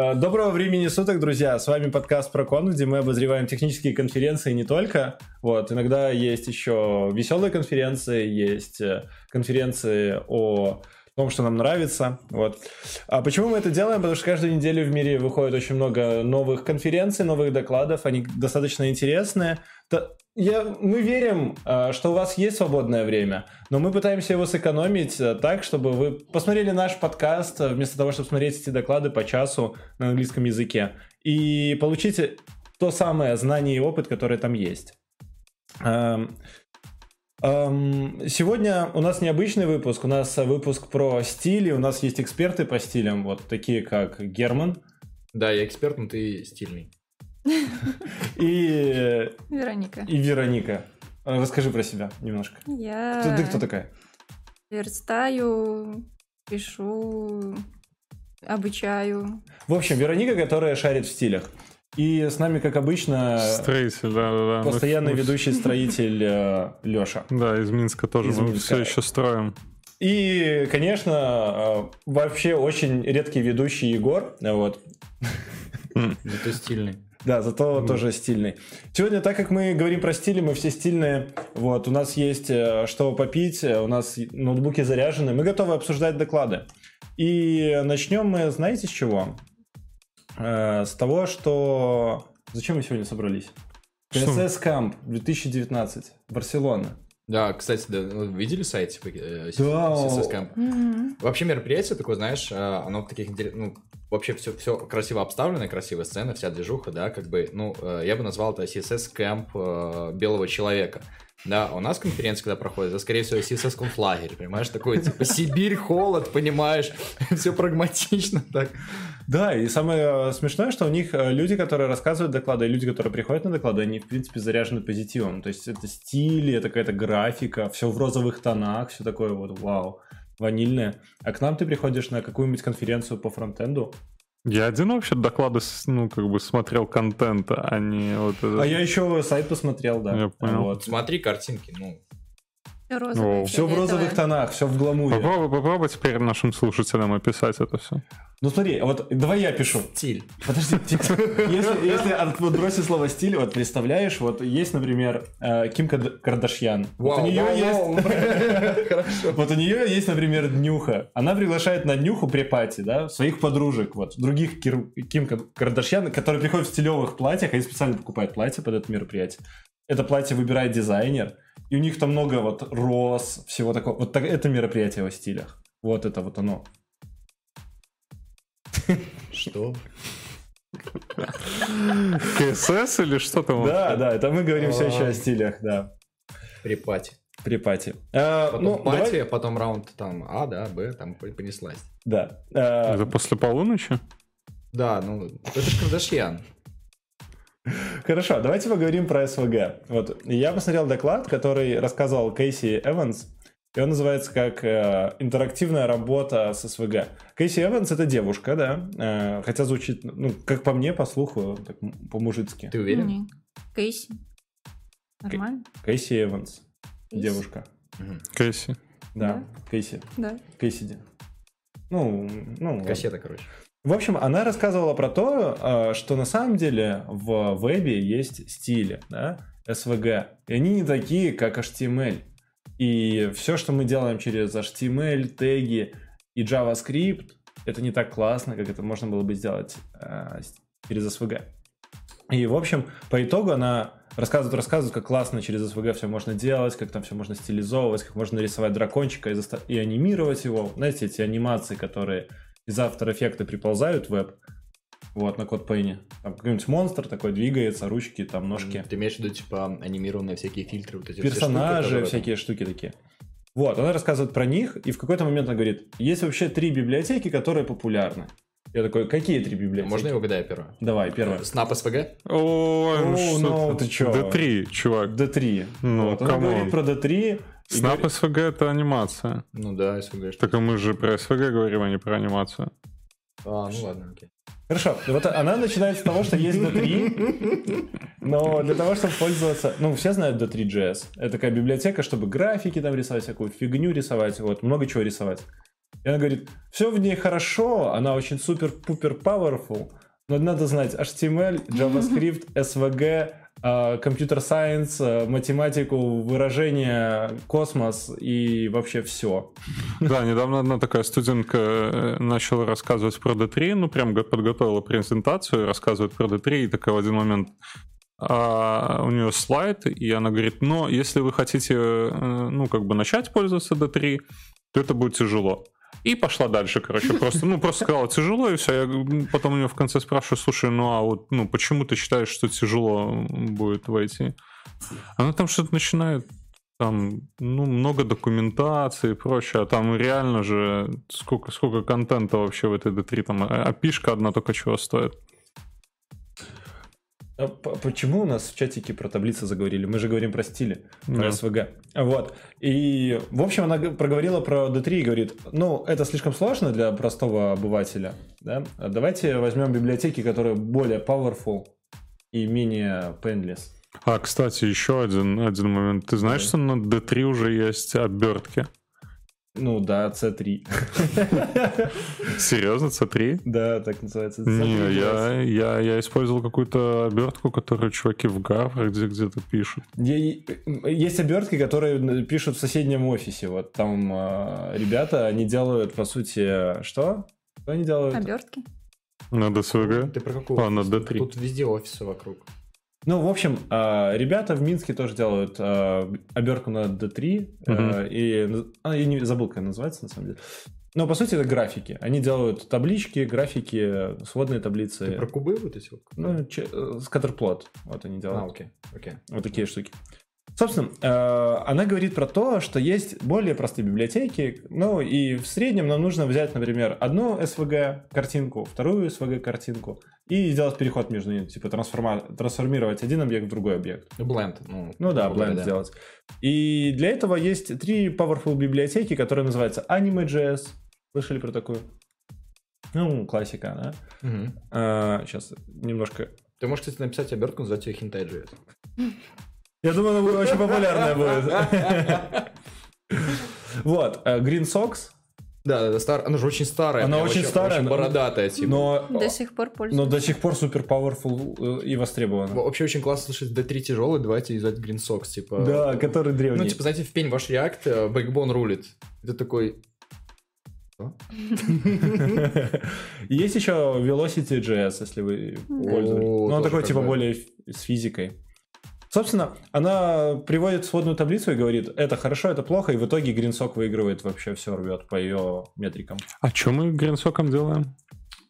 Э, доброго времени суток, друзья! С вами подкаст про кон, где мы обозреваем технические конференции не только. Вот, иногда есть еще веселые конференции, есть э, конференции о том, что нам нравится. Вот. А почему мы это делаем? Потому что каждую неделю в мире выходит очень много новых конференций, новых докладов. Они достаточно интересные. Я, мы верим, э, что у вас есть свободное время, но мы пытаемся его сэкономить э, так, чтобы вы посмотрели наш подкаст, э, вместо того, чтобы смотреть эти доклады по часу на английском языке, и получите то самое знание и опыт, который там есть. Сегодня у нас необычный выпуск, у нас выпуск про стили, у нас есть эксперты по стилям, вот такие как Герман. Да, я эксперт, но ты стильный. И... Вероника. И Вероника. Расскажи про себя немножко. Я... Кто, ты кто такая? Верстаю, пишу, обучаю. В общем, Вероника, которая шарит в стилях. И с нами, как обычно, строитель, да, да, да. постоянный мы, ведущий строитель э, Леша. Да, из Минска тоже. Из мы Минска. все еще строим. И, конечно, э, вообще очень редкий ведущий Егор. Вот. Это стильный. Да, зато mm. тоже стильный. Сегодня, так как мы говорим про стили, мы все стильные. Вот, у нас есть э, что попить, у нас ноутбуки заряжены, мы готовы обсуждать доклады. И начнем мы, знаете, с чего? Э, с того, что... Зачем мы сегодня собрались? PSS Camp 2019, Барселона. Да, кстати, да, видели сайт типа, э, да. CSS Camp? Mm-hmm. Вообще мероприятие такое, знаешь, оно в таких ну, вообще все, все красиво обставлено, красивая сцена, вся движуха, да, как бы, ну, э, я бы назвал это CSS Camp э, белого человека. Да, у нас конференция, когда проходит, это, скорее всего, CSS конфлагерь, понимаешь, такой, типа, Сибирь, холод, понимаешь, все прагматично так. Да, и самое смешное, что у них э, люди, которые рассказывают доклады, и люди, которые приходят на доклады, они, в принципе, заряжены позитивом. То есть это стиль, это какая-то графика, все в розовых тонах, все такое вот вау ванильное. А к нам ты приходишь на какую-нибудь конференцию по фронтенду, я один вообще доклады, ну, как бы смотрел контента, а не вот это. А я еще сайт посмотрел, да. Я понял. Вот. Смотри картинки, ну, Розовый, все в розовых тонах, все в гламуре. Попробуй, попробуй теперь нашим слушателям описать это все. Ну смотри, вот давай я пишу. Стиль. Подожди, если, если отбросить слово стиль, вот представляешь, вот есть, например, э, Ким Кардашьян. Вот у нее есть... Вот у нее есть, например, Днюха. Она приглашает на Нюху при пати, да, своих подружек, вот, других Ким Кардашьян, которые приходят в стилевых платьях, они специально покупают платье под это мероприятие. Это платье выбирает дизайнер, и у них там много вот роз, всего такого. Вот так, это мероприятие во стилях. Вот это вот оно. Что? КСС или что там? Да, да, это мы говорим все еще о стилях, да. При пати. При пати. А, потом ну, пати, давай... потом раунд там А, да, Б, там понеслась. Да. А... Это после полуночи? Да, ну, это же Кардашьян. Хорошо, давайте поговорим про СВГ. Вот, я посмотрел доклад, который рассказывал Кейси Эванс, и он называется как э, «Интерактивная работа с СВГ». Кейси Эванс — это девушка, да, э, хотя звучит, ну, как по мне, по слуху, так, по-мужицки. Ты уверен? Не. Кейси. Нормально? Кейси Эванс. Кейси? Девушка. Кейси. Да, да, Кейси. Да. Кейси. Ну, ну... Кассета, короче. В общем, она рассказывала про то, а, что на самом деле в вебе есть стили, да, SVG, и они не такие, как HTML. И все, что мы делаем через HTML, теги и JavaScript, это не так классно, как это можно было бы сделать э, через SVG. И, в общем, по итогу она рассказывает, рассказывает, как классно через SVG все можно делать, как там все можно стилизовывать, как можно нарисовать дракончика и, заста- и анимировать его. Знаете, эти анимации, которые из After Effects приползают в веб, вот, на код Пейне. Там какой-нибудь монстр такой двигается, ручки, там, ножки. Ты имеешь в виду, типа, анимированные всякие фильтры, вот эти Персонажи, все штуки, всякие штуки такие. Вот, она рассказывает про них, и в какой-то момент она говорит, есть вообще три библиотеки, которые популярны. Я такой, какие три библиотеки? Можно я угадаю первую? Давай, первая. Snap SVG? Ой, ну что ну, ты чё? D3, чувак. D3. Ну, вот. Она говорит про D3. Говорит... SVG это анимация. Ну да, SVG. Так мы же про SVG говорим, а не про анимацию. А, ну ладно, окей. Хорошо, вот она начинает с того, что есть D3, но для того, чтобы пользоваться... Ну, все знают D3.js. Это такая библиотека, чтобы графики там рисовать, всякую фигню рисовать, вот, много чего рисовать. И она говорит, все в ней хорошо, она очень супер-пупер powerful, но надо знать HTML, JavaScript, SVG, компьютер-сайенс, математику, выражение, космос и вообще все. Да, недавно одна такая студентка э, начала рассказывать про D3, ну прям подготовила презентацию, рассказывает про D3, и такая в один момент а, у нее слайд, и она говорит, но если вы хотите, э, ну, как бы начать пользоваться D3, то это будет тяжело. И пошла дальше, короче, просто, ну, просто сказала тяжело, и все. Я потом у нее в конце спрашиваю, слушай, ну, а вот, ну, почему ты считаешь, что тяжело будет войти? Она там что-то начинает, там, ну, много документации и прочее, а там реально же сколько, сколько контента вообще в этой D3, там, опишка одна только чего стоит. А почему у нас в чатике про таблицы заговорили? Мы же говорим про стили, про yeah. СВГ. Вот. И, в общем, она проговорила про D3 и говорит, ну, это слишком сложно для простого обывателя. Да? Давайте возьмем библиотеки, которые более powerful и менее painless. А, кстати, еще один, один момент. Ты знаешь, yeah. что на D3 уже есть обертки? Ну да, C3. Серьезно, C3? Да, так называется. C3 Не, я, я, я использовал какую-то обертку, которую чуваки в Гарварде где-то пишут. Есть обертки, которые пишут в соседнем офисе. Вот там э, ребята, они делают, по сути, что? Что они делают? Обертки. На DSVG? Ты про какую? А, на D3. Тут везде офисы вокруг. Ну, в общем, а, ребята в Минске тоже делают а, обертку на D3. Uh-huh. И а, я не забыл, как она называется, на самом деле. Но, по сути, это графики. Они делают таблички, графики, сводные таблицы. Ты про кубы вот эти? Ну, че, скаттерплот. Вот они делают. А, окей. окей. Вот такие штуки. Собственно, она говорит про то, что есть более простые библиотеки, ну и в среднем нам нужно взять, например, одну SVG картинку, вторую SVG картинку, и сделать переход между ними, типа трансформа... трансформировать один объект в другой объект. Blend. Ну, ну да, blend да. сделать. И для этого есть три powerful библиотеки, которые называются Anime.js. Слышали про такую? Ну, классика, да? Угу. А, сейчас немножко... Ты можешь, кстати, написать обертку, назвать ее Hentai.js. Я думаю, она очень популярная будет. Вот, э, Green Socks да, да, стар... она же очень старая. Она очень, старая. Очень бородатая, типа. Но... До сих пор пользуется. Но до сих пор супер powerful э, и востребована. Вообще очень классно слышать D3 тиджелый, давайте юзать Green Socks, типа. Да, который древний. Ну, типа, знаете, в пень ваш э, Backbone рулит. Это такой... Есть еще Velocity.js, если вы пользуетесь. Ну, он такой, типа, более с физикой. Собственно, она приводит сводную таблицу и говорит, это хорошо, это плохо, и в итоге Гринсок выигрывает вообще все, рвет по ее метрикам. А что мы Гринсоком делаем?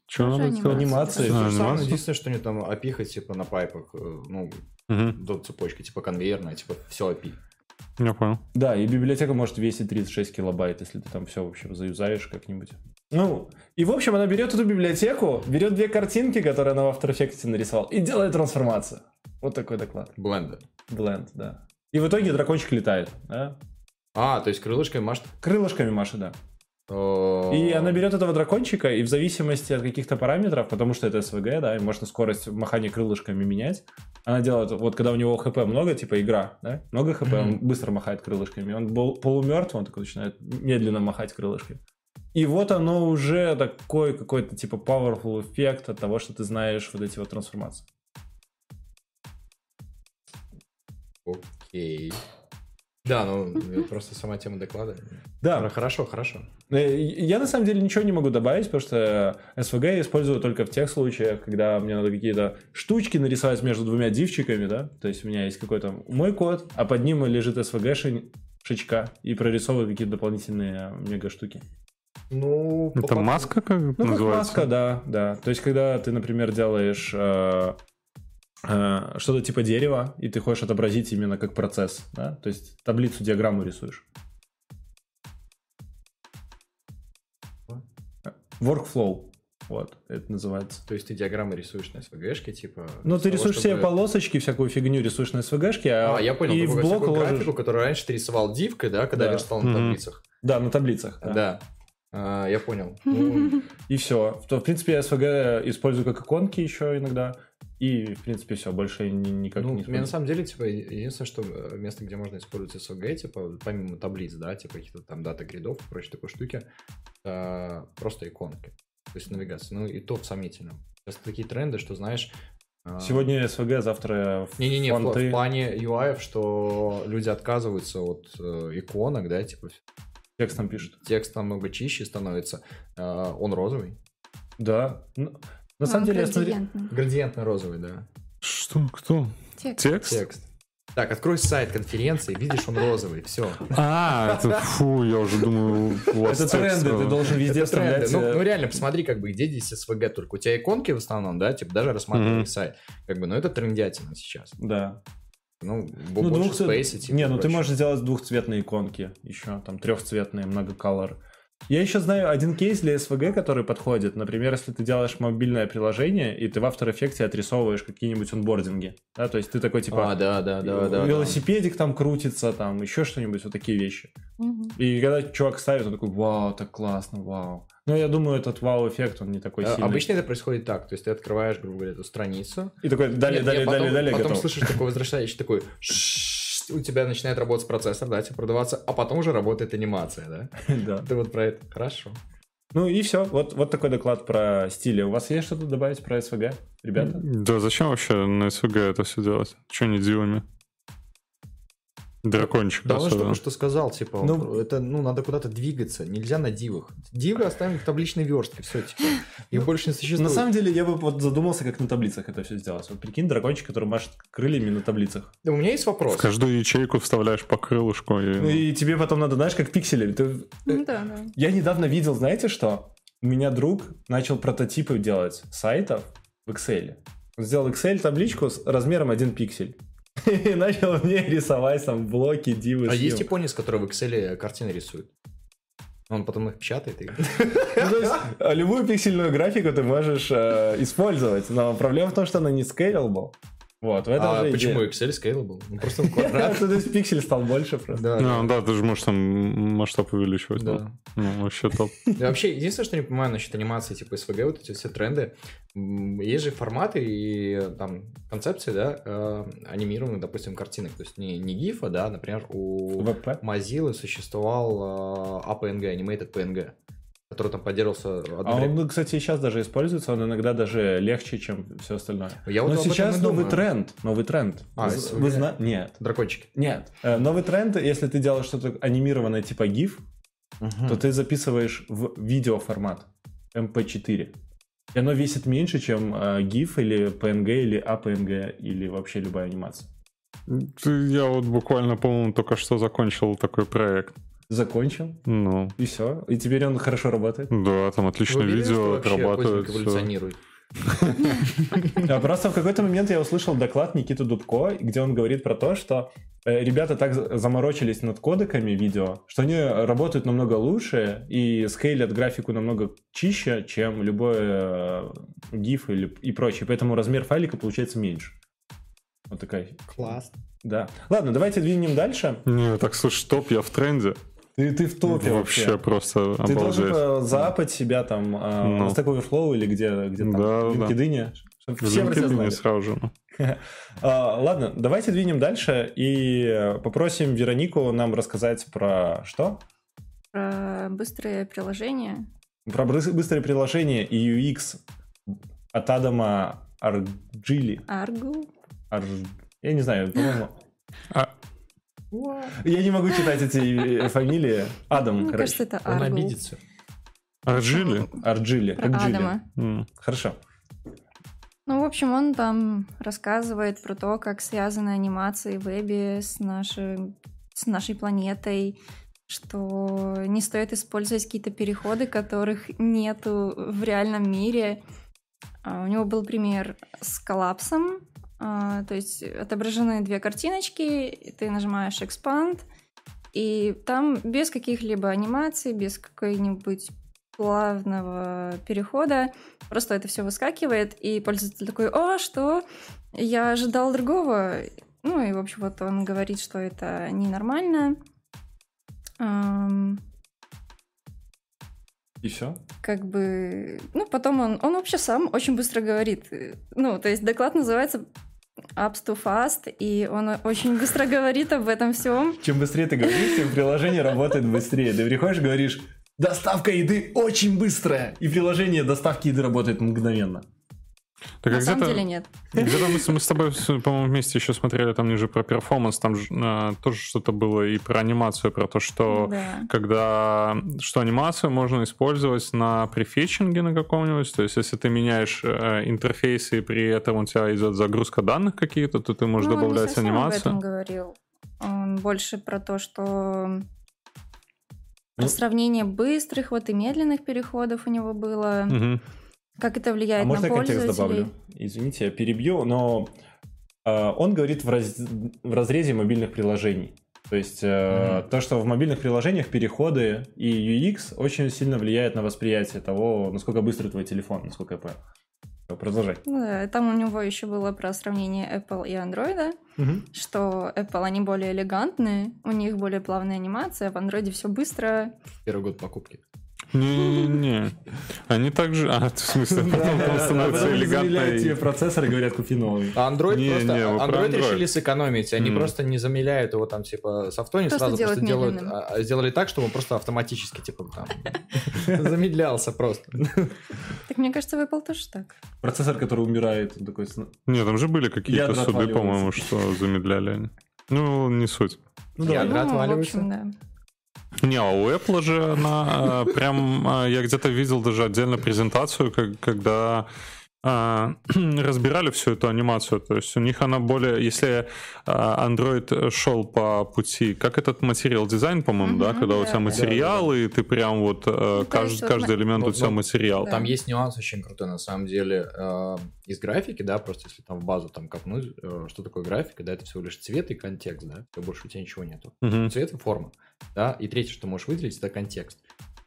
Что надо сделать? Анимации. А, анимации. Единственное, что они там опихать, типа, на пайпах, э, ну, угу. до цепочки, типа, конвейерная, типа, все API. Я понял. Да, и библиотека может весить 36 килобайт, если ты там все вообще заюзаешь как-нибудь. Ну, и в общем она берет эту библиотеку, берет две картинки, которые она в After Effects нарисовала, и делает трансформацию. Вот такой доклад. Бленда. Бленд, да. И в итоге дракончик летает, да? А, то есть крылышками машет? Крылышками машет, да. И она берет этого дракончика, и в зависимости от каких-то параметров, потому что это СВГ, да, и можно скорость махания крылышками менять, она делает, вот когда у него хп много, типа игра, да, много хп, mm-hmm. он быстро махает крылышками, он был полумертв, он такой начинает медленно махать крылышками. И вот оно уже такой какой-то типа powerful эффект от того, что ты знаешь вот эти вот трансформации. Окей. Да, ну просто сама тема доклада. Да. Хорошо, хорошо. Э, я на самом деле ничего не могу добавить, потому что SVG я использую только в тех случаях, когда мне надо какие-то штучки нарисовать между двумя дивчиками, да. То есть у меня есть какой-то мой код, а под ним лежит SVG шичка и прорисовывает какие-то дополнительные мега штуки. Ну, это маска как ну, называется? Как маска, да, да. То есть, когда ты, например, делаешь Э, что-то типа дерева, и ты хочешь отобразить именно как процесс, да? То есть таблицу, диаграмму рисуешь. Workflow. Вот, это называется. То есть ты диаграммы рисуешь на SVG-шке, типа... Ну, ты рисуешь того, себе полосочки, всякую фигню рисуешь на SVG-шке, а, а я понял, и в блок ложишь... графику, которую раньше ты рисовал дивкой, да, когда да. верстал на таблицах. Да, на таблицах. Да. да. А, я понял. Ну, и все. В принципе, я SVG использую как иконки еще иногда. И, в принципе, все, больше ни- никак Ну, не мне на самом деле, типа, единственное, что э, место, где можно использовать SVG, типа, помимо таблиц, да, типа каких-то там дата гридов и прочей такой штуки, это просто иконки. То есть навигация. Ну, и то в сомнительном. Сейчас такие тренды, что, знаешь... а, Сегодня СВГ, завтра Не-не-не, в, фонты. в плане UI, что люди отказываются от э, иконок, да, типа Текстом пишут. текст намного чище становится. Э, он розовый. Да. На самом деле, я смотрю... градиентный. Градиентно розовый, да. Что? Кто? Текст. Текст? Текст. Так, открой сайт конференции, видишь, он розовый, все. А, это фу, я уже думаю, у вас Это тренды, ты должен везде вставлять... Ну, ну, реально, посмотри, как бы, где здесь СВГ только. У тебя иконки в основном, да, типа даже рассматривай сайт. Как бы, ну это трендятина сейчас. Да. Ну, Ну, больше двух- типа, Не, ну ты можешь сделать двухцветные иконки еще, там трехцветные, много color. Я еще знаю один кейс для SVG, который подходит. Например, если ты делаешь мобильное приложение, и ты в After Effects отрисовываешь какие-нибудь онбординги. Да, то есть ты такой типа А, да, да, да, да. да. велосипедик там крутится, там еще что-нибудь, вот такие вещи. Мгм. И когда чувак ставит, он такой, вау, так классно, вау. Но я думаю, этот вау-эффект, он не такой А, сильный. Обычно это происходит так, то есть ты открываешь, грубо говоря, эту страницу. И такой, далее, Нет, далее, далее, далее, Потом готов. слышишь такой возвращающий такой у тебя начинает работать процессор, да, типа продаваться, а потом уже работает анимация, да? Да. Ты вот про это. Хорошо. Ну и все. Вот, вот такой доклад про стили. У вас есть что-то добавить про СВГ, ребята? Да зачем вообще на СВГ это все делать? Че не дивами? Дракончик Да, особенно. только что сказал, типа, Ну- это, ну, надо куда-то двигаться, нельзя на дивах. Дивы оставим в табличной верстке, все, типа, их больше не существует. На самом деле, я бы вот задумался, как на таблицах это все сделать. Вот прикинь, дракончик, который машет крыльями на таблицах. Да, у меня есть вопрос. В каждую ячейку вставляешь по крылышку и... Ну и тебе потом надо, знаешь, как пиксели. Ты- Ну да, да. Я недавно видел, знаете что? У меня друг начал прототипы делать сайтов в Excel. Он сделал Excel-табличку с размером 1 пиксель. И начал мне рисовать там блоки, дивы. А есть японец, который в Excel картины рисует? Он потом их печатает и... Ну, то есть, э, любую пиксельную графику ты можешь э, использовать, но проблема в том, что она не scalable. Вот, в этом А же почему идея. Excel scalable? Ну, просто он квадрат. То есть пиксель стал больше просто. Да, Ну, да, ты же можешь там масштаб увеличивать. да. Ну, вообще топ. Да, вообще, единственное, что не понимаю насчет анимации типа СВГ, вот эти все тренды, есть же форматы и там концепции, да, э, анимированных, допустим, картинок. То есть не, не гифа, да, например, у ВП. Mozilla существовал э, APNG, Animated PNG, который там поддерживался А он, кстати, и сейчас даже используется, он иногда даже легче, чем все остальное. Я вот Но сейчас новый думаю. тренд, новый тренд. А, Вы- SVG? вы зна- Нет. Дракончики. Нет. Э, Новый тренд, если ты делаешь что-то анимированное типа GIF, то ты записываешь в видеоформат MP4. И оно весит меньше, чем э, GIF или PNG или APNG или вообще любая анимация. Я вот буквально, по-моему, только что закончил такой проект. Закончил, Ну, и все. И теперь он хорошо работает. да, там отличное что видео отрабатывает. эволюционирует? А Просто в какой-то момент я услышал доклад Никиты Дубко, где он говорит про то, что э, ребята так за- заморочились над кодеками видео, что они работают намного лучше и скейлят графику намного чище, чем любой э, GIF или, и прочее. Поэтому размер файлика получается меньше. Вот такая. Класс. Да. Ладно, давайте двинем дальше. Не, так слушай, топ, я в тренде. Ты, ты в топе Вообще вообще. просто Ты должен обалдеть. заапать себя там э, Ну. на Stack Overflow или где, где там, Да, в да. LinkedIn, чтобы В LinkedIn знали. сразу же. ну. А, Ладно, давайте двинем дальше и попросим Веронику нам рассказать про что? Про быстрое приложение. Про быстрое приложение и UX от Адама Арджили. Аргу. Ар- Я не знаю, по-моему. А, Я не могу читать эти э, фамилии. Адам, Мне короче. кажется, это Он Аргу. обидится. Арджили? Арджили. Про как Джили. Адама. М. Хорошо. Ну, в общем, он там рассказывает про то, как связаны анимации в вебе с, нашей, с нашей планетой, что не стоит использовать какие-то переходы, которых нету в реальном мире. А, У него был пример с коллапсом, то есть отображены две картиночки, ты нажимаешь expand, и там без каких-либо анимаций, без какой-нибудь плавного перехода просто это все выскакивает, и пользователь такой, о, что? Я ожидал другого. Ну и, в общем, вот он говорит, что это ненормально. И все? Как бы... Ну, потом он, он вообще сам очень быстро говорит. Ну, то есть доклад называется Apps to Fast, и он очень быстро говорит об этом всем. Чем быстрее ты говоришь, тем приложение работает быстрее. Ты приходишь и говоришь, доставка еды очень быстрая, и приложение доставки еды работает мгновенно. Так, На а самом деле нет. Где-то мы, мы с тобой, по-моему, вместе еще смотрели там ниже про перформанс, там э, тоже что-то было и про анимацию, про то, что да. когда что анимацию можно использовать на префетчинге на каком-нибудь, то есть если ты меняешь э, интерфейс и при этом у тебя идет загрузка данных какие-то, то ты можешь ну, добавлять он не анимацию. об этом говорил. Он больше про то, что ну, сравнение быстрых вот и медленных переходов у него было. Угу. Как это влияет а на можно пользователей? контекст добавлю? Извините, я перебью, но э, он говорит в, раз, в разрезе мобильных приложений. То есть э, mm-hmm. то, что в мобильных приложениях переходы и UX очень сильно влияет на восприятие того, насколько быстрый твой телефон, насколько я понял. Продолжай. Ну да, там у него еще было про сравнение Apple и Android, угу. что Apple они более элегантные, у них более плавная анимация, а в Android все быстро. Первый год покупки. Не-не-не. Они также... А, в смысле, потом там становится элегантно. тебе процессор и говорят, купи новый. А Android просто... Android решили сэкономить. Они просто не замедляют его там, типа, софтоне сразу просто делают... А, сделали так, чтобы он просто автоматически, типа, там... Замедлялся просто. Так мне кажется, в Apple тоже так. Процессор, который умирает, такой... Нет, там же были какие-то суды, по-моему, что замедляли они. Ну, не суть. Ну, да, ядра ну, отваливаются. Не, а у Apple же она э, прям, э, я где-то видел даже отдельно презентацию, когда а, разбирали всю эту анимацию. То есть у них она более, если Android шел по пути, как этот материал дизайн, по-моему, mm-hmm, да, когда да, у тебя материалы, да, да. и ты прям вот ну, каждый, каждый элемент вот, у тебя материал. Там есть нюанс очень крутой, на самом деле, из графики, да, просто если там в базу там копнуть, э, что такое графика, да, это всего лишь цвет и контекст, да, больше у тебя ничего нету. Mm-hmm. Цвет и форма, да, и третье, что можешь выделить, это контекст.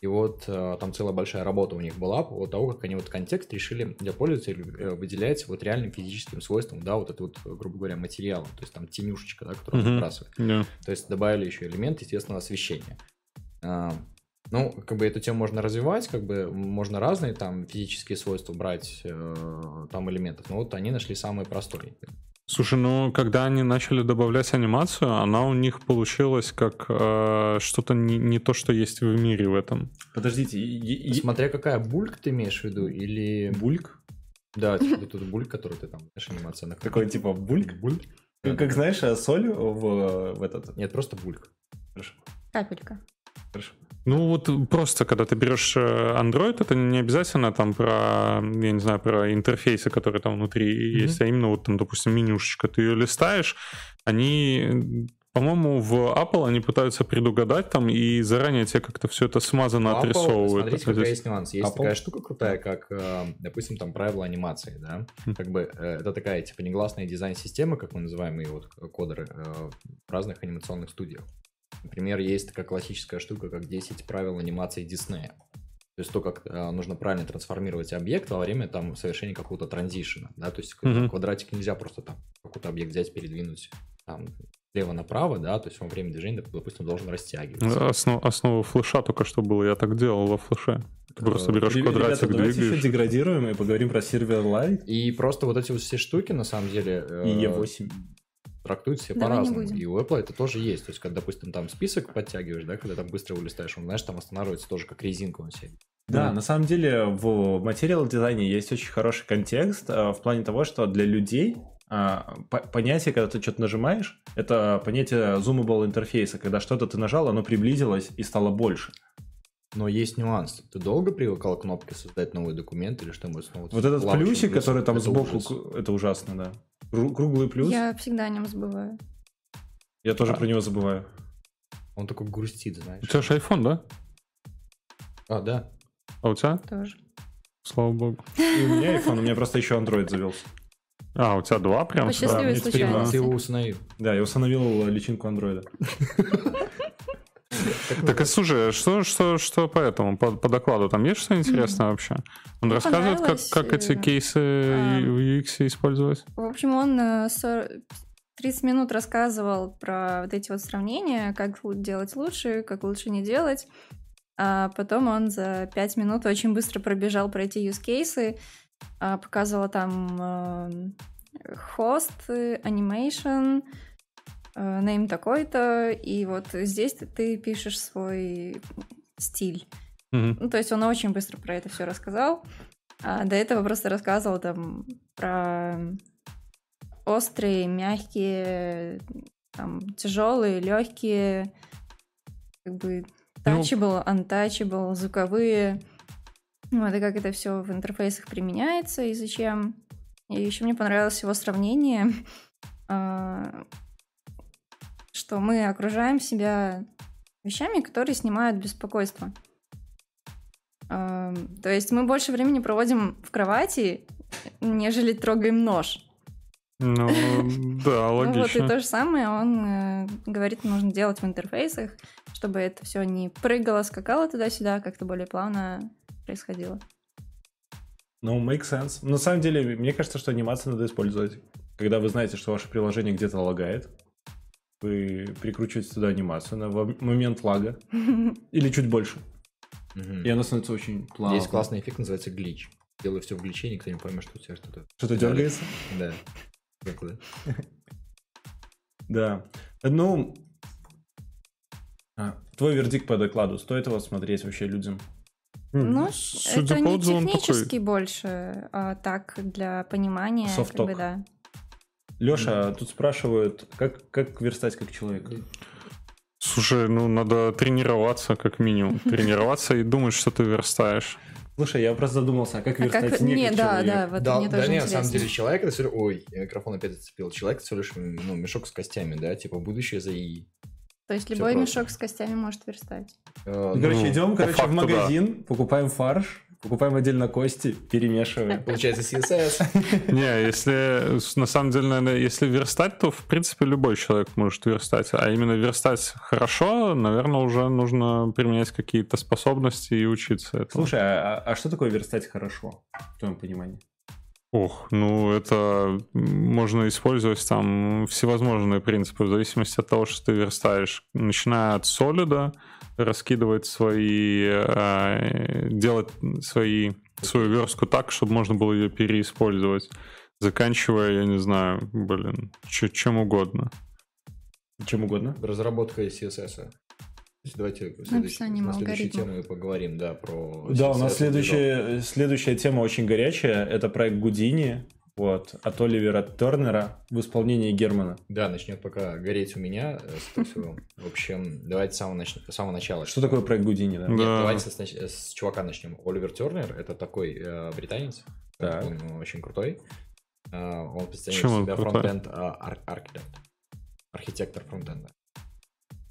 И вот э, там целая большая работа у них была по того, как они вот контекст решили для пользователей э, выделять вот реальным физическим свойством, да, вот это вот, грубо говоря, материалом, то есть там тенюшечка, да, которую mm-hmm. выбрасывает. Yeah. То есть добавили еще элемент естественного освещения. А, ну, как бы эту тему можно развивать, как бы можно разные там физические свойства брать э, там элементов, но вот они нашли самый простой. Слушай, ну когда они начали добавлять анимацию, она у них получилась как э, что-то не, не то, что есть в мире в этом. Подождите, и, и... смотря какая бульк ты имеешь в виду, или... Бульк? Да, типа тут бульк, который ты там, знаешь, анимация. На Какой типа бульк? Бульк. Как, как знаешь, соль в, в этот... Нет, просто бульк. Хорошо. Капелька. Хорошо. Ну вот просто, когда ты берешь э, Android, это не обязательно там про, я не знаю, про интерфейсы, которые там внутри mm-hmm. есть, а именно вот там, допустим, менюшечка. Ты ее листаешь, они по-моему, в Apple они пытаются предугадать там и заранее тебе как-то все это смазано Apple, отрисовывают. Смотрите, какая есть нюанс. Есть Apple? такая штука крутая, как, э, допустим, там правила анимации, да? Mm. Как бы э, это такая, типа, негласная дизайн-система, как мы называем ее вот кодеры в разных анимационных студиях. Например, есть такая классическая штука, как 10 правил анимации Диснея. То есть то, как э, нужно правильно трансформировать объект во время там совершения какого-то транзишена, да, то есть mm-hmm. квадратик нельзя просто там какой-то объект взять, передвинуть там слева направо, да, то есть во время движения, допустим, должен растягиваться. Основ, основа флеша только что было, я так делал во флеше. Ты просто э, берешь Ребята, квадратик, двигаешь. Давайте еще деградируем и поговорим про сервер Live. И просто вот эти вот все штуки, на самом деле... И E8 трактуют все по-разному. И у Apple это тоже есть. То есть, когда, допустим, там список подтягиваешь, да, когда там быстро вылистаешь, он, знаешь, там останавливается тоже как резинка он себе. Да, mm. на самом деле в материал дизайне есть очень хороший контекст а, в плане того, что для людей а, понятие, когда ты что-то нажимаешь, это понятие zoomable интерфейса, когда что-то ты нажал, оно приблизилось и стало больше. Но есть нюанс. Ты долго привыкал к кнопке создать новый документ или что-нибудь снова? Вот этот плюсик, который там это сбоку, ужас. это ужасно, да. Круглый плюс. Я всегда о нем забываю. Я тоже а. про него забываю. Он такой грустит, знаешь. У тебя же iPhone, да? А, да. А у тебя? Тоже. Слава богу. И у меня iPhone, у меня просто еще Android завелся. А, у тебя два прям? По счастливой да, случайности. Ты его установил. Да, я установил личинку андроида. Так и слушай, что, что, что по этому, по, по докладу, там есть что интересное вообще? Он ну, рассказывает, как, как эти кейсы в UX использовать? В общем, он 30 э, минут рассказывал про вот эти вот сравнения, как делать лучше, как лучше не делать. А потом он за пять минут очень быстро пробежал про эти use cases, а, показывала там хост, animation, name такой-то, и вот здесь ты пишешь свой стиль. Mm-hmm. Ну, то есть он очень быстро про это все рассказал. А до этого просто рассказывал там про острые, мягкие, там, тяжелые, легкие, как бы touchable, ну... untouchable, звуковые. Вот, и как это все в интерфейсах применяется и зачем. И еще мне понравилось его сравнение, а, что мы окружаем себя вещами, которые снимают беспокойство. А, то есть мы больше времени проводим в кровати, нежели трогаем нож. Ну, да, логично. Ну вот и то же самое он э, говорит, нужно делать в интерфейсах, чтобы это все не прыгало, скакало туда-сюда, как-то более плавно происходило. Ну, make sense. На самом деле, мне кажется, что анимацию надо использовать. Когда вы знаете, что ваше приложение где-то лагает, вы прикручиваете туда анимацию на момент лага или чуть больше. И она становится очень плавной. Есть классный эффект, называется глич. Делаю все в гличе, никто не поймет, что у тебя что-то... Что-то дергается? Да. Да. Ну, а, твой вердикт по докладу. Стоит его смотреть вообще людям? Ну, Судя это не технически больше, а так для понимания. Софток. Как бы, да. Леша, тут спрашивают, как, как верстать как человек? Слушай, ну надо тренироваться как минимум. Тренироваться и думать, что ты верстаешь. Слушай, я просто задумался, а как верстать а как... не, как да, да, вот да, мне да, тоже не, интересно. на самом деле человек это все ой, я микрофон опять зацепил. Человек это всего лишь ну, мешок с костями, да, типа будущее за ИИ. То есть любой мешок с костями может верстать. Э, короче, ну, идем, короче, факту, в магазин, да. покупаем фарш, Покупаем отдельно кости, перемешиваем. Получается CSS. Не, если на самом деле, наверное, если верстать, то в принципе любой человек может верстать. А именно верстать хорошо, наверное, уже нужно применять какие-то способности и учиться этому. Слушай, а, а что такое верстать хорошо, в твоем понимании? Ох, ну это можно использовать там всевозможные принципы в зависимости от того, что ты верстаешь. Начиная от солида, раскидывать свои, э, делать свои, свою верстку так, чтобы можно было ее переиспользовать, заканчивая, я не знаю, блин, чем угодно. Чем угодно? Разработка CSS. Давайте следующий, на следующую тему поговорим, да, про... Да, у нас следующая, следующая тема очень горячая. Это проект Гудини. Вот, от Оливера Тернера в исполнении Германа. Да, начнет пока гореть у меня. Э, в общем, давайте с самого, нач... с самого начала. Что такое проект Гудини? Да? Нет, да. давайте с, с чувака начнем. Оливер Тернер — это такой э, британец, так. он очень крутой. Э, он представляет себя фронтенд ар- архитект. Архитектор фронтенда.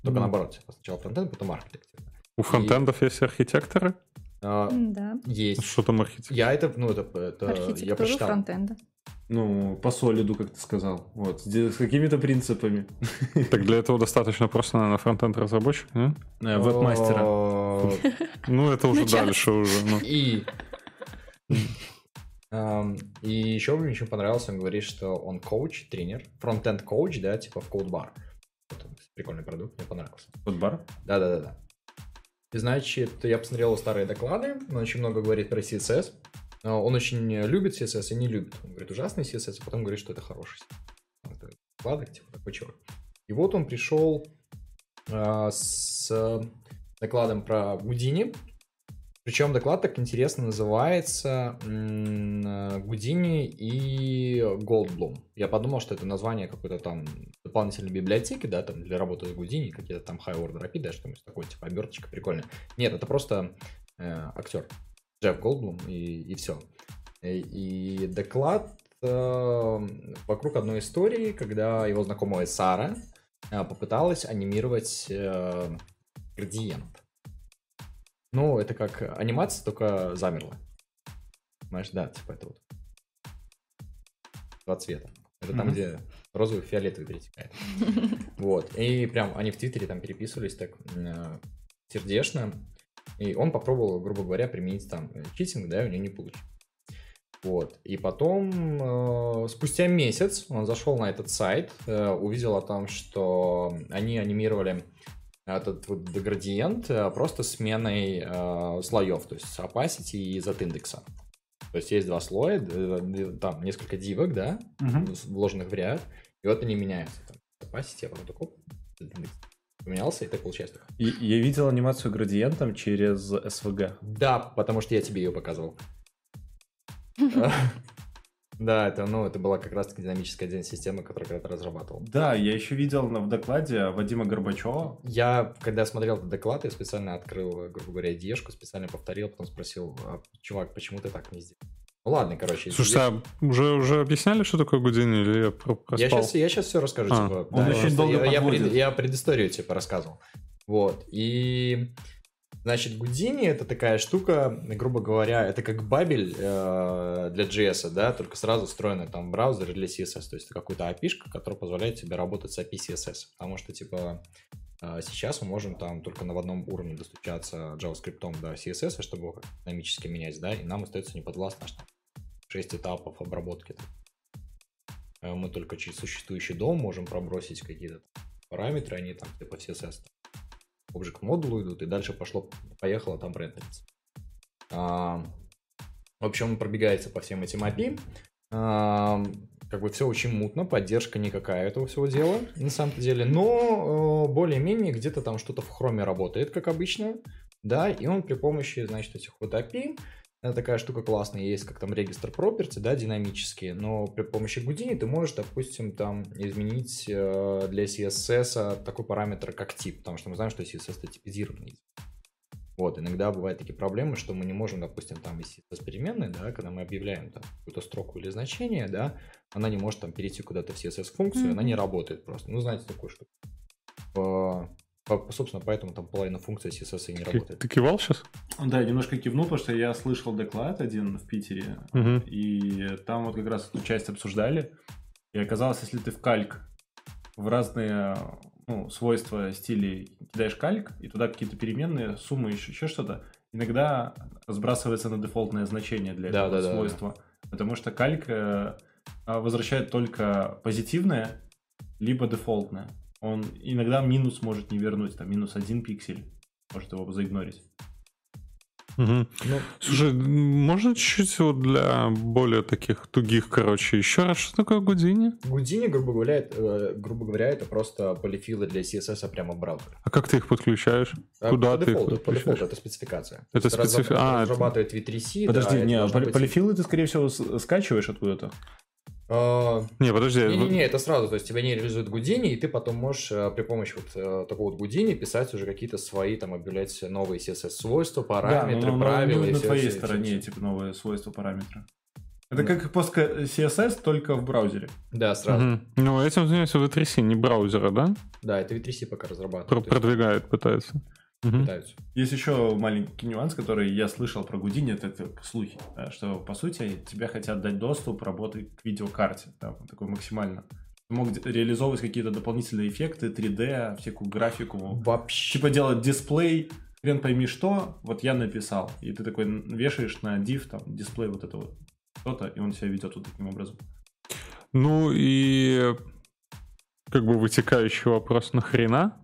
Только mm. наоборот, сначала фронтенд, потом архитектор. У фронтендов И... есть архитекторы? А, да. Есть. Что там архитектура? Я это, ну, это, это я посчитал. фронтенда. Ну, по солиду, как ты сказал. Вот, с какими-то принципами. Так для этого достаточно просто, наверное, фронтенд разработчик, да? Э, веб-мастера. Ну, это уже дальше уже. Ну. И... И еще мне очень понравилось, он говорит, что он коуч, тренер, фронтенд коуч, да, типа в Прикольный продукт, мне понравился. CodeBar? Да-да-да. Значит, я посмотрел старые доклады, он очень много говорит про CSS. А, он очень любит CSS и не любит. Он говорит, ужасный CSS, а потом говорит, что это хороший CSS. Доклады, типа такой чувак. И вот он пришел а, с докладом про Гудини, причем доклад так интересно называется Гудини и Goldblum. Я подумал, что это название какой-то там дополнительной библиотеки, да, там для работы с Гудини, какие-то там high order API, да, что-нибудь такое, типа оберточка прикольная. Нет, это просто э, актер Джефф Голдблум и, и все. И, и доклад э, вокруг одной истории, когда его знакомая Сара э, попыталась анимировать э, градиент. Ну, это как анимация, только замерла. Понимаешь, да, типа это вот два цвета. Это там, mm-hmm. где розовый, фиолетовый перетекает. Вот. И прям они в Твиттере там переписывались так э, сердечно. И он попробовал, грубо говоря, применить там э, читинг, да, и у него не получилось. Вот. И потом, э, спустя месяц, он зашел на этот сайт, э, увидел о том, что они анимировали этот вот градиент э, просто сменой э, слоев, то есть opacity и z индекса. То есть есть два слоя, там несколько дивок, да, угу. вложенных в ряд, и вот они меняются. Там, opacity, а потом такой поменялся, и так получается. И, я видел анимацию градиентом через SVG. Да, потому что я тебе ее показывал. Да, это, ну, это была как раз-таки динамическая система, которую когда-то разрабатывал. Да, я еще видел в докладе Вадима Горбачева. Я, когда смотрел этот доклад, я специально открыл, грубо говоря, дешку, специально повторил, потом спросил, а, чувак, почему ты так не сделал? Ну ладно, короче. Слушай, а уже, уже объясняли, что такое Гудини, или я проспал? Я сейчас, я сейчас все расскажу, а. типа. Он да, очень долго я, я, пред, я предысторию, типа, рассказывал. Вот, и Значит, Гудини это такая штука, грубо говоря, это как бабель э, для JS, да, только сразу встроенный там браузер для CSS, то есть это какой-то API, который позволяет тебе работать с API CSS, потому что, типа, э, сейчас мы можем там только на одном уровне достучаться JavaScript до CSS, чтобы его динамически менять, да, и нам остается неподвластно аж 6 этапов обработки. Э, мы только через существующий дом можем пробросить какие-то параметры, они там типа CSS Object модулу идут, и дальше пошло, поехало там рендериться. А, в общем, он пробегается по всем этим API. А, как бы все очень мутно, поддержка никакая этого всего дела, на самом деле. Но э, более-менее где-то там что-то в хроме работает, как обычно. Да, и он при помощи, значит, этих вот API такая штука классная, есть как там регистр property, да, динамические, но при помощи Houdini ты можешь, допустим, там изменить э, для CSS такой параметр, как тип, потому что мы знаем, что CSS это типизированный. Вот, иногда бывают такие проблемы, что мы не можем, допустим, там из CSS переменной, да, когда мы объявляем там какую-то строку или значение, да, она не может там перейти куда-то в CSS-функцию, mm-hmm. она не работает просто. Ну, знаете такую штуку. Собственно, поэтому там половина функций CSS и не работает. Ты кивал сейчас? Да, немножко кивнул, потому что я слышал доклад один в Питере, угу. и там вот как раз эту часть обсуждали. И оказалось, если ты в кальк в разные ну, свойства стилей кидаешь кальк, и туда какие-то переменные, суммы, еще, еще что-то, иногда сбрасывается на дефолтное значение для этого да, да, свойства. Да. Потому что кальк э, возвращает только позитивное, либо дефолтное он иногда минус может не вернуть, там минус один пиксель, может его заигнорить. Угу. Ну, Слушай, можно чуть-чуть вот для более таких тугих, короче, еще раз, что такое Гудини? Гудини, грубо говоря, э, грубо говоря, это просто полифилы для CSS прямо в браузере. А как ты их подключаешь? А, Куда по ты дефолту, их По дефолту, это спецификация. Это спецификация. А, разрабатывает V3C. Подожди, да, не, полифилы быть... ты, скорее всего, скачиваешь откуда-то. А, не, подожди. Не-не-не, это сразу, то есть тебя не реализует Гудини, и ты потом можешь э, при помощи вот э, такого вот Гудини писать уже какие-то свои, там, объявлять новые CSS-свойства, параметры, да, но, правила. Но, на твоей все, стороне, все. типа, новые свойства, параметры. Это как пост CSS, только в браузере. Да, сразу. Угу. Ну, этим занимается V3C, не браузера, да? Да, это V3C пока разрабатывает. Про- продвигает, пытается угу. пытаются. Есть еще маленький нюанс, который я слышал про Гудини, это, это слухи, да, что по сути тебе хотят дать доступ работы к видеокарте, да, такой максимально. Ты мог реализовывать какие-то дополнительные эффекты, 3D, всякую графику. Вообще. Типа делать дисплей, хрен пойми что, вот я написал. И ты такой вешаешь на div, там, дисплей вот это вот что-то, и он себя ведет вот таким образом. Ну и как бы вытекающий вопрос, нахрена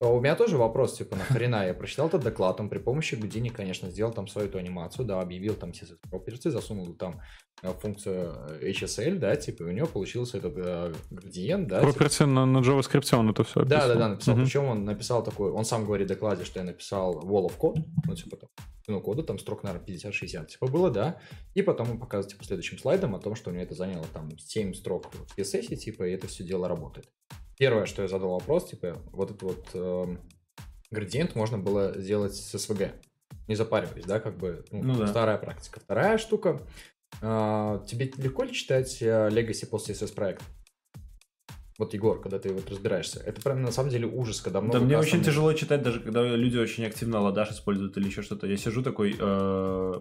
у меня тоже вопрос, типа, нахрена? Я прочитал этот доклад, он при помощи Гудини, конечно, сделал там свою эту анимацию, да, объявил там CSS Properties, засунул там э, функцию э, HSL, да, типа, и у него получился этот э, градиент, да. Property типа... на, на JavaScript он это все описал. Да, да, да, написал. Угу. Причем он написал такой, он сам говорит в докладе, что я написал wall of code, ну, типа, там, ну, кода, там строк, наверное, 50-60, типа, было, да, и потом он показывает, типа, следующим слайдом о том, что у него это заняло там 7 строк в CSS, типа, и это все дело работает. Первое, что я задал вопрос, типа, вот этот вот э, градиент можно было сделать с SVG. Не запариваясь, да, как бы ну, ну, да. старая практика. Вторая штука. Э, тебе легко ли читать э, Legacy после CSS проекта? Вот, Егор, когда ты вот разбираешься, это прям на самом деле ужас, когда много... Да, мне очень тяжело читать, даже когда люди очень активно ладаш используют или еще что-то. Я сижу такой, э,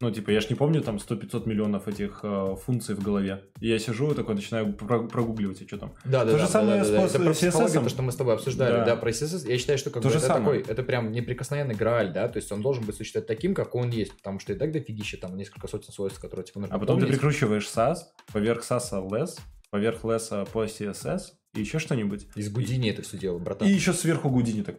ну, типа, я ж не помню там 100-500 миллионов этих э, функций в голове. И я сижу и такой начинаю прогугливать, и что там. Да, да, То да, же самое да, да, да. это CSS. То, что мы с тобой обсуждали, да, да про CSS. Я считаю, что как То бы, это самое. такой, это прям неприкосновенный грааль, да, то есть он должен быть существовать таким, как он есть, потому что и так дофигища, там несколько сотен свойств, которые типа нужно А потом помнить. ты прикручиваешь SAS, поверх SAS less, поверх less по CSS, и еще что-нибудь. Из Гудини это все дело, братан. И еще сверху Гудини так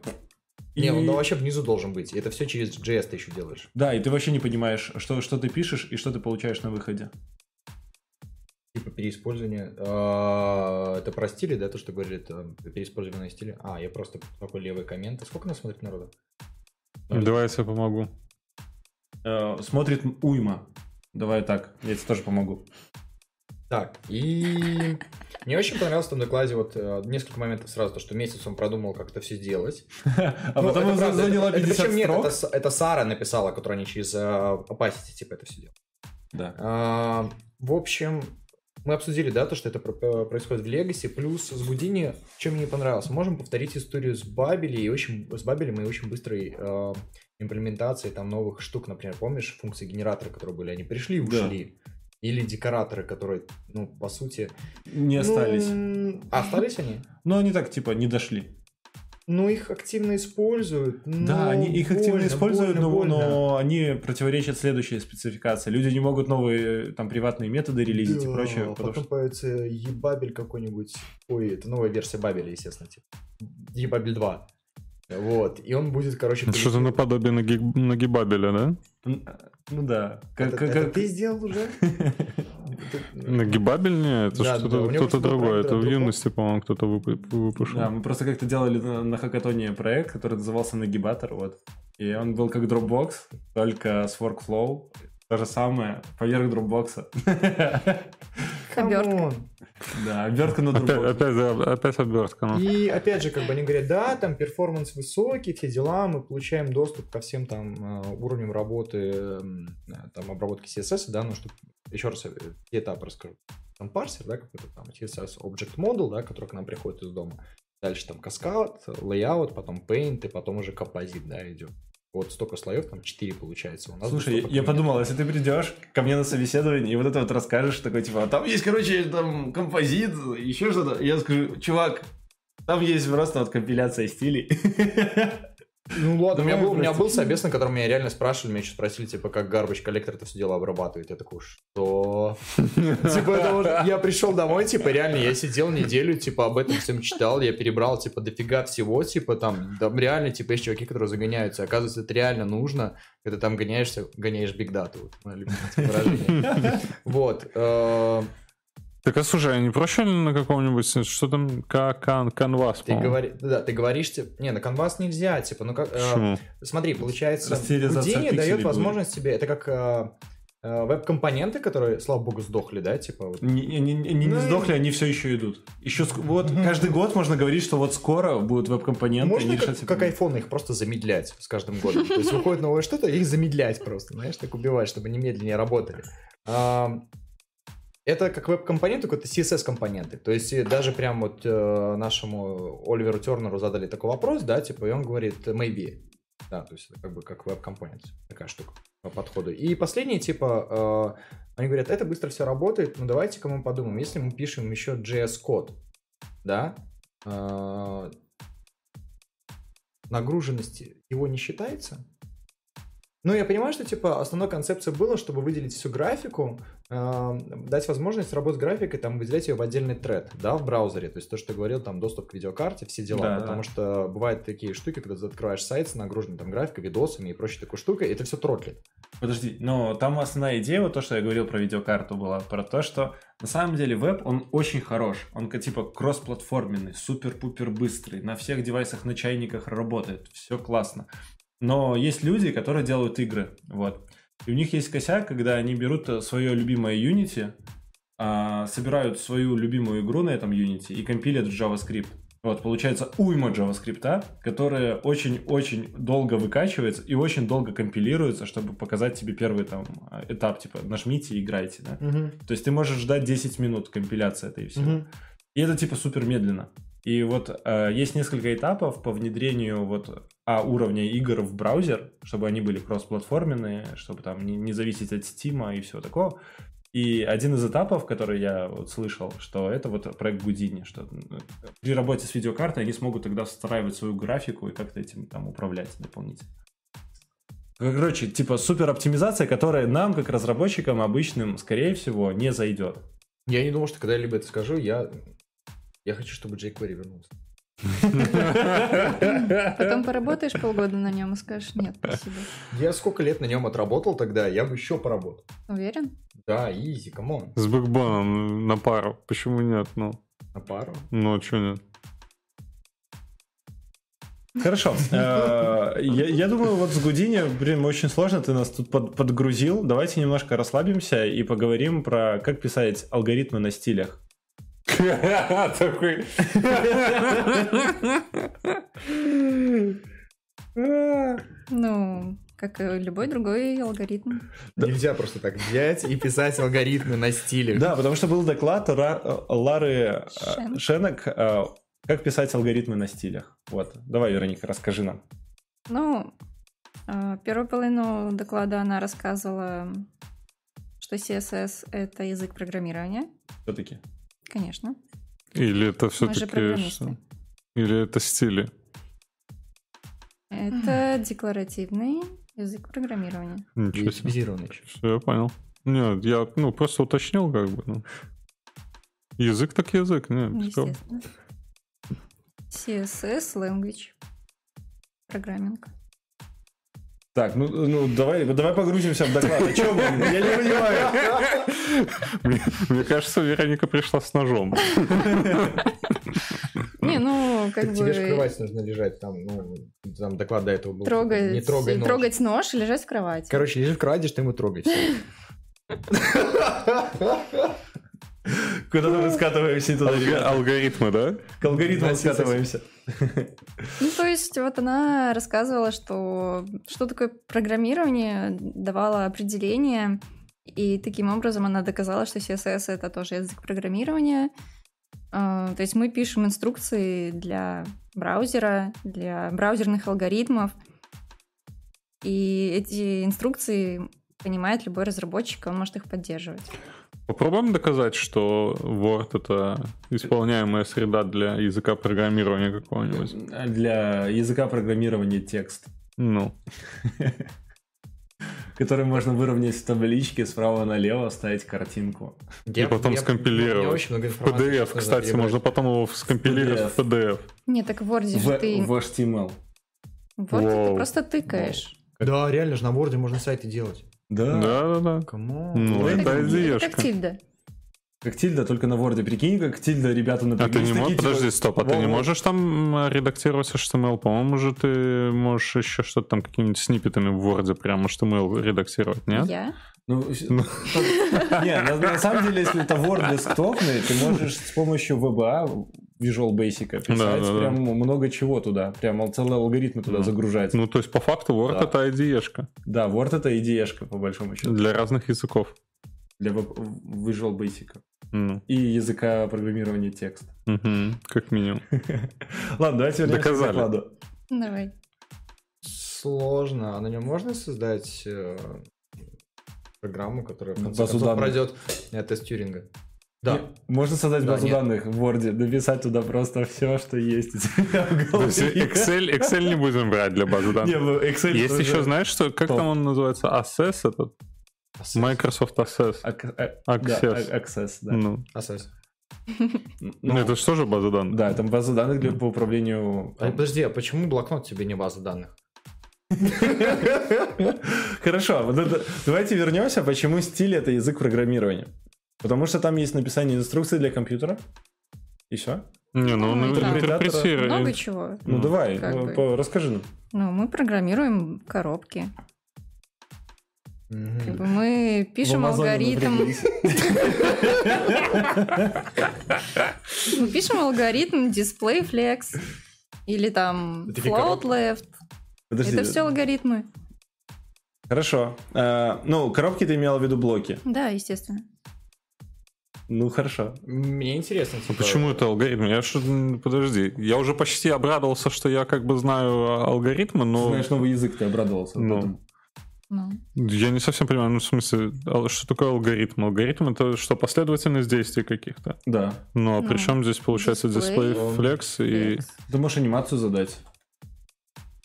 И... Не, он ну, вообще внизу должен быть. Это все через JS ты еще делаешь. Да, и ты вообще не понимаешь, что, что ты пишешь и что ты получаешь на выходе. Типа переиспользование. А, это про стили, да, то, что говорили, это переиспользование стиля. А, я просто такой левый коммент. Сколько нас смотрит народу? Давай я помогу. Э, смотрит уйма. Давай так, я тебе тоже помогу. Так, и мне очень понравилось в том докладе вот э, несколько моментов сразу, то, что месяц он продумал, как это все сделать. А потом он заняла 50 Причем нет, это Сара написала, которая они через э, Opacity типа это все делают. Да. А, в общем, мы обсудили, да, то, что это происходит в Legacy, плюс с Гудини, чем мне понравилось, можем повторить историю с Бабели, и очень, с Бабелем и очень быстрой э, имплементацией там новых штук, например, помнишь функции генератора, которые были, они пришли и ушли. Да. Или декораторы, которые, ну, по сути... Не остались. Ну, остались они? Ну, они так, типа, не дошли. Ну, их активно используют. Да, они их больно, активно используют, больно, но, больно. но они противоречат следующей спецификации. Люди не могут новые там приватные методы релизить да, и прочее. Потом что... появится ебабель какой-нибудь. Ой, это новая версия Бабеля, естественно. Типа. Ебабель 2. Вот, и он будет, короче... Что-то наподобие ноги, ноги Бабеля, да? Ну да. Как, это, как, это ты сделал уже? Нагибабель не, это да, что-то да, кто-то другой. Это в юности, по-моему, кто-то выпустил. Да, мы просто как-то делали на, на хакатоне проект, который назывался Нагибатор, вот. И он был как Dropbox, только с workflow. То же самое, поверх Dropbox. Обертка. Да, обертка на Dropbox. Опять, опять обертка. Ну. И опять же, как бы они говорят, да, там перформанс высокий, все дела, мы получаем доступ ко всем там э, уровням работы, там обработки CSS, да, ну, чтобы еще раз все этапы расскажу. Там парсер, да, какой-то там CSS Object Model, да, который к нам приходит из дома. Дальше там каскад, layout, потом paint, и потом уже композит, да, идет. Вот столько слоев, там 4 получается. У нас Слушай, я, подумал, если ты придешь ко мне на собеседование и вот это вот расскажешь, такой типа, а там есть, короче, там композит, еще что-то, я скажу, чувак, там есть просто вот компиляция стилей. Ну ладно, у меня, был, у меня был собес, на котором меня реально спрашивали, меня еще спросили, типа, как garbage коллектор это все дело обрабатывает. Я такой, что? Типа, я пришел домой, типа, реально, я сидел неделю, типа, об этом всем читал, я перебрал, типа, дофига всего, типа, там, там реально, типа, есть чуваки, которые загоняются. Оказывается, это реально нужно, когда там гоняешься, гоняешь биг дату. Вот, мое любимое выражение. Вот. Э, так а слушай, а не проще ли на каком-нибудь, что там, как кан, канвас, ты говори, Да, ты говоришь, типа, не, на канвас нельзя, типа, ну как, э, смотри, получается, Houdini дает возможность тебе, это как э, э, веб-компоненты, которые, слава богу, сдохли, да, типа? Вот. Не, не, не, не, ну, сдохли, они все еще идут. Еще вот каждый год можно говорить, что вот скоро будут веб-компоненты. Можно как, как iPhone их просто замедлять с каждым годом. То есть выходит новое что-то, их замедлять просто, знаешь, так убивать, чтобы они медленнее работали. Это как веб-компонент, только это CSS-компоненты. То есть даже прям вот э, нашему Оливеру Тернеру задали такой вопрос, да, типа, и он говорит maybe. Да, то есть это как бы как веб-компонент, такая штука по подходу. И последнее, типа, э, они говорят, это быстро все работает, но давайте-ка мы подумаем, если мы пишем еще JS-код, да, э, нагруженности его не считается, ну, я понимаю, что, типа, основной концепция была, чтобы выделить всю графику, дать возможность работать с графикой, там, выделять ее в отдельный тред, да, в браузере. То есть то, что ты говорил, там, доступ к видеокарте, все дела. Да, потому да. что бывают такие штуки, когда ты открываешь сайт с нагруженной там графикой, видосами и прочей такой штукой, и это все тротлит. Подожди, но там основная идея, вот то, что я говорил про видеокарту, была про то, что на самом деле веб, он очень хорош. Он типа кроссплатформенный, супер-пупер быстрый, на всех девайсах, на чайниках работает, все классно. Но есть люди, которые делают игры, вот. И у них есть косяк, когда они берут э, свое любимое Unity, а, собирают свою любимую игру на этом Unity и компилят в JavaScript. Вот, получается уйма JavaScript, которая очень-очень долго выкачивается и очень долго компилируется, чтобы показать тебе первый там этап, типа, нажмите и играйте, да. Угу. То есть ты можешь ждать 10 минут компиляции этой всего. Угу. И это, типа, супер медленно. И вот э, есть несколько этапов по внедрению вот а уровня игр в браузер, чтобы они были кроссплатформенные, чтобы там не, не зависеть от Steam и всего такого. И один из этапов, который я вот слышал, что это вот проект Гудини, что при работе с видеокартой они смогут тогда встраивать свою графику и как-то этим там управлять дополнительно. Короче, типа супер оптимизация, которая нам, как разработчикам обычным, скорее всего, не зайдет. Я не думал, что когда-либо это скажу, я, я хочу, чтобы jQuery вернулся. Потом поработаешь полгода на нем и скажешь, нет, спасибо. Я сколько лет на нем отработал тогда, я бы еще поработал. Уверен? Да, easy, come on. С Backbone ом на пару. Почему нет? Ну, На пару. ну а что нет? Хорошо. Э, Я, я думаю, вот с Гудини, блин, очень сложно, ты нас тут под- подгрузил. Давайте немножко расслабимся и поговорим про как писать алгоритмы на стилях. Такой. Ну, как и любой другой алгоритм. Нельзя просто так взять и писать алгоритмы на стиле. Да, потому что был доклад Лары э, Шен. Шенек, э, как писать алгоритмы на стилях. Вот, давай, Вероника, расскажи нам. Ну, э, первую половину доклада она рассказывала, что CSS — это язык программирования. Все-таки. Конечно. Или это все-таки... Или это стили? Это декларативный язык программирования. Ничего себе. Все, я понял. Нет, я ну просто уточнил, как бы. ну. Язык так язык, не. Естественно. CSS Language. Программинг. Так, ну, ну давай, давай погрузимся в доклад. О чем он? Я не понимаю. Мне, мне кажется, Вероника пришла с ножом. Не, ну, как Так тебе же в бы кровати нужно лежать, там, ну, там доклад до этого был. трогать, Не трогай нож. трогать нож и лежать в кровати. Короче, лежишь в кровати, что ему трогать. Куда мы скатываемся туда, Алго- ребята? алгоритмы, да? К алгоритмам скатываемся. Ну, то есть вот она рассказывала, что что такое программирование, давала определение, и таким образом она доказала, что CSS — это тоже язык программирования. А, То есть мы пишем инструкции для браузера, для браузерных алгоритмов, и эти инструкции понимает любой разработчик, он может их поддерживать. Попробуем доказать, что Word это исполняемая среда для языка программирования какого-нибудь. Для языка программирования TeX, Ну, который можно выровнять в табличке справа налево, ставить картинку. и потом скомпилировать. Очень много информации. PDF, кстати, можно потом его скомпилировать в PDF. Нет, так в Word же ты... в HTML. В Word ты просто тыкаешь. Да, реально же на Word е можно сайты делать. Да. Да-да-да. Come on. Ну, Это это как- Tilda. Как Tilda, только на Word. Прикинь, как Tilda ребята А напряглись. ты не можешь, типа, подожди, стоп, а ты не можешь там м, редактировать HTML? По-моему же ты можешь еще что-то там какими-нибудь сниппетами в Word прям HTML редактировать, нет? Я? Ну, Ну. не, на, на самом деле, если это Word десктопный, ты можешь с помощью VBA, Visual Basic, писать Да, да, да. прям много чего туда. Прям целые алгоритмы туда Ну. загружать. Ну, то есть, по факту, Word Да. это IDE-шка Да, Word это IDE-шка, по большому счету, для разных языков. для Visual Basic. Ну, И языка программирования текста. мгм, как минимум. Ладно, давайте вернемся к докладу. Давай. Сложно. А на нем можно создать э, программу, которая в конце концов данных. пройдет э, тест Тьюринга? Да. Не, Можно создать Да, базу нет. данных в Word, написать туда просто все, что есть у тебя в голове. Excel, Excel не будем брать для базы Не, данных. ну, Excel Есть тоже- еще, знаешь, что, как топ. там он называется? Access этот? Microsoft Access. Ак- а- Access. Да, Access, да. Ну, Асес. Ну, это же тоже база данных. Да, там база данных для, по управлению... А, подожди, а почему блокнот тебе не база данных? Хорошо, давайте вернемся, почему стиль это язык программирования. Потому что там есть написание инструкции для компьютера. И все? Не, ну, Ну, интерпретирует. Много чего. Ну, Ну, давай, ну, по- расскажи нам. Ну, мы программируем коробки. Как бы мы пишем алгоритм. Мы пишем алгоритм display flex. Или там float left. Это все алгоритмы. Хорошо. А, ну, коробки ты имела в виду блоки. Да, естественно. Ну, хорошо. Мне интересно, А типа... почему это алгоритм? Я что, подожди, я уже почти обрадовался, что я как бы знаю алгоритмы, Ты но знаешь новый язык, ты обрадовался. Ну. поэтому. Ну, я не совсем понимаю, ну в смысле, ал- что такое алгоритм? Алгоритм это что, последовательность действий каких-то? Да. Ну а Ну, при чем здесь получается дисплей, display flex и... Ты можешь анимацию задать.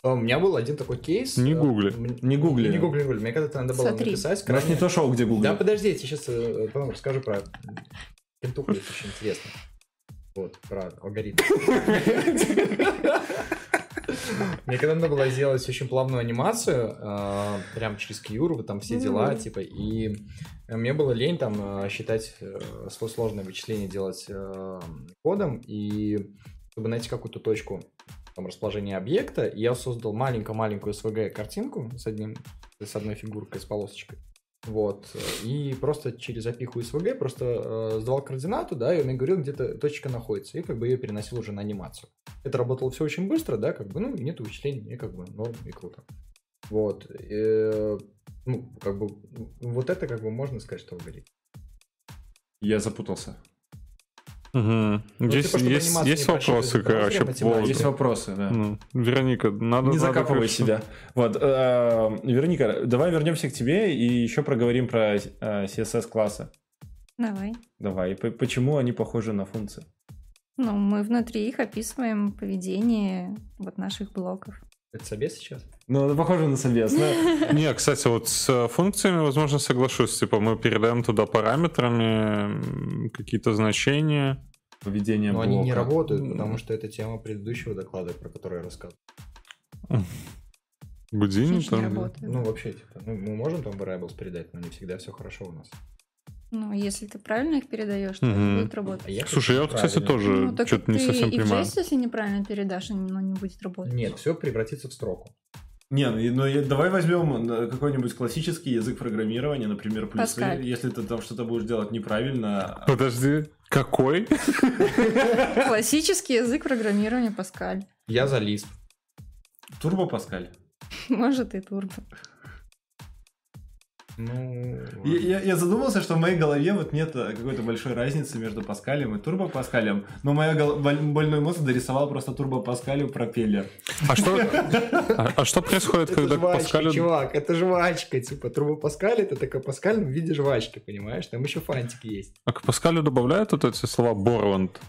А, У меня был один такой кейс. Не э, гугли. Не гугли. Не гугли, не гугли. Мне когда-то надо было Смотри. написать. У нас не крайне- то шоу, где гугли. Да, подожди, я тебе сейчас потом расскажу про Кентуху, это очень интересно. Вот, про алгоритм. Мне когда надо было сделать очень плавную анимацию, э, прям через Кьюр, там все дела, типа, и мне было лень там э, считать э, свое сложное вычисление делать кодом, и чтобы найти какую-то точку там, расположения объекта, я создал маленькую-маленькую SVG картинку с, одним, с одной фигуркой, с полосочкой. Вот. И просто через опиху SVG просто э, сдавал координату, да, и он мне говорил, где-то точка находится. И как бы ее переносил уже на анимацию. Это работало все очень быстро, да, как бы, ну, нет вычислений, и как бы норм и круто. Вот. И, э, ну, как бы, вот это как бы можно сказать, что алгоритм. Я запутался. Угу. Ну, есть типа, есть, есть вопросы, короче, по Есть вопросы, да. Ну, Вероника, надо... Не закапывай надо, себя. Вот, э, Вероника, давай вернемся к тебе и еще проговорим про э, CSS-классы. Давай. Давай. Почему они похожи на функции? Ну, мы внутри их описываем поведение вот наших блоков. Это собес сейчас? Ну, это похоже на собес, да? Не, кстати, вот с функциями, возможно, соглашусь. Типа мы передаем туда параметрами какие-то значения. Поведение Но они не работают, потому что это тема предыдущего доклада, про который я рассказывал. Гудини там? Ну, вообще, типа, ну, мы можем там variables передать, но не всегда все хорошо у нас. Ну, если ты правильно их передаешь, то это будет работать. А я Слушай, я вот, кстати, тоже ну, что-то не совсем и понимаю. И если неправильно передашь, оно не будет работать. Нет, все превратится в строку. Не, ну, ну давай возьмем э, какой-нибудь классический язык программирования, например, плюсы. Паскаль. Если ты там что-то будешь делать неправильно. Подожди, какой? Классический язык программирования Паскаль. Я за лист. Турбо Паскаль. Может и турбо. Ну... Я, я, я задумался, что в моей голове вот нет э, какой-то большой разницы между Паскалем и Турбо Паскалем, но моя гол... больной мозг дорисовал просто Турбо Паскалю пропеллер. А что, а, а что происходит, когда жвачка, Паскалю... чувак, это жвачка, типа Турбо Паскаль это такой Паскаль в виде жвачки, понимаешь? Там еще фантик есть. А к Паскалю добавляют вот эти слова Борланд?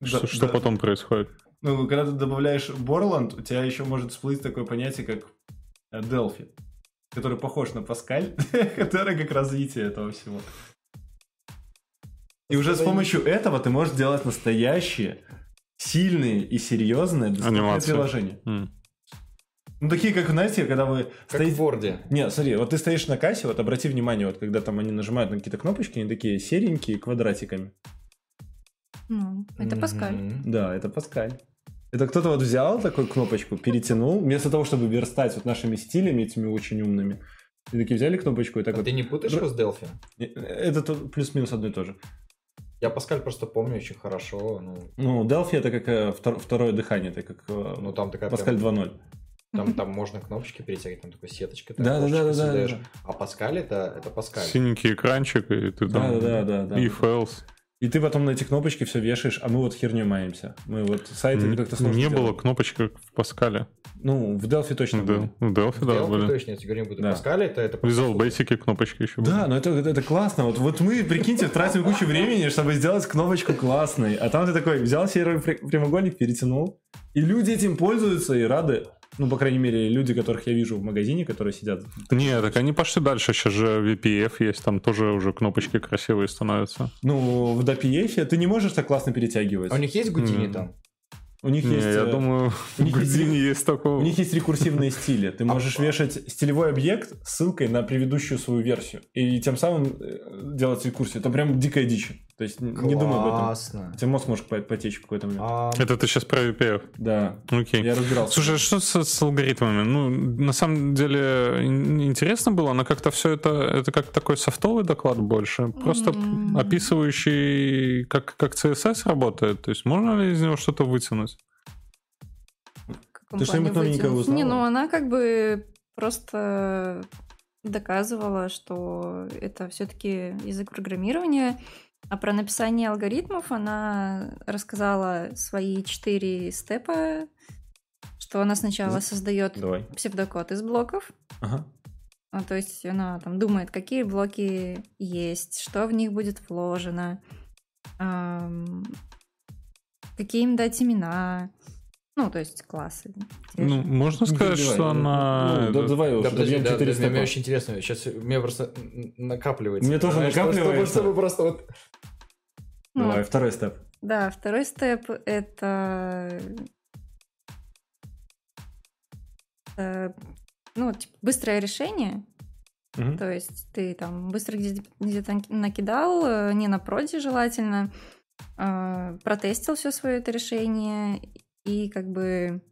Да, что, да. что потом происходит? Ну, когда ты добавляешь Борланд, у тебя еще может всплыть такое понятие, как Делфи который похож на Паскаль, который как развитие этого всего. И уже с помощью этого ты можешь делать настоящие, сильные и серьезные доступные приложения. Ну, такие, как, знаете, когда вы... Как стоите... в Word. Нет, смотри, вот ты стоишь на кассе, вот обрати внимание, вот когда там они нажимают на какие-то кнопочки, они такие серенькие, квадратиками. Ну, это Паскаль. Да, это Паскаль. Это кто-то вот взял такую кнопочку, перетянул, вместо того, чтобы верстать вот нашими стилями этими очень умными. И такие взяли кнопочку и так а вот... ты не путаешь его с Delphi? Это плюс-минус одно и то же. Я Паскаль просто помню очень хорошо. Ну, ну Delphi это как э, втор, второе дыхание, это как э, ну, там такая Паскаль прям... 2.0. Там, там можно кнопочки перетягивать, там такой сеточка. Да, да, да, да, да, А Паскаль это, это Паскаль. Синенький экранчик, и ты там... Да, да, да. да if else. И ты потом на эти кнопочки все вешаешь, а мы вот херню маемся. Мы вот сайты как-то сложно Не было кнопочек в Паскале. Ну, в Delphi точно да, В Delphi, в да, Delphi были. точно, если говорим, буду да. Паскале, это... это Visual Basic кнопочки еще были. Да, но это, это, это классно. Вот, вот мы, прикиньте, тратим кучу времени, чтобы сделать кнопочку классной. А там ты такой взял серый прямоугольник, перетянул. И люди этим пользуются и рады. Ну, по крайней мере, люди, которых я вижу в магазине, которые сидят. Не, так они пошли дальше. Сейчас же VPF есть, там тоже уже кнопочки красивые становятся. Ну, в DPF ты не можешь так классно перетягивать. А у них есть Гудини mm. там? У них не, есть... я э, думаю, у них есть, есть такого. У них есть рекурсивные стили. Ты можешь вешать стилевой объект ссылкой на предыдущую свою версию. И тем самым э, делать рекурсию. Это прям дикая дичь. То есть Классно. не думай об этом. Классно. Тебе мозг может потечь в какой-то момент. А... Это ты сейчас про VPF? Да. Окей. Я разбирался. Слушай, а что с, с алгоритмами? Ну, на самом деле, интересно было, но как-то все это, это как такой софтовый доклад больше. Просто mm-hmm. описывающий, как, как CSS работает. То есть можно ли из него что-то вытянуть? Ты что-нибудь новенькое узнала? Не, ну она как бы просто доказывала, что это все-таки язык программирования. А про написание алгоритмов она рассказала свои четыре степа, что она сначала создает Давай. псевдокод из блоков. Ага. Ну, то есть она там думает, какие блоки есть, что в них будет вложено, эм, какие им дать имена, ну, то есть классы. Ну, можно ну, сказать, давай, что она... Ну, да, давай да, подожди, да, да, мне очень интересно. Сейчас мне просто накапливается. Мне тоже накапливается. Чтобы, чтобы просто вот... Давай, ну, второй степ. Да, второй степ — это ну, типа, быстрое решение. Угу. То есть ты там быстро где-то накидал, э, не на проде желательно, э, протестил все свое это решение и как бы,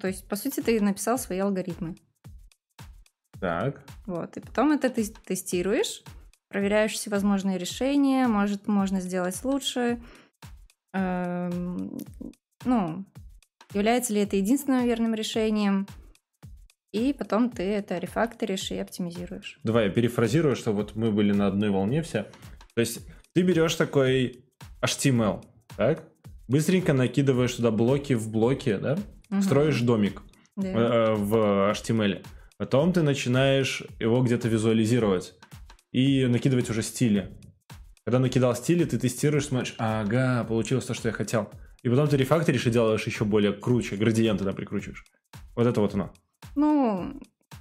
то есть по сути ты написал свои алгоритмы. Так. Вот, и потом это ты тестируешь, проверяешь всевозможные решения, может, можно сделать лучше. Эм, ну, является ли это единственным верным решением? И потом ты это рефакторишь и оптимизируешь. Давай я перефразирую, что вот мы были на одной волне все. То есть ты берешь такой HTML, так? Быстренько накидываешь туда блоки в блоки, да? Угу. Строишь домик да. э, в HTML. Потом ты начинаешь его где-то визуализировать и накидывать уже стили. Когда накидал стили, ты тестируешь, смотришь, ага, получилось то, что я хотел. И потом ты рефакторишь и делаешь еще более круче, градиенты там прикручиваешь. Вот это вот оно. Ну,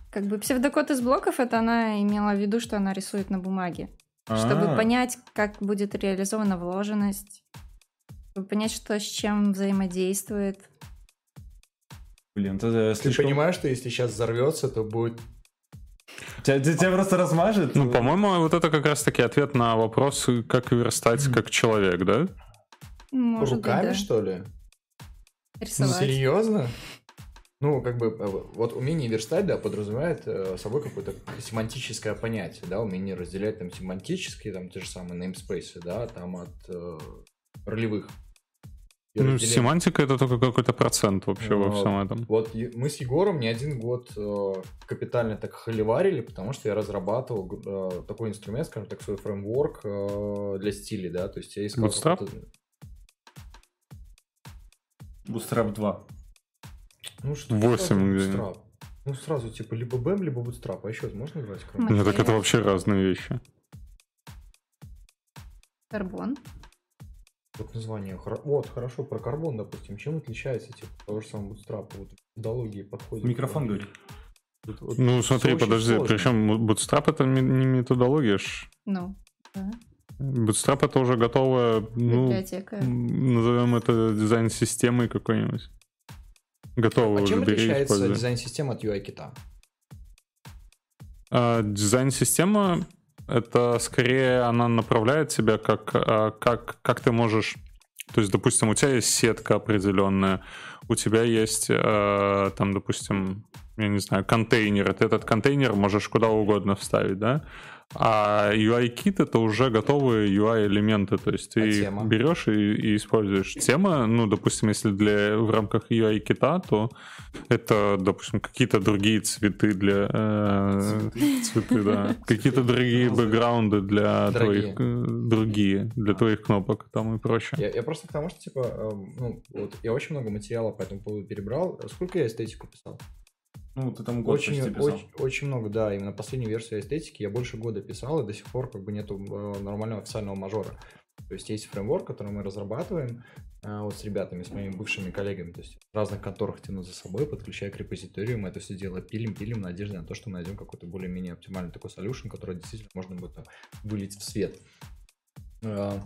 как бы псевдокод из блоков, это она имела в виду, что она рисует на бумаге. А-а-а. Чтобы понять, как будет реализована вложенность, чтобы понять, что с чем взаимодействует. Блин, это слишком... Ты понимаешь, что если сейчас взорвется, то будет Тебя, тебя просто размажет? Ну, по-моему, вот это как раз-таки ответ на вопрос, как верстать как человек, да? Может Руками, быть, да. что ли? Рисовать. Ну, серьезно? Ну, как бы, э, вот умение верстать, да, подразумевает э, собой какое-то семантическое понятие, да, умение разделять там семантические, там, те же самые namespace, да, там от э, ролевых. Ну, семантика это только какой-то процент вообще во всем этом. Вот мы с Егором не один год э, капитально так холиварили, потому что я разрабатывал э, такой инструмент, скажем так, свой фреймворк э, для стилей, да, то есть я искал... Bootstrap? Bootstrap 2. Ну что? 8 где Ну сразу типа либо BEM, либо Bootstrap. А еще можно играть кроме? Нет, так это вообще разные вещи. Карбон. Вот название. Вот, хорошо, про карбон, допустим. Чем отличается, типа, того же самого Bootstrap? Вот методологии подходит. Микрофон говорит. Вот, ну, смотри, подожди, сложно. причем Bootstrap это не методология ж. Ну, да. Bootstrap это уже готовая, ну, Библиотека. назовем это дизайн-системой какой-нибудь. Готовы а чем бери, отличается дизайн-система от UI-кита? А, дизайн-система это скорее она направляет тебя как, а, как, как ты можешь то есть, допустим, у тебя есть сетка определенная, у тебя есть, э, там, допустим, я не знаю, контейнер. Ты этот контейнер можешь куда угодно вставить, да? А UI-кит это уже готовые UI-элементы, то есть ты а берешь и, и используешь. Тема, ну, допустим, если для в рамках UI-кита, то это, допустим, какие-то другие цветы для... Э, цветы, да. Какие-то другие бэкграунды для твоих... Э, другие, для твоих кнопок там и прочее. Я, я просто к тому, что, типа, э, ну, вот я очень много материала по этому поводу перебрал. Сколько я эстетику писал? Ну, ты там год очень, почти писал. Очень, очень много, да. Именно последнюю версию эстетики я больше года писал, и до сих пор как бы нету э, нормального официального мажора. То есть есть фреймворк, который мы разрабатываем э, вот с ребятами, с моими бывшими коллегами. То есть в разных конторах тяну за собой, подключая к репозиторию, мы это все дело пилим, пилим, в надежде на то, что мы найдем какой-то более-менее оптимальный такой solution, который действительно можно будет вылить в свет. Э,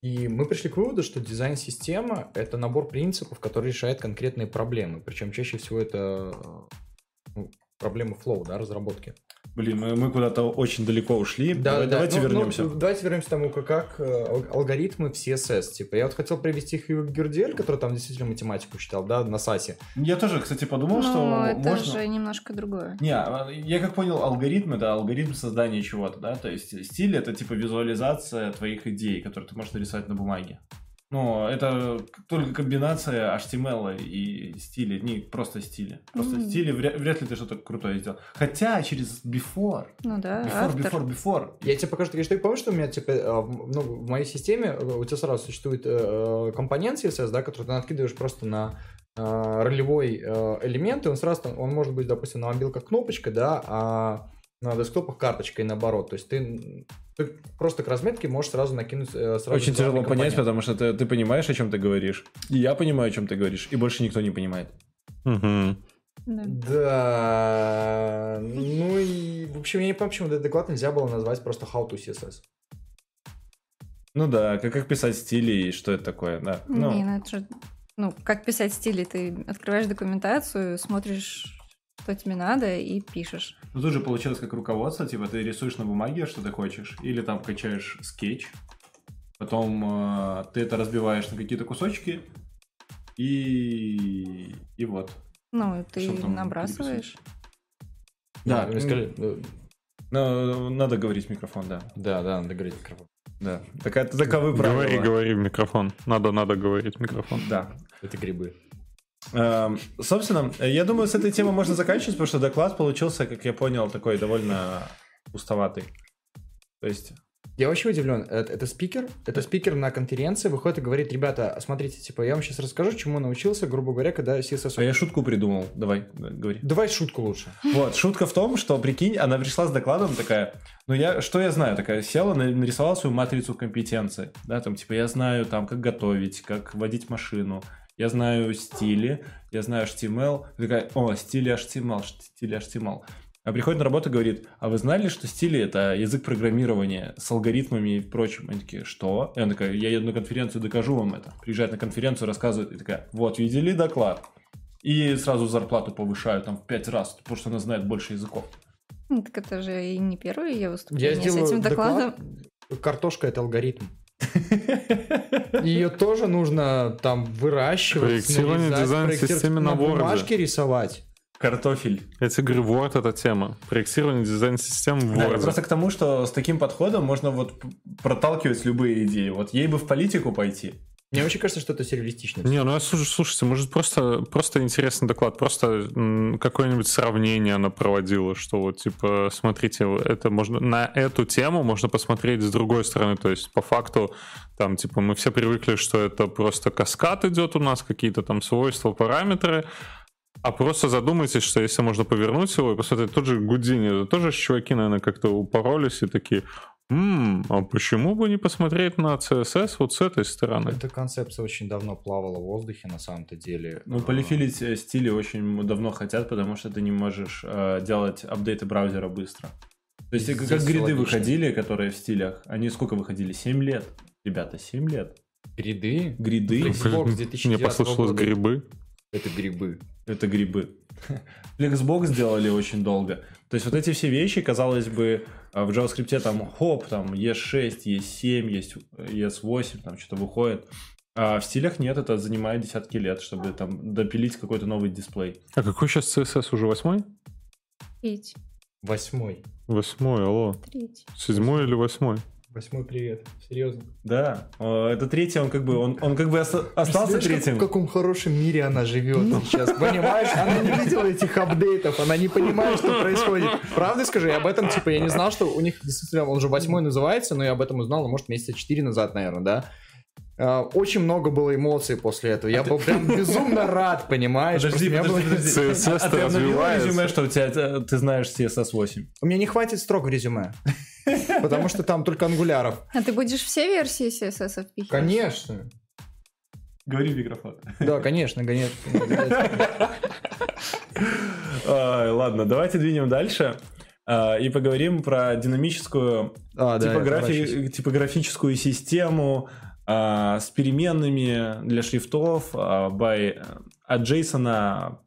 и мы пришли к выводу, что дизайн-система — это набор принципов, который решает конкретные проблемы. Причем чаще всего это проблемы флоу, да, разработки. Блин, мы, мы куда-то очень далеко ушли. Да, Давай, да, давайте ну, вернемся. Ну, давайте вернемся к тому, как, как э, алгоритмы в CSS. Типа, я вот хотел привести Хью Гердель, который там действительно математику читал, да, на САСе. Я тоже, кстати, подумал, Но что это можно... же немножко другое. Не, а, я как понял, алгоритм это алгоритм создания чего-то, да, то есть стиль это типа визуализация твоих идей, которые ты можешь нарисовать на бумаге. Ну, это только комбинация HTML и стиля, не просто стиля. Просто mm-hmm. стили вряд, вряд ли ты что-то крутое сделал. Хотя через before. Ну да, Before, автор. before, before. Я тебе покажу такие штуки. Помнишь, что у меня типа, ну, в моей системе э, у тебя сразу существует э, компонент CSS, да, который ты накидываешь просто на э, ролевой э, элемент, и он сразу, он может быть, допустим, на мобилках кнопочка, да, а на десктопах карточкой наоборот. То есть ты, ты просто к разметке можешь сразу накинуть э, сразу Очень тяжело компонент. понять, потому что ты, ты понимаешь, о чем ты говоришь. И я понимаю, о чем ты говоришь, и больше никто не понимает. Угу. Да. да. Ну и, в общем, я не понимаю, почему этот доклад нельзя было назвать просто How to CSS. Ну да, как, как писать стили и что это такое, да. Ну, Не, ну это же... Ну, как писать стили? Ты открываешь документацию, смотришь, что тебе надо, и пишешь. Ну тут же получилось как руководство, типа ты рисуешь на бумаге, что ты хочешь, или там качаешь скетч, потом э, ты это разбиваешь на какие-то кусочки, и, и вот. Ну, ты Что там набрасываешь. Да, Ну, расскажи, ну, Ну, надо говорить в микрофон, да. Да, да, надо говорить в микрофон. Да. Такая, таковы правила. Говори, говори в микрофон. Надо, надо говорить в микрофон. Да. Это грибы. Эм, Собственно, я думаю, с этой темы можно заканчивать, потому что доклад получился, как я понял, такой довольно пустоватый. То есть, Я вообще удивлен. Это, это спикер, это спикер на конференции выходит и говорит, ребята, смотрите, типа, я вам сейчас расскажу, чему научился, грубо говоря, когда CSS... а я шутку придумал. Давай, да, говори. Давай шутку лучше. Вот, шутка в том, что, прикинь, она пришла с докладом такая, ну я, что я знаю, такая, села, на- нарисовала свою матрицу компетенций, да, там, типа, я знаю, там, как готовить, как водить машину, я знаю стили, я знаю HTML, такая, о, стили HTML, стили HTML. А приходит на работу и говорит, а вы знали, что стили это язык программирования с алгоритмами и прочим? Они такие, что? И она такая, я еду на конференцию, докажу вам это. Приезжает на конференцию, рассказывает, и такая, вот, видели доклад? И сразу зарплату повышают там в пять раз, потому что она знает больше языков. Ну, так это же и не первое ее Я выступление с сделаю этим докладом. доклад. Картошка это алгоритм. Ее тоже нужно там выращивать, Проектирование нарезать, дизайн проектировать, системе на Word. бумажке рисовать. Картофель. Я тебе говорю, Word это тема. Проектирование дизайн-систем в Да, Word. просто к тому, что с таким подходом можно вот проталкивать любые идеи. Вот ей бы в политику пойти. Мне вообще кажется, что это сюрреалистично. Не, ну я слушай, слушайте, может просто, просто интересный доклад, просто какое-нибудь сравнение она проводила, что вот типа, смотрите, это можно на эту тему можно посмотреть с другой стороны, то есть по факту там типа мы все привыкли, что это просто каскад идет у нас, какие-то там свойства, параметры, а просто задумайтесь, что если можно повернуть его и посмотреть, тот же Гудини, тоже чуваки, наверное, как-то упоролись и такие, «М, а почему бы не посмотреть на CSS вот с этой стороны? Эта концепция очень давно плавала в воздухе, на самом-то деле. Ну, полифилить э, стили очень давно хотят, потому что ты не можешь э, делать апдейты браузера быстро. То есть, Здесь как гриды логично. выходили, которые в стилях, они сколько выходили? 7 лет. Ребята, 7 лет. Гриды? Гриды Блин, 2009 Мне послышалось года. грибы. Это грибы. — это грибы. Flexbox сделали очень долго. То есть вот эти все вещи, казалось бы, э, в JavaScript там хоп, там ES6, ES7, есть ES8, там что-то выходит. А в стилях нет, это занимает десятки лет, чтобы там допилить какой-то новый дисплей. А какой сейчас CSS уже восьмой? Третий. Восьмой. Восьмой, алло. Третий. Седьмой или восьмой? Восьмой привет. Серьезно. Да, э, это третий, он как бы, он, он как бы оста- остался Представляешь, как- третьим. в каком хорошем мире она живет сейчас, понимаешь? Она не видела этих апдейтов, она не понимает, что происходит. Правда скажи, я об этом, типа, я не знал, что у них действительно, он же восьмой называется, но я об этом узнал, ну, может, месяца четыре назад, наверное, да? А, Очень много было эмоций после этого. Я был прям безумно рад, понимаешь? Подожди, подожди, было- подожди. CSS А ты обновил развивается. резюме, что у тебя, э, ты знаешь CSS 8? У меня не хватит строк в резюме. Потому что там только ангуляров. А ты будешь все версии CSS впихивать? Конечно. Говори в микрофон. Да, конечно, конечно. Ладно, давайте двинем дальше. а, И поговорим про динамическую А, да, типографи- отворачиваюсь. типографическую систему а, с переменными для шрифтов а, by, от Джейсона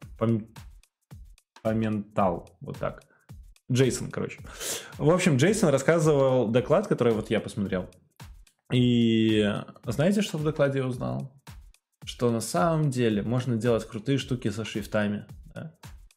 Поментал. Вот так. Джейсон, короче. В общем, Джейсон рассказывал доклад, который вот я посмотрел. И знаете, что в докладе я узнал? Что на самом деле можно делать крутые штуки со шрифтами. да.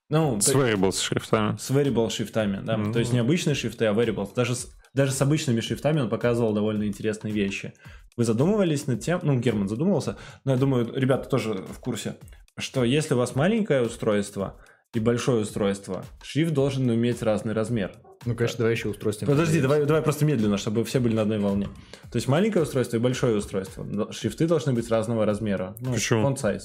Ну, С с шрифтами. с variable шрифтами, да. Ну. То есть не обычные шрифты, а variables. Даже с, даже с обычными шрифтами он показывал довольно интересные вещи. Вы задумывались над тем, ну, Герман задумывался, но я думаю, ребята тоже в курсе, что если у вас маленькое устройство и большое устройство, шрифт должен иметь разный размер. Ну, конечно, давай еще устройство. Подожди, давай, давай просто медленно, чтобы все были на одной волне. То есть маленькое устройство и большое устройство. Шрифты должны быть разного размера. Ну, Почему? Font size.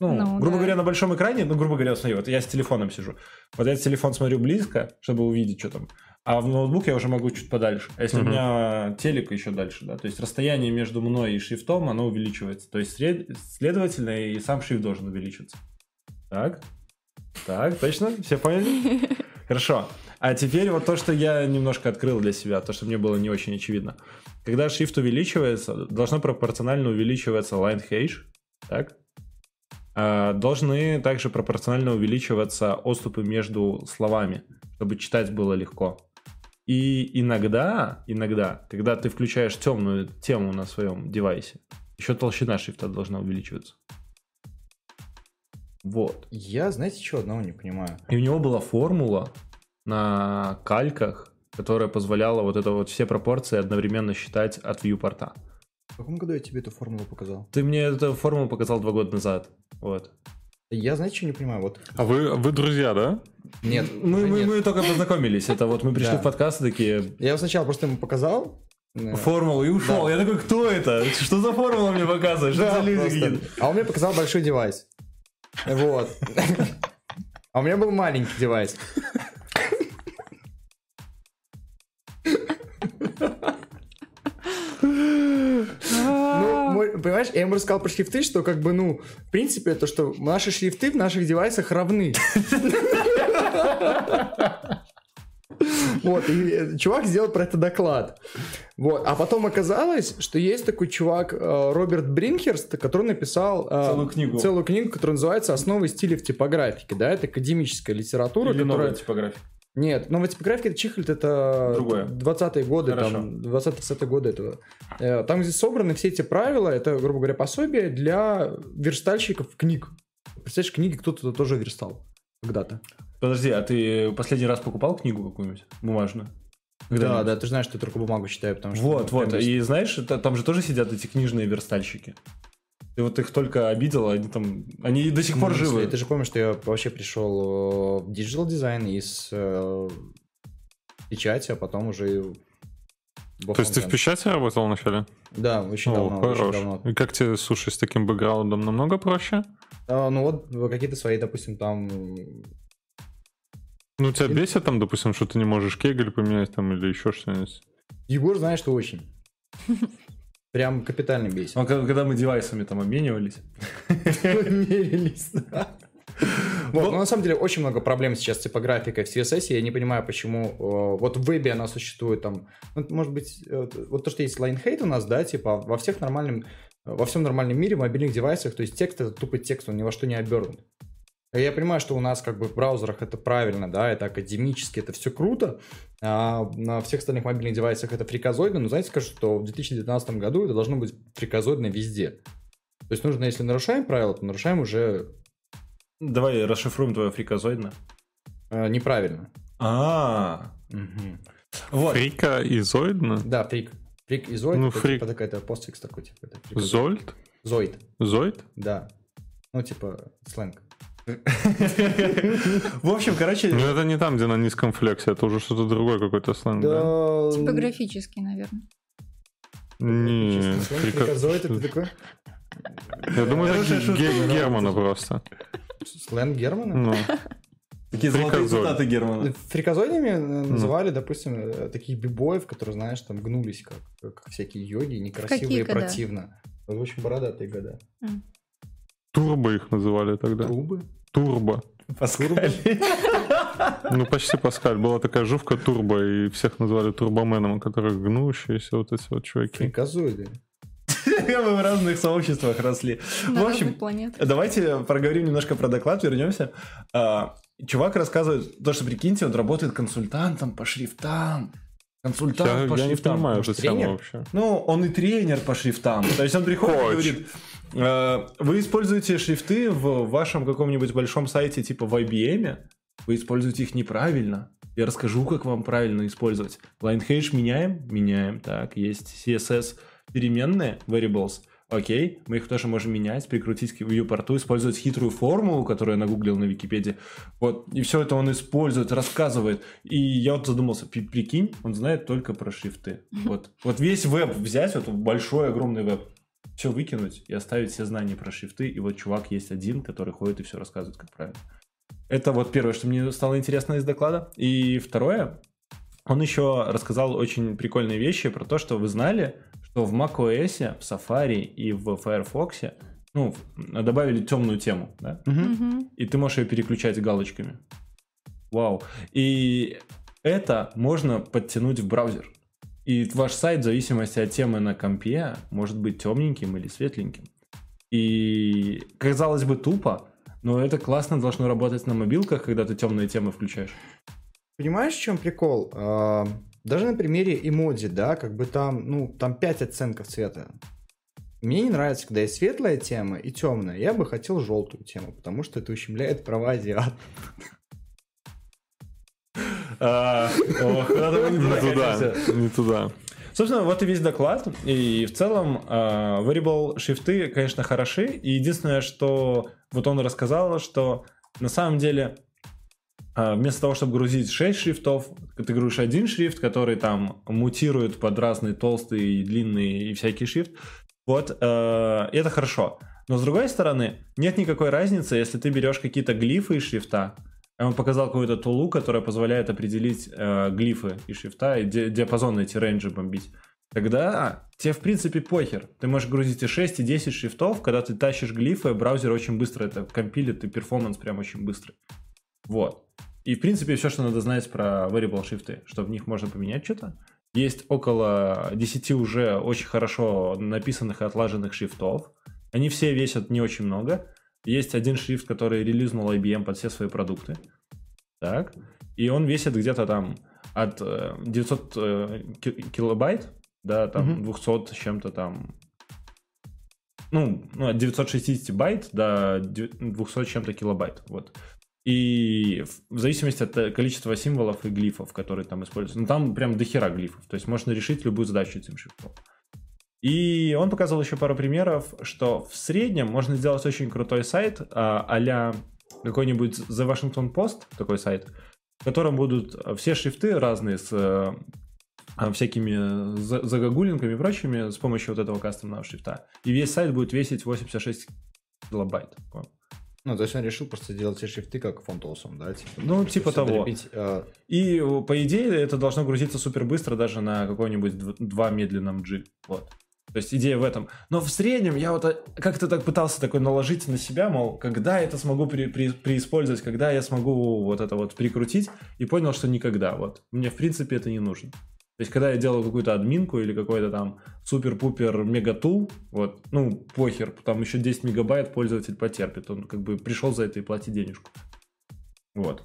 Ну, Ну, грубо да. говоря, на большом экране, ну, грубо говоря, смотри, вот я с телефоном сижу. Вот я телефон смотрю близко, чтобы увидеть, что там. А в ноутбук я уже могу чуть подальше. А если Мгм. у меня телек еще дальше, да, то есть расстояние между мной и шрифтом, оно увеличивается. То есть, сред- следовательно, и сам шрифт должен увеличиться. Так? Так, точно? Все поняли? Хорошо. А теперь вот то, что я немножко открыл для себя, то, что мне было не очень очевидно. Когда шрифт увеличивается, должно пропорционально увеличиваться line hash, так? А, должны также пропорционально увеличиваться отступы между словами, чтобы читать было легко. И иногда, иногда, когда ты включаешь темную тему на своем девайсе, еще толщина шрифта должна увеличиваться. Вот. Я, знаете, что одного не понимаю? И у него была формула на кальках, которая позволяла вот это вот все пропорции одновременно считать от вьюпорта. В каком году я тебе эту формулу показал? Ты мне эту формулу показал два года назад. Вот. Я, знаете, что не понимаю? Вот. А вы, вы друзья, да? Нет. Мы, мы, нет. мы только познакомились. Это вот мы пришли Да. в подкаст и такие Я сначала просто ему показал. э, формулу и ушел. Да. Я такой, кто это? Что за формула мне показываешь? Что Да, за люди? А он мне показал большой девайс. Вот. А у меня был маленький девайс. Ну, понимаешь, я ему рассказал про шрифты, что как бы, ну, в принципе, то, что наши шрифты в наших девайсах равны. Вот, и э, чувак сделал про это доклад. Вот, а потом оказалось, что есть такой чувак э, Роберт Бринхерст, который написал э, Целую книгу. целую книгу, которая называется «Основы стиля в типографике». Да, это академическая литература, Или новая которая... типография. Нет, новая типография это Чихльд, это Другое. 20-е годы, Хорошо. там, 20-30-е годы этого. Там, где собраны все эти правила, это, грубо говоря, пособие для верстальщиков книг. Представляешь, книги кто-то тоже верстал когда-то. Подожди, а ты последний раз покупал книгу какую-нибудь бумажную? Да, да, ты же знаешь, что я только бумагу читаю, потому что... Вот, ну, вот. И знаешь, это- там же тоже сидят эти книжные верстальщики. Ты вот их только обидел, они там, они до сих пор смысле? живы. Ты же помнишь, что я вообще пришел в digital дизайн из э, печати, а потом уже То есть ты в печати работал вначале? Да, очень О, давно, очень хорош. давно. И как тебе, слушай, с таким бэкграундом намного проще? А, ну вот какие-то свои, допустим, там... Ну, тебя бесит там, допустим, что ты не можешь кегель поменять там или еще что-нибудь? Егор знает, что очень. Прям капитально бесит. Ну, когда когда мы девайсами там обменивались. Мерились, да. Вот, но на самом деле очень много проблем сейчас с типографикой в CSS. Я не понимаю, почему э, вот в вебе она существует там. ну, может быть, э, вот то, что есть line hate у нас, да, типа во всех нормальном, во всем нормальном мире, в мобильных девайсах, то есть текст это тупо текст, он ни во что не обернут. Я понимаю, что у нас как бы в браузерах это правильно, да, это академически, это все круто, а на всех остальных мобильных девайсах это фриказоидно, но знаете, скажу, что в 2019 году это должно быть фриказоидно везде. То есть нужно, если нарушаем правила, то нарушаем уже Давай расшифруем твое фриказоидно. э, неправильно. А, Мгм. вот. Фрика и зоидно? Да, фрик. Фрик и зоид, Ну, это фрик. типа такая-то постфикс такой, типа. Это. Зольд? Зоид, Зоид? да. Ну, типа, сленг. В общем, короче, Ну, это не там, где на низком флексе, это уже что-то другое, какой-то сленг, да? Типографический, наверное. Не, фриказоид, это такой... Я думаю, это Германа просто. Сленг Германа? Ну, такие золотые цитаты Германа. Фриказоидами э, Ну. называли, допустим, э, таких бибоев, которые, знаешь, там гнулись, как, как всякие йоги, некрасиво и противно. В общем, бородатые года. Турбо их называли тогда. Трубы. Турбо. Паскаль. Ну, почти Паскаль. Была такая жувка турбо, и всех называли турбоменом, которые гнущиеся, вот эти вот чуваки. Фриказоиды. Мы в разных сообществах росли. На В общем. Давайте проговорим немножко про доклад, вернемся. А, Чувак рассказывает, то, что, прикиньте, он работает консультантом по шрифтам. Консультант Я, по я не шрифтам. понимаю Может, эту тренер? вообще. Ну, он и тренер по шрифтам. То есть он приходит и Коуч. говорит, «Э, вы используете шрифты в вашем каком-нибудь большом сайте типа в IBM, вы используете их неправильно. Я расскажу, как вам правильно использовать. Linehash меняем? Меняем. Так, есть CSS переменные, variables. Окей, мы их тоже можем менять, прикрутить к viewport, использовать хитрую формулу, которую я нагуглил на Википедии. Вот, и все это он использует, рассказывает. И я вот задумался, прикинь, он знает только про шрифты. Вот, вот весь веб взять, вот большой, огромный веб, все выкинуть и оставить все знания про шрифты, и вот чувак есть один, который ходит и все рассказывает, как правильно. Это вот первое, что мне стало интересно из доклада. И второе, он еще рассказал очень прикольные вещи про то, что вы знали, что в macOS, в Safari и в Firefox ну, добавили темную тему, да? Мгм. и ты можешь ее переключать галочками. Вау. И это можно подтянуть в браузер. И ваш сайт, в зависимости от темы на компе, может быть темненьким или светленьким. И, казалось бы, тупо, но это классно должно работать на мобилках, когда ты темные темы включаешь. Понимаешь, в чем прикол? А, даже на примере эмодзи, да, как бы там, ну, там 5 оттенков цвета. Мне не нравится, когда есть светлая тема и темная. Я бы хотел желтую тему, потому что это ущемляет права азиат. А, не туда, не туда. Собственно, вот и весь доклад. И в целом а, variable шрифты, конечно, хороши. И единственное, что вот он рассказал, что на самом деле а, вместо того, чтобы грузить 6 шрифтов, ты грузишь один шрифт, который там мутирует под разные толстые и длинные и всякий шрифт. Вот, э, это хорошо. Но с другой стороны, нет никакой разницы, если ты берешь какие-то глифы из шрифта, он показал какую-то тулу, которая позволяет определить э, глифы и шрифта, и ди- диапазон эти рейнджи бомбить. Тогда тебе, в принципе, похер. Ты можешь грузить и 6, и 10 шрифтов, когда ты тащишь глифы, браузер очень быстро это компилит, и перформанс прям очень быстрый. Вот. И, в принципе, все, что надо знать про variable шрифты, что в них можно поменять что-то. Есть около 10 уже очень хорошо написанных и отлаженных шрифтов. Они все весят не очень много. Есть один шрифт, который релизнул IBM под все свои продукты. Так. И он весит где-то там от 900 э, э, килобайт до там угу. 200 с чем-то там ну, ну, от 960 байт до 200 чем-то килобайт. Вот. И в зависимости от э, количества символов и глифов, которые там используются. Ну, там прям дохера глифов. То есть можно решить любую задачу этим шрифтом. И он показал еще пару примеров, что в среднем можно сделать очень крутой сайт а какой-нибудь The Washington Post, такой сайт, в котором будут все шрифты разные с э, всякими загогулинками и прочими с помощью вот этого кастомного шрифта. И весь сайт будет весить 86 килобайт. Ну, то есть он решил просто сделать все шрифты как фонтосом, да? Типа, ну, типа того. Долепить, э... И, по идее, это должно грузиться супер быстро даже на какой-нибудь 2 медленном G. Вот. То есть идея в этом. Но в среднем я вот э, как-то так пытался такой наложить на себя, мол, когда я это смогу при, при, преиспользовать, когда я смогу вот это вот прикрутить, и понял, что никогда. Вот. Мне, в принципе, это не нужно. То есть, когда я делаю какую-то админку или какой-то там супер-пупер мегатул, вот, ну, похер, там еще 10 мегабайт пользователь потерпит. Он как бы пришел за это и платит денежку. Вот.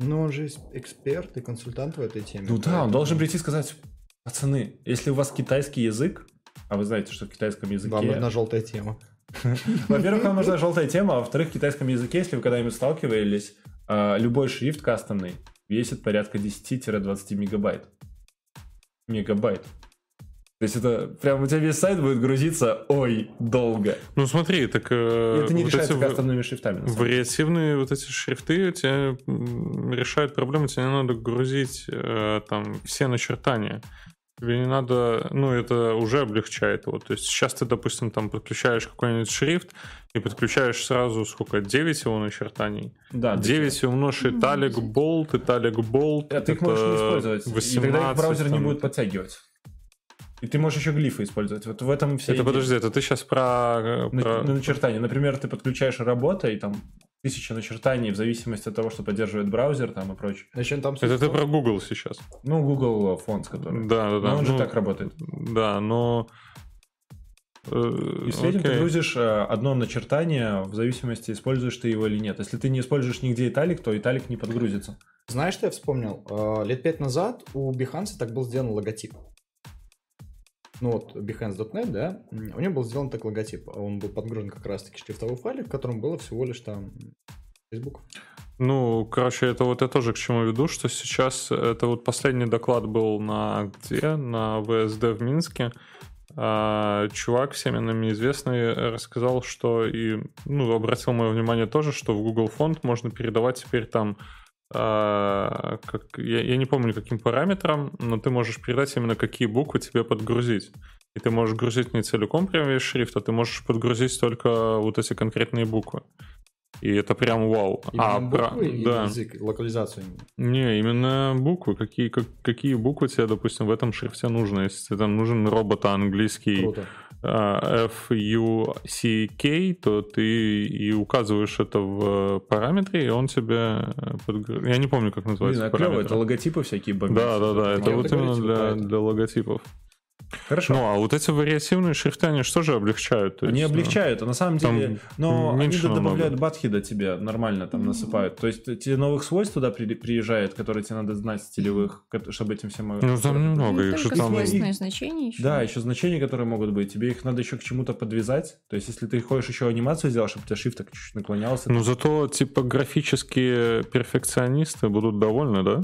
Ну, он же эксперт и консультант в этой теме. Ну да, он должен прийти и сказать, пацаны, если у вас китайский язык, а вы знаете, что в китайском языке... Вам нужна желтая тема. Во-первых, вам нужна желтая тема, а во-вторых, в китайском языке, если вы когда-нибудь сталкивались, а, любой шрифт кастомный весит порядка 10-20 мегабайт. Мегабайт. То есть это прям у тебя весь сайт будет грузиться, ой, долго. Ну смотри, так... Э, это не вот решается кастомными шрифтами. Вариативные вот эти шрифты у тебя решают проблему, тебе не надо грузить э, там все начертания. Тебе не надо, ну, это уже облегчает его. То есть сейчас ты, допустим, там подключаешь какой-нибудь шрифт и подключаешь сразу, сколько, 9 его начертаний. Да. 9 умножь италик болт, италик болт. А ты их можешь не использовать. 18, и тогда их браузер там... не будет подтягивать. И ты можешь еще глифы использовать. Вот в этом все. Это идея. подожди, это ты сейчас про... про... На, начертание. Например, ты подключаешь работа и там тысяча начертаний в зависимости от того, что поддерживает браузер там и прочее. Значит, там это ты про Google сейчас. Ну, Google Fonts, который. Да, да, да. Но он ну, же так работает. Да, но... Э, и в среднем ты грузишь э, одно начертание в зависимости, используешь ты его или нет. Если ты не используешь нигде италик, то италик не подгрузится. Знаешь, что я вспомнил? Э, лет пять назад у Behance так был сделан логотип ну вот Behance.net, да, у него был сделан так логотип. Он был подгружен как раз-таки шрифтовой файлик, в котором было всего лишь там Facebook. Ну, короче, это вот я тоже к чему веду, что сейчас это вот последний доклад был на где? На ВСД в Минске. А, чувак, всеми нами известный, рассказал, что и, ну, обратил мое внимание тоже, что в Google фонд можно передавать теперь там как, я, я не помню каким параметрам, но ты можешь передать именно какие буквы тебе подгрузить. И ты можешь грузить не целиком прям весь шрифт, а ты можешь подгрузить только вот эти конкретные буквы. И это прям вау. Именно а, буквы про... или да. язык, локализацию? Не, именно буквы. Какие, как, какие буквы тебе, допустим, в этом шрифте нужны? Если тебе там нужен робот английский, Круто. А, FUCK, то ты и указываешь это в параметре, и он тебе... Подгр... Я не помню, как называется Блин, а клево, это логотипы всякие бомбят. Да, да, да, это вот именно для, для логотипов. Хорошо. Ну, а вот эти вариативные шрифты, они что же облегчают? То они есть, облегчают, а на самом там деле, но они добавляют намного. батхида тебе нормально там насыпают. То есть тебе новых свойств туда при- приезжает, которые тебе надо знать стилевых, чтобы этим всем... Ну, там немного, Ну, их же там... значения еще. Да, еще значения, которые могут быть. Тебе их надо еще к чему-то подвязать. То есть, если ты хочешь еще анимацию сделать, чтобы у тебя шрифт так чуть-чуть наклонялся. Ну, зато типографические перфекционисты будут довольны, да?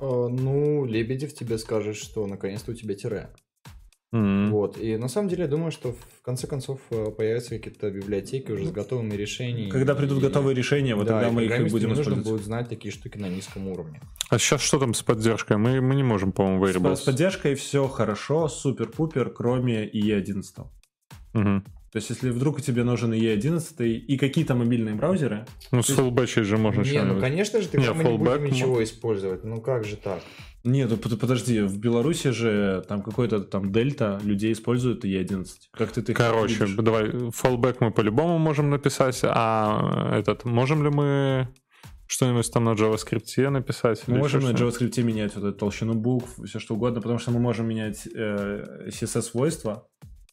Э, Ну, Лебедев тебе скажет, что наконец-то у тебя тире. М. Вот. И на самом деле я думаю, что в конце концов э, появятся какие-то библиотеки уже с готовыми решениями. Когда придут И- готовые решения, вот да, тогда и мы их и будем нужно использовать. будет знать такие штуки на низком уровне. А сейчас что там с поддержкой? Мы, мы не можем, по-моему, variables. с поддержкой все хорошо, супер-пупер, кроме IE11. Мгм. То есть, если вдруг тебе нужен IE11 и какие-то мобильные браузеры, Ну, с флбэчей же можно не, ну конечно же, ты Не, мы не будем ничего использовать. Ну как же так? Нет, ну под- подожди, в Беларуси же там какой-то там дельта людей используют E11. Как ты ты Короче, видишь? давай, fallback мы по-любому можем написать, а этот, можем ли мы что-нибудь там на JavaScript написать? мы можем на? JavaScript менять вот эту толщину букв, все что угодно, потому что мы можем менять э, CSS-свойства,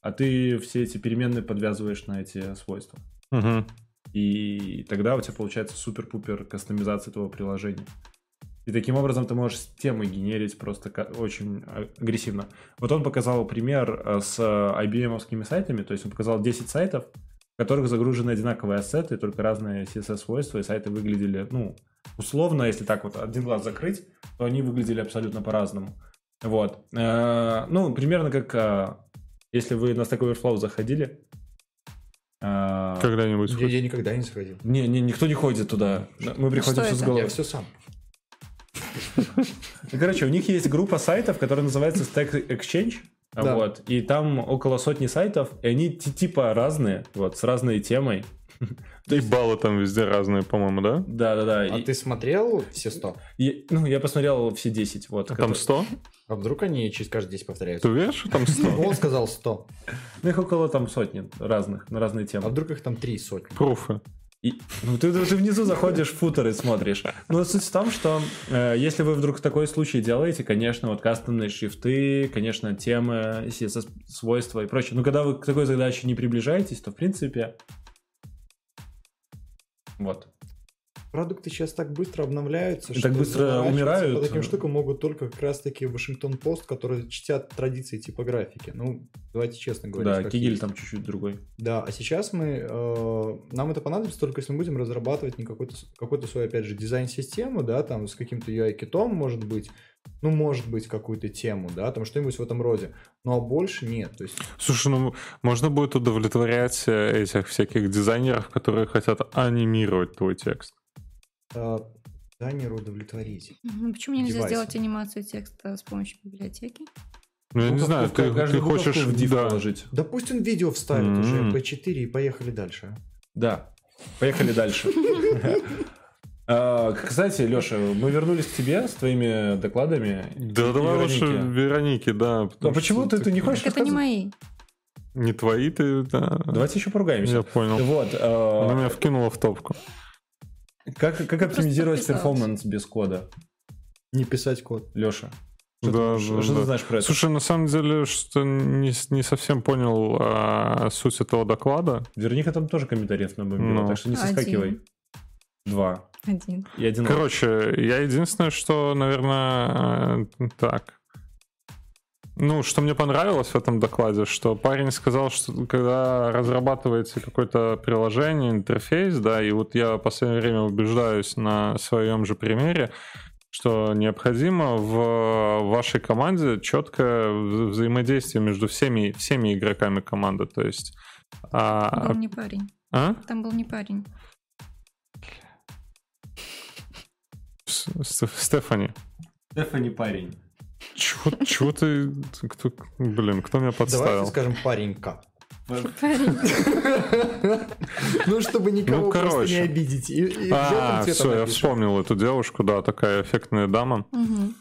а ты все эти переменные подвязываешь на эти свойства. Мгм. И тогда у тебя получается супер-пупер кастомизация твоего приложения. И таким образом ты можешь темы генерить просто очень а- агрессивно. Вот он показал пример э, с IBM-овскими сайтами, то есть он показал 10 сайтов, в которых загружены одинаковые ассеты, только разные CSS-свойства, и сайты выглядели, ну, условно, если так вот один глаз закрыть, то они выглядели абсолютно по-разному. Вот. Э, Ну, примерно как э, если вы на Stack Overflow заходили, э, Когда-нибудь. Я, я никогда не заходил. не, не, никто не ходит туда. Мы приходим все с это? головой. Я все сам. Ну, Короче, у них есть группа сайтов, которая называется Stack Exchange. Да. Вот, и там около сотни сайтов, и они ти- типа разные, вот, с разной темой. И баллы там везде разные, по-моему, да? Да, да, да. А и- ты смотрел все 100? и- ну, я посмотрел все 10. Вот, А там которые- 100? А вдруг они через каждые 10 Ты повторяются? уверен, что там 100? Он сказал 100. Ну, их около там сотни разных, на разные темы. А вдруг их там 3 сотни? Пруфы. И- ну, ты, ты внизу заходишь в футер и смотришь. Но суть в том, что э, если вы вдруг такой случай делаете, конечно, вот кастомные шрифты, конечно, темы, CSS свойства и прочее. Но когда вы к такой задаче не приближаетесь, то в принципе... Вот. Продукты сейчас так быстро обновляются, И так быстро заворачиваться умирают. По таким штукам могут только как раз-таки Вашингтон-Пост, которые чтят традиции типографики. Ну, давайте честно говорить. да, Кигель есть. там чуть-чуть другой. Да, а сейчас мы, э, нам это понадобится только если мы будем разрабатывать не какой-то, какой-то свой, опять же, дизайн-систему, да, там с каким-то UI-китом, может быть, ну, может быть, какую-то тему, да, там что-нибудь в этом роде. Ну, а больше нет, то есть... Слушай, ну можно будет удовлетворять э, этих всяких дизайнеров, которые хотят анимировать твой текст. Э, дизайнеру удовлетворить. Ну, почему нельзя Девайсы. сделать анимацию текста с помощью библиотеки? Ну, я не Буковку знаю, ты, ты хочешь... в да. положить. Да пусть он видео вставит М. уже, P4 и поехали дальше. Да. Поехали дальше. А, Кстати, Леша, мы вернулись к тебе с твоими докладами. Да давай лучше. Вероники, да. А почему ты, ты не хочешь это не мои. Не твои ты, да. Давайте еще поругаемся. Я понял. Вот. а, Она меня вкинула в топку. Как, как оптимизировать перформанс без кода? Не писать код. Леша, что, Да, ты, да, что да. ты знаешь про это? Слушай, на самом деле, что не, не совсем понял а, суть этого доклада. Вероника там тоже комментариев набомбила, Ну. так что не Один. соскакивай. Два. Один. И один. Короче, я единственное, что, наверное, э, так. Ну, что мне понравилось в этом докладе, что парень сказал, что когда разрабатываете какое-то приложение, интерфейс, да, и вот я в последнее время убеждаюсь на своем же примере, что необходимо в вашей команде четкое вза- взаимодействие между всеми, всеми игроками команды. То есть... а- Там был не парень. а? Там был не парень. С- Стефани. Стефани парень. Чего, чего ты... Кто, блин, кто меня подставил? Давайте скажем паренька. Парень. Ну, чтобы никого Ну, просто не обидеть. И, и А, все, я вспомнил эту девушку, да, такая эффектная дама. Мгм.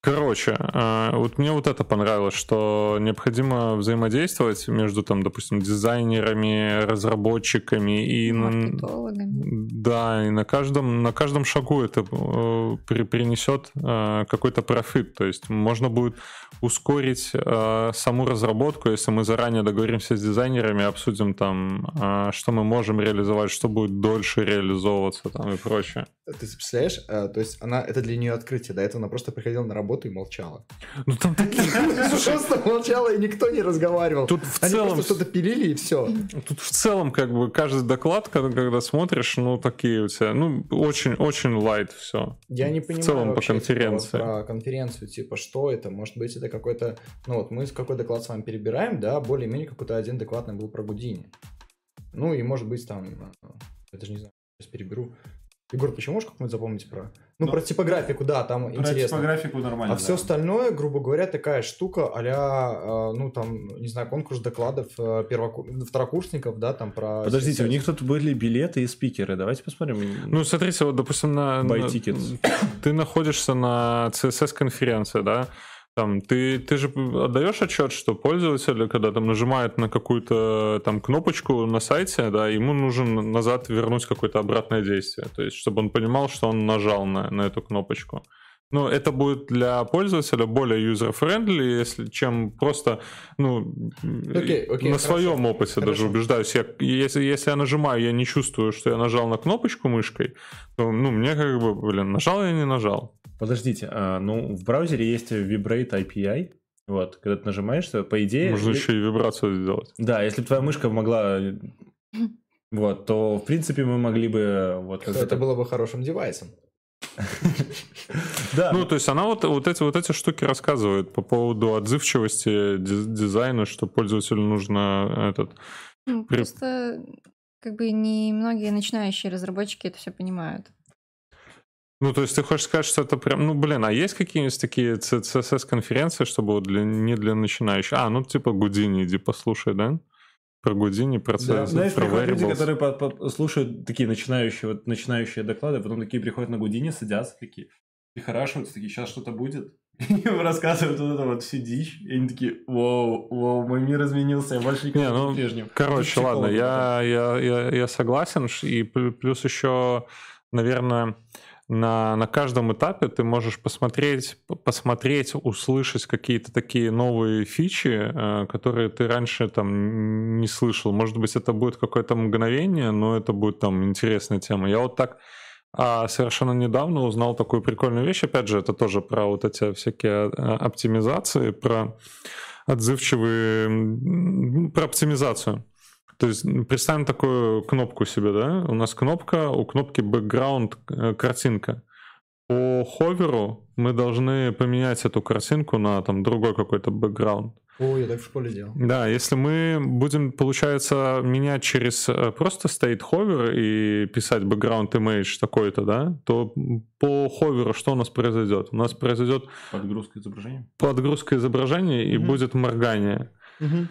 Короче, э, вот мне вот это понравилось, что необходимо взаимодействовать между, там, допустим, дизайнерами, разработчиками и да, и на каждом на каждом шагу это э, при, принесет э, какой-то профит, то есть можно будет ускорить саму разработку, если мы заранее договоримся с дизайнерами, обсудим там, что мы можем реализовать, что будет дольше реализовываться там и прочее. Ты представляешь, то есть она это для нее открытие, до этого она просто приходила на работу работу и молчала. Ну там такие... Просто молчала, и никто не разговаривал. Тут в Они целом... что-то пилили, и все. Тут в целом, как бы, каждый доклад, когда, когда смотришь, ну, такие у тебя, ну, очень-очень лайт все. Я не понимаю в целом по конференции. про конференцию, типа, что это? Может быть, это какой-то... Ну, вот мы какой доклад с вами перебираем, да, более-менее какой-то один докладный был про Гудини. Ну, и может быть, там, я даже не знаю, сейчас переберу, Егор, почему можешь как-нибудь запомнить про... Ну, ну, про типографику, да, там про интересно. Про типографику нормально, А да. все остальное, грубо говоря, такая штука а ну, там, не знаю, конкурс докладов э, первоку... второкурсников, да, там про... Подождите, у них тут были билеты и спикеры, давайте посмотрим. Ну, смотрите, вот, допустим, на... Buy tickets. Ты находишься на CSS-конференции, да, там, ты, ты же отдаешь отчет, что пользователь, когда там нажимает на какую-то там кнопочку на сайте, да, ему нужен назад вернуть какое-то обратное действие. То есть, чтобы он понимал, что он нажал на, на эту кнопочку. Ну, это будет для пользователя более user-friendly, если, чем просто, ну, okay, okay, на своем опыте хорошо. даже убеждаюсь. Я, если, если я нажимаю, я не чувствую, что я нажал на кнопочку мышкой, то, ну, мне как бы, блин, нажал я не нажал. Подождите, а, ну в браузере есть Vibrate API, вот, когда ты нажимаешь, то по идее... Можно еще и вибрацию сделать. Да, если бы твоя мышка могла... Вот, то, в принципе, мы могли бы... Вот, это было бы хорошим девайсом. Да. Ну, то есть она вот, вот, эти, вот эти штуки рассказывает по поводу отзывчивости дизайна, что пользователю нужно этот... Ну, просто как бы не многие начинающие разработчики это все понимают. Ну, то есть ты хочешь сказать, что это прям, ну, блин, а есть какие-нибудь такие CSS-конференции, чтобы вот для, не для начинающих? А, ну, типа Гудини, иди послушай, да? Про Гудини, про CSS, да, знаешь, про приходят люди, которые по, по, слушают такие начинающие, вот начинающие доклады, потом такие приходят на Гудини, садятся такие, прихорашиваются, такие, сейчас что-то будет. И им рассказывают вот это вот всю дичь. И они такие, вау, вау, мой мир изменился, я больше не, ну, прежним. Короче, ладно, я, я, я, я согласен. И плюс еще, наверное, на, на каждом этапе ты можешь посмотреть, посмотреть, услышать какие-то такие новые фичи, э, которые ты раньше там не слышал. Может быть, это будет какое-то мгновение, но это будет там интересная тема. Я вот так а совершенно недавно узнал такую прикольную вещь. Опять же, это тоже про вот эти всякие э, оптимизации, про отзывчивые, про оптимизацию. То есть представим такую кнопку себе, да? У нас кнопка, у кнопки background э, картинка. По ховеру мы должны поменять эту картинку на там другой какой-то бэкграунд. О, я так в школе делал. Да, если мы будем, получается, менять через э, просто state hover и писать background image такой-то, да, то по ховеру что у нас произойдет? У нас произойдет... Подгрузка изображения? Подгрузка изображения угу. и будет моргание. Угу.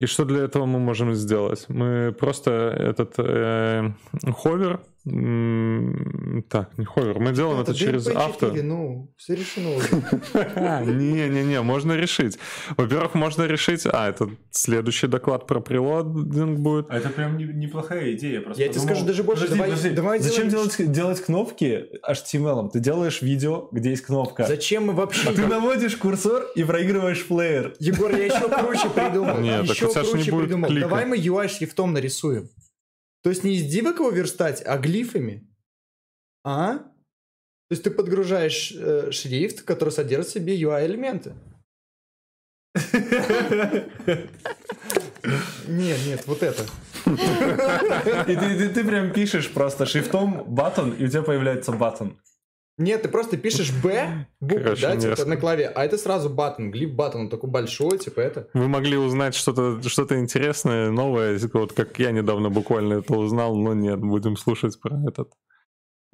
И что для этого мы можем сделать? Мы просто этот э, ховер так, не ховер. Мы делаем это, это через авто. Ну, все решено Не-не-не, можно решить. Во-первых, можно решить... А, это следующий доклад про прилодинг будет. А это прям неплохая идея. Я тебе скажу даже больше. Давай Зачем делать кнопки HTML? Ты делаешь видео, где есть кнопка. Зачем мы вообще... Ты наводишь курсор и проигрываешь плеер. Егор, я еще круче придумал. Нет, так у тебя не будет Давай мы UI шрифтом нарисуем. То есть не из дивок его верстать, а глифами. А? То есть ты подгружаешь э, шрифт, который содержит в себе UI-элементы. Нет, нет, вот это. И ты, прям пишешь просто шрифтом батон, и у тебя появляется батон. Нет, ты просто пишешь Б, букву, да, типа на клаве, а это сразу батон, глиф батон, он такой большой, типа это. Вы могли узнать что-то что интересное, новое, вот как я недавно буквально это узнал, но нет, будем слушать про этот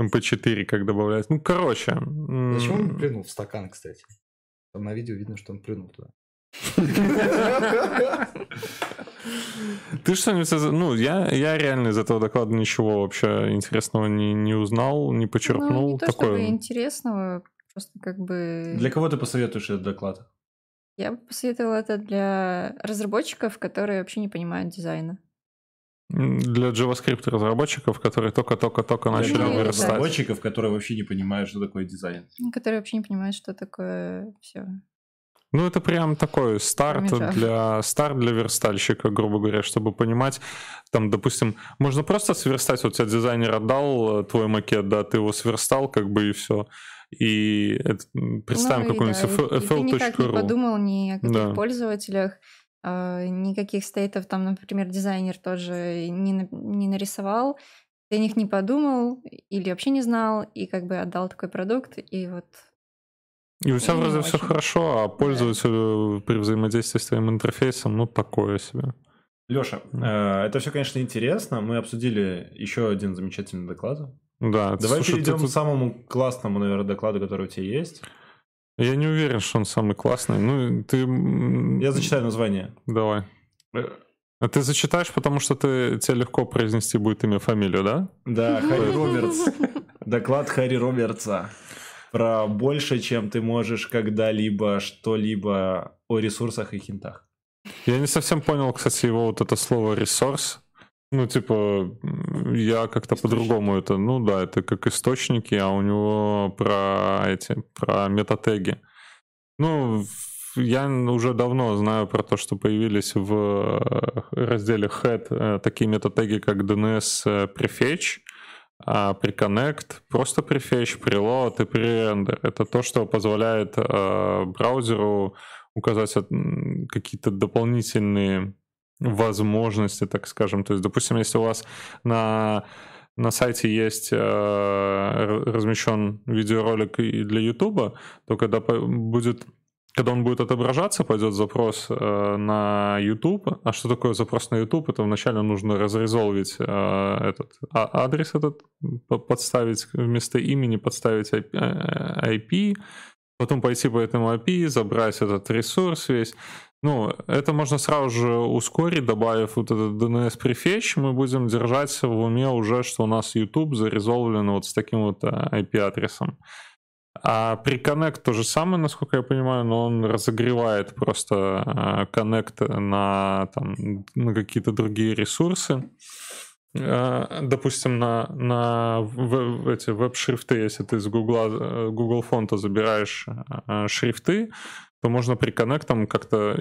MP4, как добавлять. Ну, короче. Зачем он плюнул в стакан, кстати? Там на видео видно, что он плюнул туда. Ты что-нибудь... Ну, я, я реально из этого доклада ничего вообще интересного не, не узнал, не почерпнул. Ну, не то, Такое... чтобы интересного, Просто как бы... Для кого ты посоветуешь этот доклад? Я бы посоветовала это для разработчиков, которые вообще не понимают дизайна. Для JavaScript разработчиков, которые только-только-только начали Для вырастать. разработчиков, которые вообще не понимают, что такое дизайн. Которые вообще не понимают, что такое все. Ну, это прям такой старт для, старт для верстальщика, грубо говоря, чтобы понимать, там, допустим, можно просто сверстать, вот тебе дизайнер отдал э, твой макет, да, ты его сверстал, как бы, и все. И это, представим Ну и какой-нибудь да, и ты никак не fl.ru. подумал ни о каких Да. пользователях, а, никаких стейтов, там, например, дизайнер тоже не, не нарисовал, ты о них не подумал или вообще не знал, и как бы отдал такой продукт, и вот И у тебя И не вроде все очень. хорошо, а пользователю при взаимодействии с твоим интерфейсом, ну, такое себе. Леша, э, это все, конечно, интересно. Мы обсудили еще один замечательный доклад. Да, Давай слушай, перейдем тут- к самому классному, наверное, докладу, который у тебя есть. Я не уверен, что он самый классный. Ну, ты... Я зачитаю название. Давай. Э, А ты зачитаешь, потому что ты, тебе легко произнести будет имя, фамилию, да? Да, Харри Робертс. Доклад Харри Робертса про больше, чем ты можешь когда-либо что-либо о ресурсах и хинтах. Я не совсем понял, кстати, его вот это слово ресурс. Ну, типа, я как-то по-другому это, ну да, это как источники, а у него про эти, про метатеги. Ну, я уже давно знаю про то, что появились в э, разделе head э, такие метатеги, как DNS э, prefetch, а preconnect, просто prefetch, preload и prerender. Это то, что позволяет э, браузеру указать какие-то дополнительные возможности, так скажем. То есть, допустим, если у вас на, на сайте есть э, размещен видеоролик для YouTube, то когда будет когда он будет отображаться, пойдет запрос э, на YouTube. А что такое запрос на YouTube? Это вначале нужно разрезолвить э, этот а- адрес этот, по- подставить вместо имени, подставить IP, э, IP, потом пойти по этому API, забрать этот ресурс весь. Ну, это можно сразу же ускорить, добавив вот этот DNS prefetch, мы будем держать в уме уже, что у нас YouTube зарезолвлен вот с таким вот э, IP-адресом. А при Connect то же самое, насколько я понимаю, но он разогревает просто э, Connect на, там, на какие-то другие ресурсы. Э, Допустим, на, на эти веб-шрифты, если ты Google, э, Google фонта забираешь шрифты, то можно при коннектам как-то,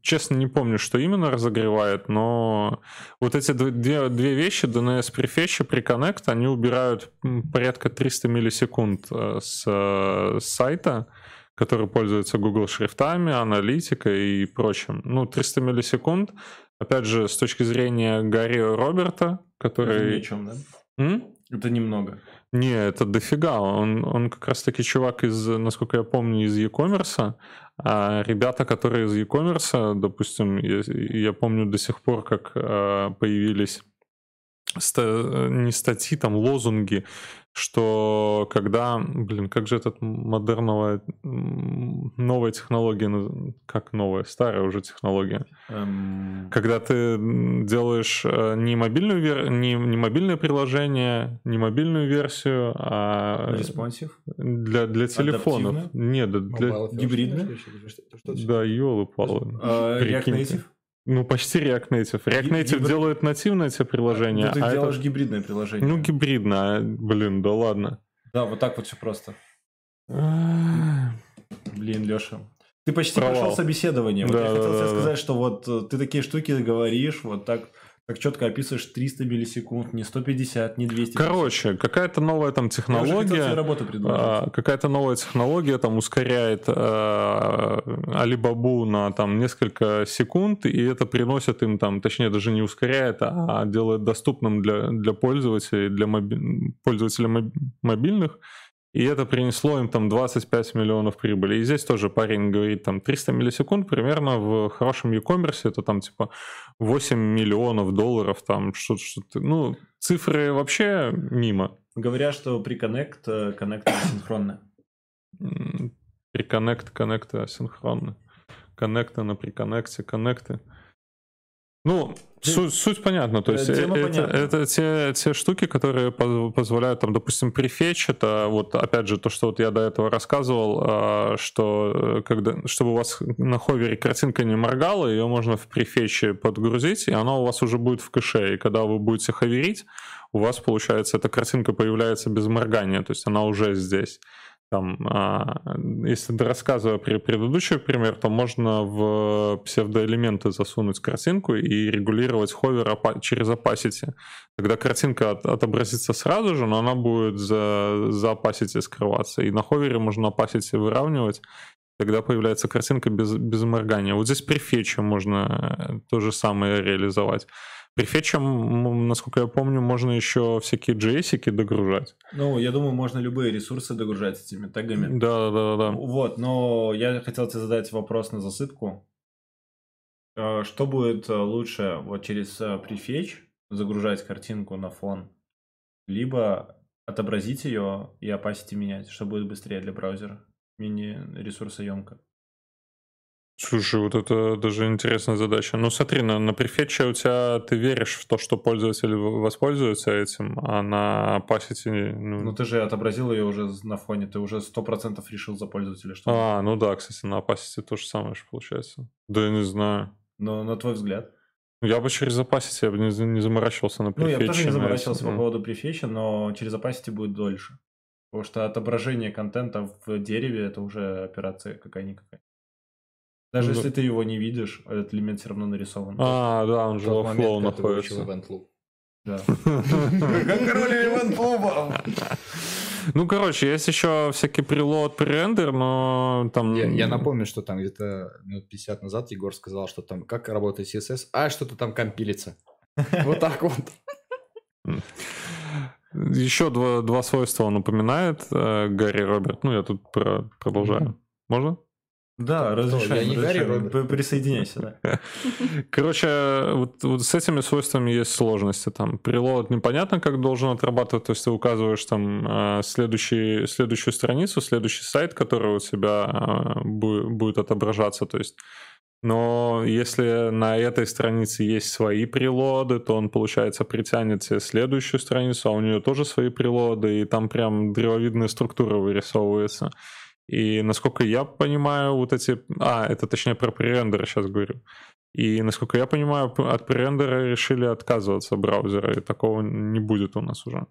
честно не помню, что именно разогревает, но вот эти дв- две, две вещи, DNS Prefetch и Preconnect, они убирают порядка 300 миллисекунд э, с, с сайта, который пользуется Google шрифтами, аналитикой и прочим. Ну, 300 миллисекунд, опять же, с точки зрения Гарри Роберта, Это ни о который... чем, да? М? Это немного. Не, это дофига. Он, он как раз-таки чувак из, насколько я помню, из e-commerce. А ребята, которые из e-commerce, допустим, я, я помню до сих пор, как э, появились ста- не статьи, там лозунги, что когда, блин, как же этот модерновая, новая технология, как новая, старая уже технология, Эм, когда ты делаешь э, не мобильную вер... не, не мобильное приложение, не мобильную версию, а Респонсив. для, для телефонов. Нет, для... Mobile first, гибридно? что- что- что- что- что- Да, ёлы палы. А, React. Native. Ну, почти React Native. React Native гибрид- делает нативное тебе приложение, Ну, ты а это- делаешь гибридное приложение. Ну, гибридно, а, блин, да ладно. Да, вот так вот все просто. А, Блин, Леша. Ты почти Провал. прошел собеседование. Вот Да, я хотел тебе сказать, что вот э, ты такие штуки говоришь, вот так, так четко описываешь 300 миллисекунд, не 150, не 200. Короче, какая-то новая там технология. А, какая-то новая технология там ускоряет Алибабу на там несколько секунд, и это приносит им там, точнее даже не ускоряет, а делает доступным для, для пользователей, для моби- пользователей моб- мобильных, и это принесло им там 25 миллионов прибыли. И здесь тоже парень говорит, там 300 миллисекунд примерно в хорошем e-commerce это там типа 8 миллионов долларов, там что-то, что-то. Ну, цифры вообще мимо. Говорят, что при Connect, э, Connect синхронно. М, Приконнект, коннекты асинхронно. Коннекты на приконнекте, коннекты. Ну, суть, суть понятна, то есть э, Тема это, это те, те штуки, которые позволяют, там, допустим, префетч, это вот опять же то, что вот я до этого рассказывал, а, что э, когда, чтобы у вас на ховере картинка не моргала, ее можно в префетче подгрузить, и она у вас уже будет в кэше, и когда вы будете ховерить, у вас, получается, эта картинка появляется без моргания, то есть она уже здесь там, а, если рассказывая при предыдущий пример, то можно в псевдоэлементы засунуть картинку и регулировать ховер через opacity. Тогда картинка отобразится сразу же, но она будет за, за opacity скрываться. И на ховере можно opacity выравнивать, тогда появляется картинка без, без моргания. Вот здесь при фетче можно то же самое реализовать. При фетче, насколько я помню, можно еще всякие JS догружать. Ну, я думаю, можно любые ресурсы догружать этими тегами. Да, да, да. Вот, но я хотел тебе задать вопрос на засыпку. Э, что будет э, лучше вот через э, prefetch загружать картинку на фон, либо отобразить ее и opacity менять, что будет быстрее для браузера, менее ресурсоемко? Слушай, вот это даже интересная задача. Ну смотри, на, на префетче у тебя ты веришь в то, что пользователь воспользуется этим, а на пасити... Ну... ну ты же отобразил ее уже на фоне, ты уже сто процентов решил за пользователя, что... А, ну да, кстати, на пасити то же самое же получается. Да я не знаю. Но на твой взгляд? Я бы через Opacity я бы не, не заморачивался на префетче. Ну, я тоже не заморачивался по поводу префетча, но через Opacity будет дольше. Потому что отображение контента в дереве это уже операция какая-никакая. Даже ну, если ты его не видишь, этот элемент все равно нарисован. А, да, он же во флоу находится. Да. Как король ивент Ну, короче, есть еще всякий прилот, пререндер, но там... Я, я напомню, что там где-то минут 50 назад Егор сказал, что там как работает CSS, а что-то там компилится. Вот так вот. Еще два, два свойства он упоминает, э, Гарри Роберт. Ну, я тут про, продолжаю. Можно? Да, разрешаю. Я не Гарри, Роберт. Присоединяйся, да. Короче, вот, вот с этими свойствами есть сложности. Там прилот непонятно, как должен отрабатывать. То есть ты указываешь там а, следующий, следующую страницу, следующий сайт, который у тебя а, будет отображаться. То есть но если на этой странице есть свои прилоды, то он, получается, притянет себе следующую страницу, а у нее тоже свои прилоды, и там прям древовидная структура вырисовывается. И насколько я понимаю, вот эти... А, это точнее про пререндеры сейчас говорю. И насколько я понимаю, от пререндера решили отказываться браузера, и такого не будет у нас уже.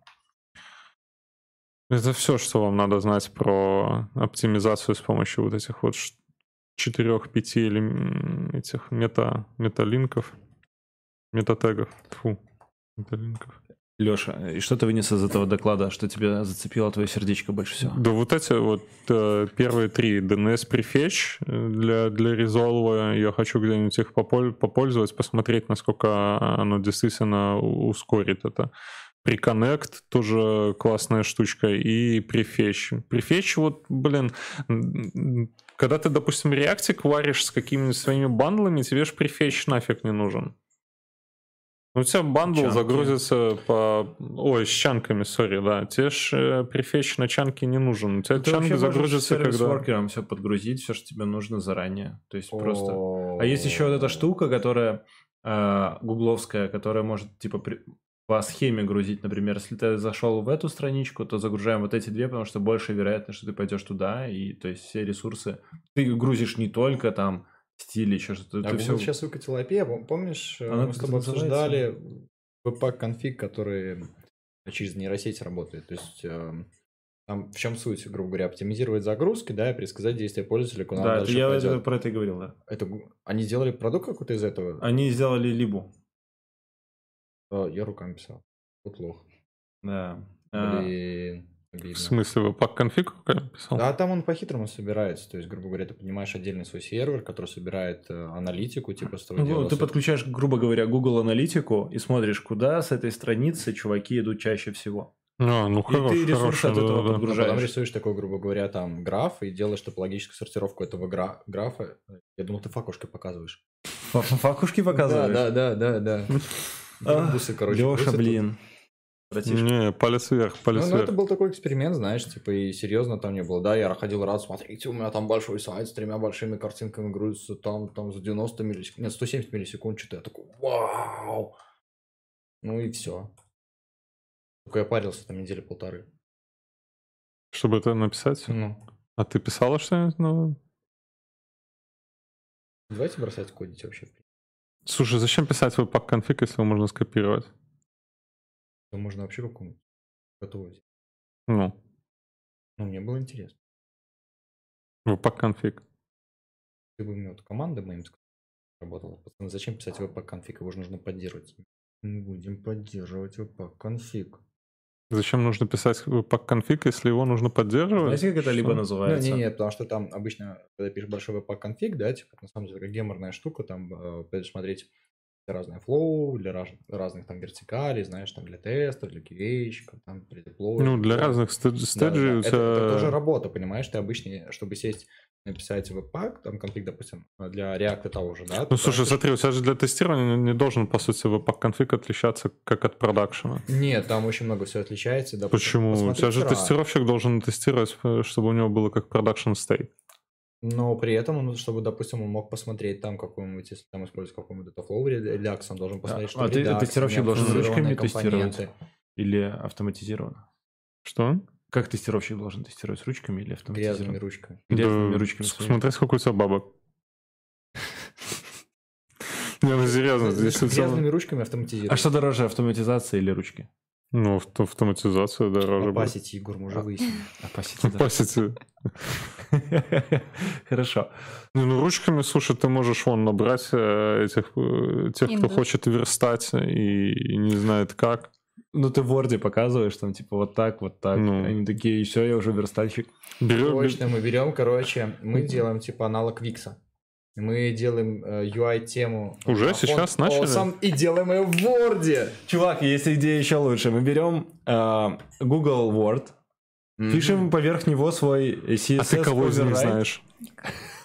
Это все, что вам надо знать про оптимизацию с помощью вот этих вот четырех-пяти или этих мета, металинков, метатегов. Фу, металинков. Леша, и что ты вынес из этого доклада, что тебя зацепило твое сердечко больше всего? Да вот эти вот э, первые три DNS Prefetch э, для, для Resolve, я хочу где-нибудь их попользовать, посмотреть, насколько оно действительно ускорит это. Preconnect тоже классная штучка, и Prefetch. Prefetch вот, блин, когда ты, допустим, React ик варишь с какими-нибудь своими bundle ами, тебе же Prefetch нафиг не нужен. У тебя bundle chunk и. загрузится по... Ой, с chunk ами, sorry, да. Тебе ж э, prefetch на chunk и не нужен. У тебя Ты chunk и загрузятся, когда... worker ом все подгрузить, все, что тебе нужно заранее. То есть просто... А есть еще вот эта штука, которая э, гугловская, которая может, типа, при... по схеме грузить, например, если ты зашел в эту страничку, то загружаем вот эти две, потому что больше вероятность, что ты пойдешь туда, и то есть все ресурсы ты грузишь не только там стиле, еще что-то. А Google все... сейчас выкатил API, помнишь, э, Она мы с тобой обсуждали веб-конфиг, который через нейросеть работает. То есть эм, там в чем суть, грубо говоря, оптимизировать загрузки, да, и предсказать действия пользователя, куда да, он дальше я пойдет. про это и говорил, да. Это, они сделали продукт какой-то из этого? Они сделали Либу. Я руками писал. Вот плохо. Да. Блин. Обидно. В смысле, вы пак конфиг писал? Да, там он по-хитрому собирается. То есть, грубо говоря, ты понимаешь отдельный свой сервер, который собирает э, аналитику, типа с того ну, Ты подключаешь, грубо говоря, Google аналитику и смотришь, куда с этой страницы чуваки идут чаще всего. А, ну, и хорош, ты ресурсы от этого да, подгружаешь. А потом рисуешь такой, грубо говоря, там граф и делаешь чтобы логическую сортировку этого гра- графа. Я думал, ты факушки показываешь. Факушки показываешь? Да, да, да, да, да. Бусы, короче. Леша, блин. Братишка. Не, палец вверх, палец Ну, ну, вверх. это был такой эксперимент, знаешь, типа, и серьезно там не было. Да, я ходил рад, смотрите, у меня там большой сайт с тремя большими картинками грузится, там, там за 90 миллисекунд, нет, 170 миллисекунд, что-то я такой, вау! Ну и все. Только я парился там недели полторы. Чтобы это написать? Ну, А ты писала что-нибудь новое? давайте бросать кодить вообще. Слушай, зачем писать webpack конфиг, если его можно скопировать? То можно вообще какую-нибудь готовить. Ну, Ну, мне было интересно. webpack конфиг. Ты бы мне вот команда моим сказал, работала. Пацаны, зачем писать webpack конфиг? Его же нужно поддерживать. Мы будем поддерживать webpack конфиг. Зачем нужно писать webpack конфиг, если его нужно поддерживать? Знаете, как это либо Что? Ну, называется? не, не, потому что там обычно, когда пишешь большой webpack конфиг, да, типа, на самом деле, геморная штука, там э, предусмотреть разные флоу, для раз- разных там вертикалей, знаешь, там для тестов, для QA, там при деплое. Ну, для разных стед- стеджей у это, это тебя... тоже работа, понимаешь? Ты обычно, чтобы сесть написать веб-пак, там конфиг, допустим, для React того же, да? Ну, слушай, просто- смотри, у тебя же для тестирования не, должен, по сути, webpack конфиг отличаться как от продакшена. Нет, там очень много все отличается. допустим, Почему? У тебя же тестировщик должен тестировать, э, чтобы у него было как продакшн стейт. Но при этом, чтобы, допустим, он мог посмотреть там какой-нибудь, если там использовать какой-нибудь Dataflow Redux, он должен посмотреть, что а в ты- Redux тестировщик должен ручками тестировать? компоненты. Или автоматизированно? Что? Как тестировщик должен тестировать ручками или Грязными автоматизированно? ручками. Грязными Да, ручками. с-. Смотри, сколько у тебя бабок. Не, ну серьезно, тебя- Грязными ручками автоматизировать. А что дороже, автоматизация или ручки? Ну, авто- автоматизация дороже. Opacity, Егор, мы уже А. выяснили. Opacity. Хорошо. Не, ну ручками, слушай, ты можешь вон набрать э, этих, э, тех, кто хочет верстать и, и не знает как. Ну, ты в Word показываешь, там, типа, вот так, вот так. Ну. Они такие, и все, я уже верстальщик. Берем, Точно, мы берем, короче, мы делаем типа аналог Викса. Мы делаем э, UI-тему. Уже а, сейчас он начали? awesome, и делаем ее в Word. Чувак, есть идея еще лучше. Мы берем э, Google Word, пишем поверх него свой CSS а ты кого из них знаешь?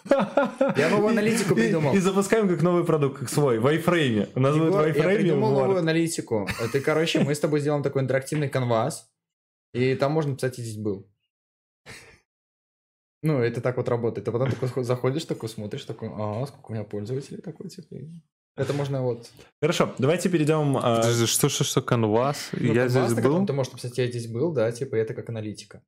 Я новую аналитику И- придумал. И, запускаем как новый продукт, как свой, в iFrame. У нас будет я придумал новую аналитику. Это, короче, мы с тобой сделаем такой интерактивный канвас, и там можно писать «и здесь был». Ну, это так вот работает. Ты потом такой заходишь, такой смотришь, такой, ага, сколько у меня пользователей такой, типа. Это можно вот... Хорошо, давайте перейдем... э, Подожди, Что, что, что, канвас? ну, Я канвас, здесь был? Ты можешь написать, я здесь был, да, типа, это как аналитика.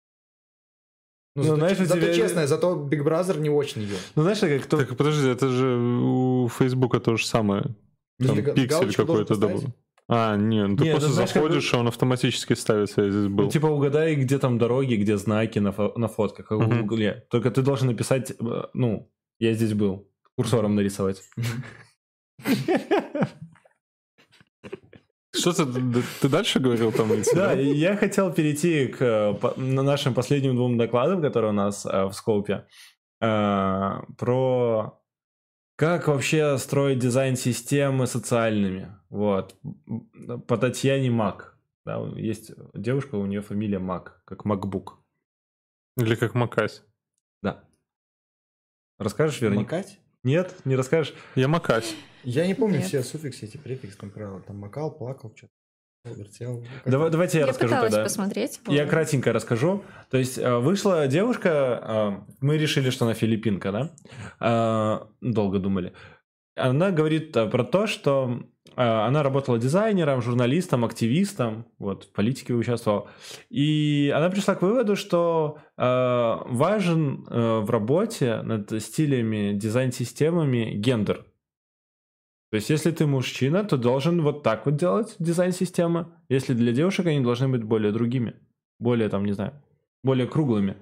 Ну, Ну, зато, знаешь, зато тебя- честно, зато Big Brother не очень ее. Ну, знаешь, как кто... Так, подожди, это же у Фейсбука то же самое. Там Ты га- пиксель какой-то поставить? добавил. А, не, ну ты Не, просто ну, знаешь, как заходишь, и он автоматически ставится, я здесь был. Ну, типа, угадай, где там дороги, где знаки на, фо- на фотках, как в Мгм. Гугле. Только ты должен написать, э, ну, я здесь был, курсором нарисовать. Что ты, ты дальше говорил там? Да, я хотел перейти к э, нашим последним двум докладам, которые у нас э, в скопе, про как вообще строить дизайн системы социальными. Вот. По Татьяне Мак. Да, есть девушка, у нее фамилия Мак, как MacBook. Или как Макась. Да. Расскажешь, Верник? Макать? Нет, не расскажешь. Я Макась. Я не помню Нет. все суффиксы, эти префиксные правила. Там макал, плакал, что-то. Вертел. Давай, давайте я, Я расскажу тогда. посмотреть. Я кратенько расскажу. То есть э, вышла девушка, э, мы решили, что она филиппинка, да? Э, Долго думали. Она говорит про то, что она работала дизайнером, журналистом, активистом, вот, в политике участвовала. И она пришла к выводу, что важен в работе над стилями, дизайн-системами гендер. То есть, если ты мужчина, то должен вот так вот делать дизайн-системы. Если для девушек они должны быть более другими. Более, там, не знаю, более круглыми.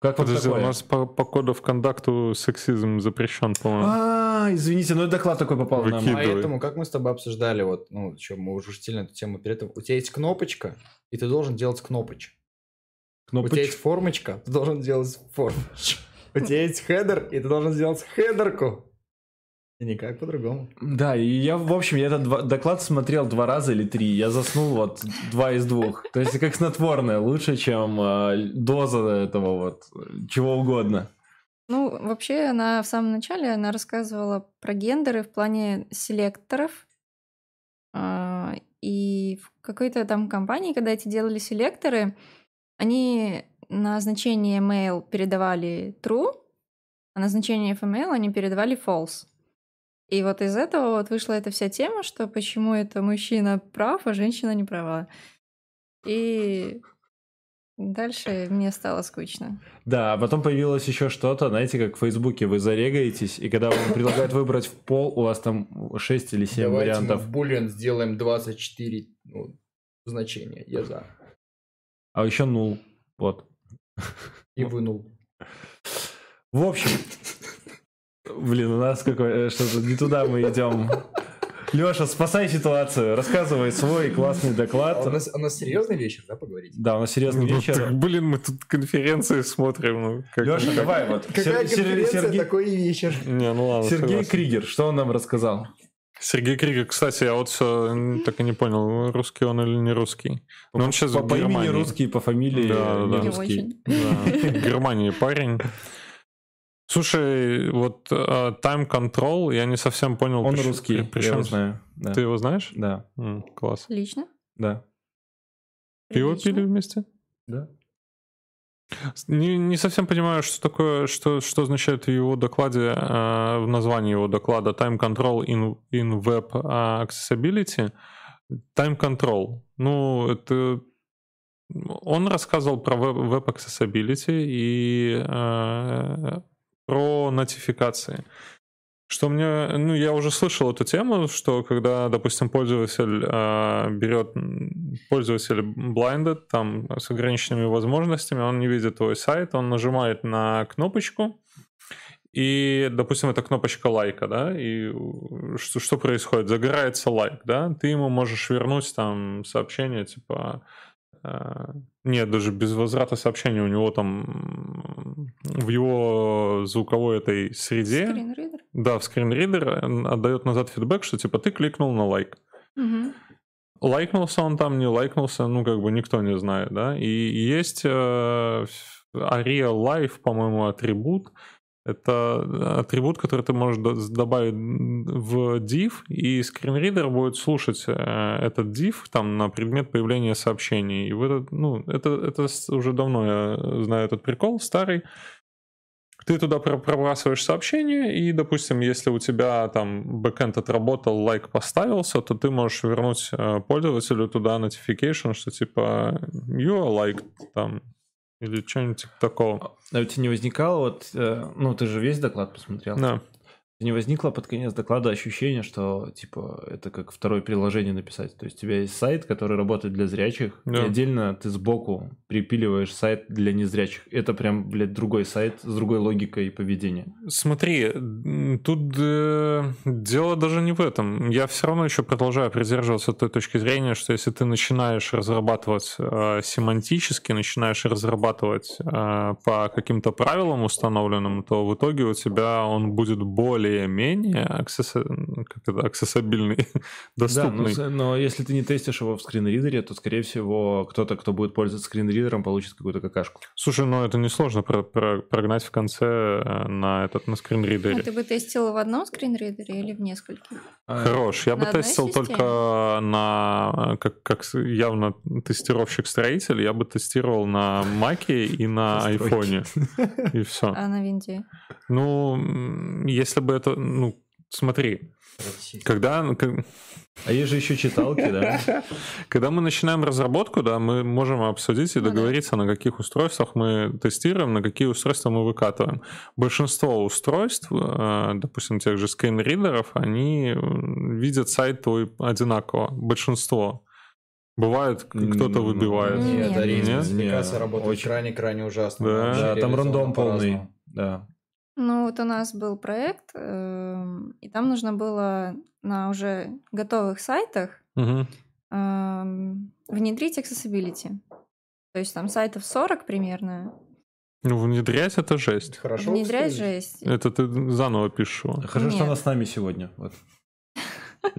Как вот Подожди, у такое? нас по, по коду в контакту сексизм запрещен, по-моему. А, извините, но доклад такой попал на Выкид- мой. Поэтому, как мы с тобой обсуждали, вот, ну, что, мы уже на эту тему перед этим, у тебя есть кнопочка, и ты должен делать кнопоч. У тебя Кнопоч. есть формочка, ты должен делать формочку. У тебя есть хедер, и ты должен сделать хедерку. Никак по-другому. Да, и я, в общем, я этот два- доклад смотрел два раза или три. Я заснул вот два из двух. То есть как снотворное, лучше, чем э, доза этого вот, чего угодно. Ну, вообще, она в самом начале она рассказывала про гендеры в плане селекторов. А, И в какой-то там компании, когда эти делали селекторы, они на значение mail передавали true, а на значение FML они передавали false. И вот из этого вот вышла эта вся тема, что почему это мужчина прав, а женщина не права. И Дальше мне стало скучно. Да, а потом появилось еще что-то, знаете, как в Фейсбуке вы зарегаетесь, и когда вам предлагают выбрать в пол, у вас там 6 или 7 Давайте вариантов. мы в Boolean сделаем 24 ну, значения. Я за. А еще нул. Вот. И вынул. В общем, блин, у нас какое что-то не туда мы идем. Леша, спасай ситуацию, рассказывай свой классный доклад. А у нас, у нас серьезный вечер, да, поговорить? Да, у нас серьезный Ну, вечер. так, блин, мы тут конференции смотрим. Ну, как, Леша, как- давай вот. Какая Сер- конференция, Сергей, такой и вечер. Не, ну ладно. Сергей согласен. Кригер, что он нам рассказал? Сергей Кригер, кстати, я вот все так и не понял, русский он или не русский. Но он сейчас по, в по имени Германии. русский, по фамилии Да, да. Не русский. очень. Да, в Германии парень. Слушай, вот э, Time Control, я не совсем понял. Он прич- русский, при- я причем его знаю. Да. Ты его знаешь? Да, М, класс. Лично? да, Пиво Прилично. пили вместе? да. Не, не совсем понимаю, что такое, что, что означает в его докладе, э, в названии его доклада Time Control in, in Web Accessibility. Time Control. Ну, это... Он рассказывал про Web, web Accessibility и э, про нотификации. Что мне, ну, я уже слышал эту тему, что когда, допустим, пользователь э, берет пользователь blinded, там с ограниченными возможностями, он не видит твой сайт, он нажимает на кнопочку, и, допустим, это кнопочка лайка, да, и что, что происходит? Загорается лайк, да, ты ему можешь вернуть там сообщение, типа, э, нет, даже без возврата сообщения у него там в его звуковой этой среде, Скринридер? да, в скринридер он отдает назад фидбэк, что типа ты кликнул на лайк. Мгм. Лайкнулся он там, не лайкнулся, ну, как бы никто не знает, да. И есть э, Aria Live, по-моему, атрибут. Это атрибут, который ты можешь до- добавить в div, и скринридер будет слушать э, этот div там на предмет появления сообщений. И в этот, ну, это, это уже давно я знаю этот прикол, старый. Ты туда про- пробрасываешь сообщение, и, допустим, если у тебя там бэкэнд отработал, лайк поставился, то ты можешь вернуть э, пользователю туда notification, что типа you are liked там, или что-нибудь типа такого. А у тебя не возникало вот, э, ну ты же весь доклад посмотрел. Да. Не возникло под конец доклада ощущение, что типа это как второе приложение написать. То есть у тебя есть сайт, который работает для зрячих, Да. и отдельно ты сбоку припиливаешь сайт для незрячих. Это прям, блядь, другой сайт с другой логикой поведения. Смотри, м, тут э, дело даже не в этом. Я все равно еще продолжаю придерживаться той точки зрения, что если ты начинаешь разрабатывать э, семантически, начинаешь разрабатывать э, по каким-то правилам установленным, то в итоге у тебя он будет более-менее аксесс- как это, аксессабильный, Да, доступный. но, с- но если ты не тестишь его в скринридере, то, скорее всего, кто-то, кто будет пользоваться скринридером, получит какую-то какашку. Слушай, ну это несложно про- про- прогнать в конце э, на этот на скринридере. А ты бы тестил в одном скринридере или в нескольких? Хорош. Я бы На одной тестил системе? только на, как, как явно тестировщик-строитель, я бы тестировал на Маке и на. Айфоне. И все. А на винде? Ну, если бы это, ну, смотри, когда, ну, А есть же еще читалки, да? когда мы начинаем разработку, да, мы можем обсудить и Ну договориться, на каких устройствах мы тестируем, на какие устройства мы выкатываем. Большинство устройств, э, допустим, тех же скринридеров, они видят сайт твой одинаково. Большинство. Бывает, кто-то выбивает. Нет, Нет, Нет? спецификация Нет, работает очень. крайне-крайне ужасно. Да. Да, там рандом полный. Да. Ну, вот у нас был проект, эм, и там нужно было на уже готовых сайтах эм, внедрить accessibility. То есть там сайтов 40 примерно. Ну, внедрять это жесть. Хорошо Внедрять устроили? жесть. Это ты заново пишешь его. Хорошо, что Нет. она с нами сегодня. Вот.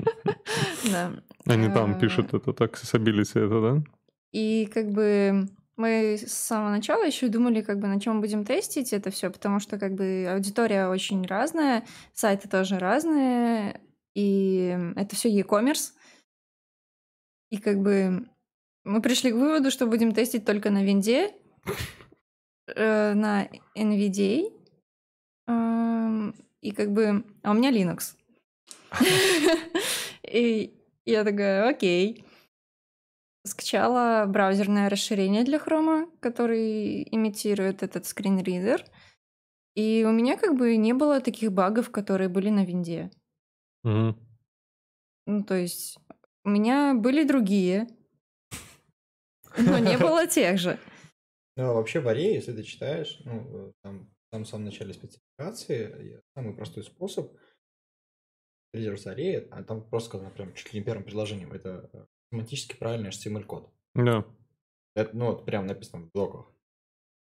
Да. Они там Э, пишут этот accessibility, это, да? И как бы мы с самого начала еще думали, как бы на чем будем тестить это все, потому что как бы аудитория очень разная, сайты тоже разные, и это все e-commerce. И как бы мы пришли к выводу, что будем тестить только на винде, э, на NVDA, э, и как бы... А у меня Linux. И я такая, окей. Скачала браузерное расширение для Chrome, который имитирует этот скринридер. И у меня как бы не было таких багов, которые были на винде. Мгм. Ну, то есть у меня были другие, но не было тех же. Ну, а вообще в Аре, если ты читаешь, ну, э, там, в самом, начале спецификации, я- самый простой способ пользоваться Аре, а там просто сказано прям чуть ли не первым предложением, это семантически правильный HTML-код. Да. Это, ну, вот прям написано в блоках.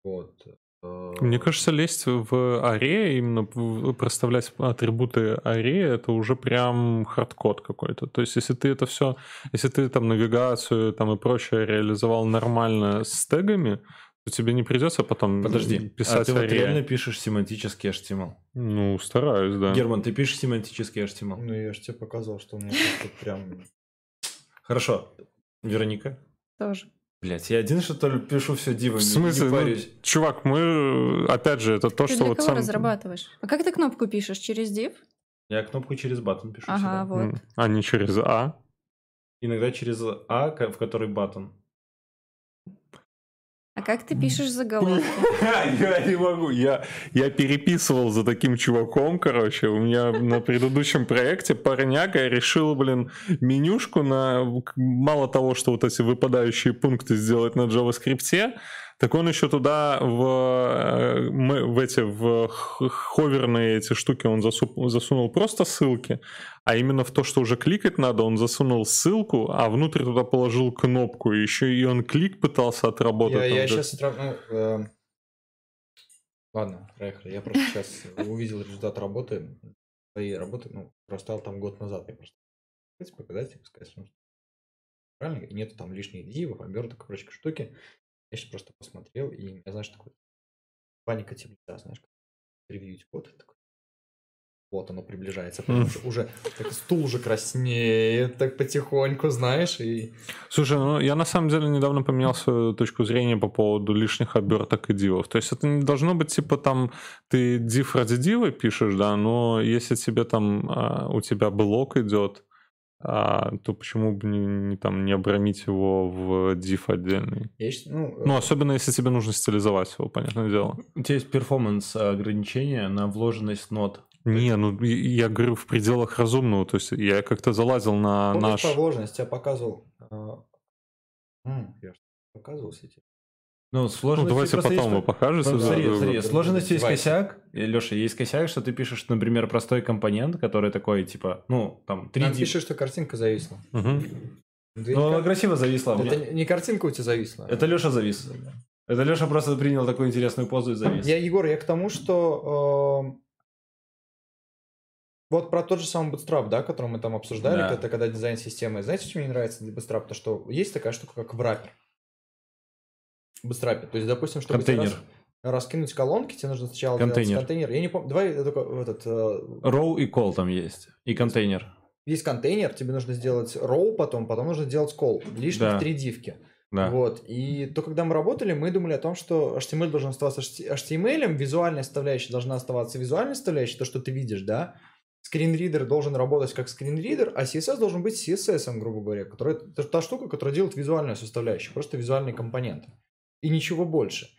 Вот. э, Мне кажется, лезть в аре, именно проставлять атрибуты аре, это уже прям hardcode какой-то. То есть, если ты это все, если ты там навигацию там и прочее реализовал нормально с тегами, то тебе не придется потом Подожди, а писать ты вот аре. реально пишешь семантический HTML? Ну, стараюсь, да. Герман, ты пишешь семантический HTML? Ну, я же тебе показал, что у меня тут прям... Хорошо. Вероника? Тоже. Блять, я один что ли пишу все дивами, В смысле? не Ну, чувак, мы, опять же, это то, Ты что для вот кого сам... разрабатываешь? А как ты кнопку пишешь? Через div? Я кнопку через батон пишу Ага, всегда. вот. А не через А. Иногда через А, в который батон. Как ты пишешь заголовки? Я не могу. Я, я переписывал за таким чуваком, короче. У меня на предыдущем проекте парняга решил, блин, менюшку на... Мало того, что вот эти выпадающие пункты сделать на JavaScript, так он еще туда в, э, в эти в ховерные эти штуки он засу- засунул просто ссылки, а именно в то, что уже кликать надо, он засунул ссылку, а внутрь туда положил кнопку, и еще и он клик пытался отработать. Я, я где-то. сейчас... эм, Ладно, проехали. Я просто сейчас увидел результат работы, своей работы, ну, проставил там год назад. Я просто хотите показать, типа, сказать, что правильно, нету там лишних дивов, оберток и прочей штуки. Я сейчас просто посмотрел, и я, знаешь, такой паника темнота, знаешь, как ревьють код, такой. Вот оно приближается, уже, уже так стул уже краснеет, так потихоньку, знаешь, и Слушай, ну я на самом деле недавно поменял свою точку зрения по поводу лишних оберток и дивов. То есть это не должно быть типа там ты див ради дива пишешь, да, но если тебе там а, у тебя блок идет, а, то почему бы не, не там не обрамить его в див отдельный? я считаю, ну, Ну, особенно если тебе нужно стилизовать его, понятное дело. У тебя есть перформанс ограничения на вложенность нот. Не, ну я говорю в пределах разумного, то есть я как-то залазил на Помнишь наш... по вложенности я показывал? а, м, Я показывал сети. Ну, Ну, сложность давайте потом вы покажете. Ну, да, смотри, да, смотри, да. сложность есть косяк. Леша, есть косяк, что ты пишешь, например, простой компонент, который такой, типа, ну, там, 3D. Нам пишет, что картинка зависла. Да Ну, она не красиво зависла. Это не картинка у тебя зависла. Это Леша завис. Это Леша просто принял такую интересную позу и завис. Я, Егор, я к тому, что э, вот про тот же самый Bootstrap, да, который мы там обсуждали, Да. это когда дизайн системы. Знаете, что мне не нравится для Bootstrap? То, что есть такая штука, как враппер. В Bootstrap. То есть, допустим, чтобы Контейнер. рас- раскинуть колонки, тебе нужно сначала Контейнер. контейнер. Я не помню. Давай я только этот э, Row и call там есть. И контейнер. есть контейнер, тебе нужно сделать row потом, потом нужно сделать call. Лишних Да. три дивки. Да. Вот. И то, когда мы работали, мы думали о том, что HTML должен оставаться HTML, визуальная составляющая должна оставаться визуальной составляющей, то, что ты видишь, да. Скринридер должен работать как скринридер, а CSS должен быть CSS, грубо говоря, которая, это та штука, которая делает визуальную составляющую, просто визуальные компоненты. И ничего больше.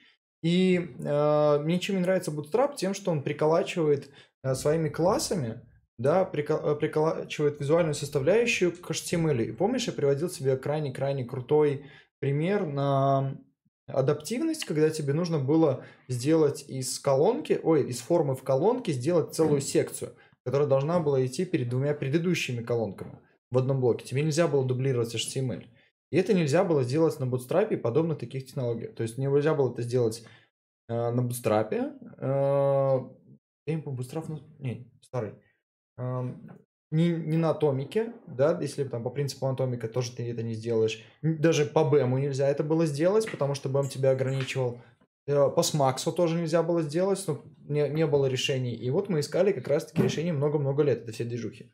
И э, мне чем не нравится Bootstrap, тем, что он приколачивает э, своими классами, да, э, приколачивает визуальную составляющую к HTML. И помнишь, я приводил тебе крайне-крайне крутой пример на адаптивность, когда тебе нужно было сделать из колонки, ой, из формы в колонке сделать целую секцию, которая должна была идти перед двумя предыдущими колонками в одном блоке. Тебе нельзя было дублировать HTML. И это нельзя было сделать на Bootstrap и подобно таких технологий. То есть нельзя было это сделать э, на Bootstrap. Э, я не помню, Bootstrap, ну, не, старый. Эм, не, не на атомике, да, если там по принципу атомика тоже ты это не сделаешь. Даже по бэму нельзя это было сделать, потому что бэм тебя ограничивал. Э, По смаксу тоже нельзя было сделать, но не, не было решений. И вот мы искали как раз-таки решение много-много лет, это все движухи.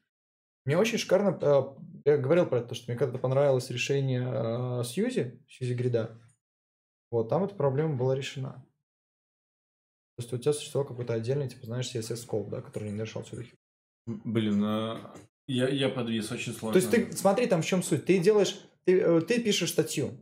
Мне очень шикарно, э, я говорил про это, что мне когда-то понравилось решение э, Сьюзи, Сьюзи Грида. Вот, там эта проблема была решена. То есть у тебя существовал какой-то отдельный, типа, знаешь, CSS Scope, да, который не решал всю Блин, а... я, я подвис, очень сложно. То есть ты, смотри, там в чем суть. Ты делаешь, ты, э, ты пишешь статью,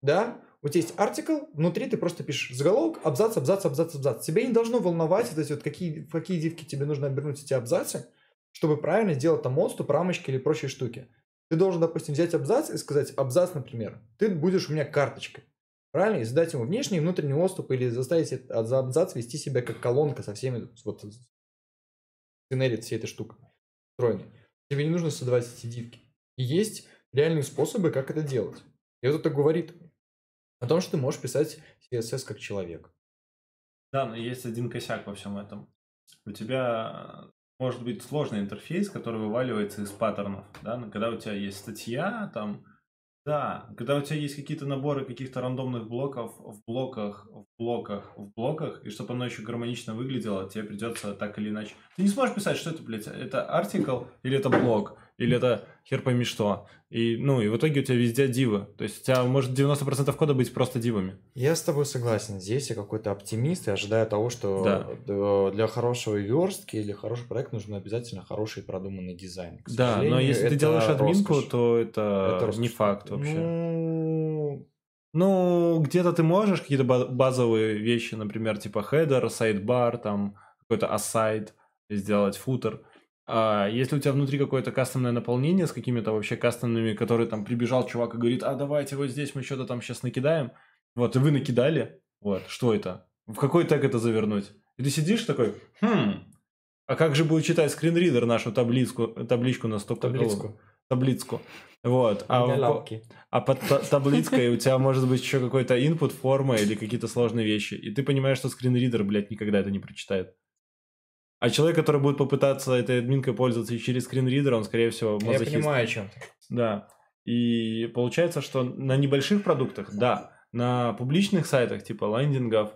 да, у тебя есть артикл, внутри ты просто пишешь заголовок, абзац, абзац, абзац, абзац. Тебе не должно волновать, вот эти вот какие, в какие дивки тебе нужно обернуть эти абзацы, чтобы правильно сделать там отступ, рамочки или прочие штуки. Ты должен, допустим, взять абзац и сказать, абзац, например, ты будешь у меня карточкой. Правильно? И задать ему внешний и внутренний отступ или заставить за абзац вести себя как колонка со всеми, вот, генерит всей этой штукой встроенной. Тебе не нужно создавать эти дивки. И есть реальные способы, как это делать. И вот это говорит о том, что ты можешь писать CSS как человек. Да, но есть один косяк во всем этом. У тебя может быть сложный интерфейс, который вываливается из паттернов. Да? Когда у тебя есть статья, там да, когда у тебя есть какие-то наборы каких-то рандомных блоков в блоках, в блоках, в блоках, и чтобы оно еще гармонично выглядело, тебе придется так или иначе. Ты не сможешь писать, что это, блядь, это артикл или это блок или это хер пойми что. И, ну, и в итоге у тебя везде дивы. То есть у тебя может 90% кода быть просто дивами. Я с тобой согласен. Здесь я какой-то оптимист и ожидаю того, что да. для хорошего верстки или хороший проект нужен обязательно хороший продуманный дизайн. К да, но если ты делаешь админку, роскошь. то это, это не факт вообще. Ну... Ну, где-то ты можешь какие-то базовые вещи, например, типа header, sidebar, там какой-то aside, сделать футер. А если у тебя внутри какое-то кастомное наполнение с какими-то вообще кастомными, которые там прибежал чувак и говорит, а давайте вот здесь мы что-то там сейчас накидаем, вот, и вы накидали, вот, что это? В какой тег это завернуть? И ты сидишь такой, хм, а как же будет читать скринридер нашу таблицку, табличку на стоп Таблицку. Таблицку. Вот. А, в, а под таблицкой у тебя может быть еще какой-то input форма или какие-то сложные вещи. И ты понимаешь, что скринридер, блядь, никогда это не прочитает. А человек, который будет попытаться этой админкой пользоваться через скринридер, он, скорее всего, мазохист. Я понимаю, о чем ты. Да. И получается, что на небольших продуктах, да, на публичных сайтах, типа лендингов,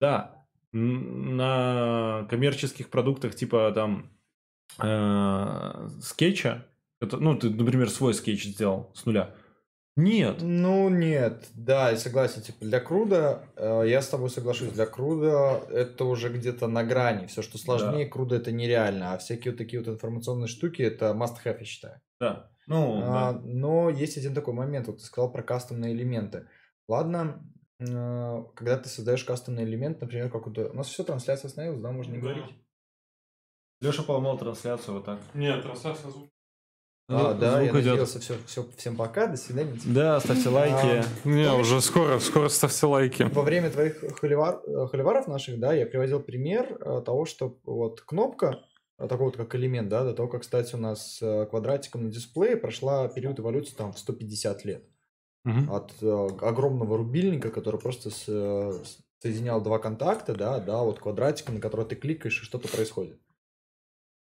да, на коммерческих продуктах, типа там э, скетча, это, ну, ты, например, свой скетч сделал с нуля, нет. Ну, нет. Да, я согласен. Типа, для круда, э, я с тобой соглашусь, для круда это уже где-то на грани. Все, что сложнее, да. круда это нереально. А всякие вот такие вот информационные штуки, это must-have, я считаю. Да. Ну, а, да. Но есть один такой момент. Вот ты сказал про кастомные элементы. Ладно, э, когда ты создаешь кастомный элемент, например, какой-то... У нас все, трансляция остановилась, да, можно не да. говорить. Леша поломал трансляцию вот так. Нет, трансляция звук а, да, звук я идет. Все, все, всем пока, до свидания. Да, ставьте лайки. А, Не, уже скоро, скоро ставьте лайки. Во время твоих холивар, холиваров наших, да, я приводил пример э, того, что вот кнопка, э, такой вот как элемент, да, до того, как стать у нас э, квадратиком на дисплее, прошла период эволюции там в 150 лет. Угу. От э, огромного рубильника, который просто с, соединял два контакта, да, да, вот квадратика, на который ты кликаешь, и что-то происходит.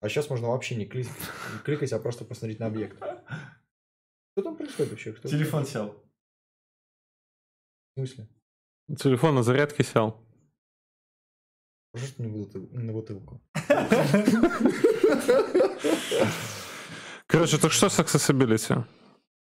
А сейчас можно вообще не кликать, не кликать а просто посмотреть на объект. Что там происходит вообще? Кто Телефон сел. В смысле? Телефон на зарядке сел. Можешь не на бутылку? Короче, так что с accessibility?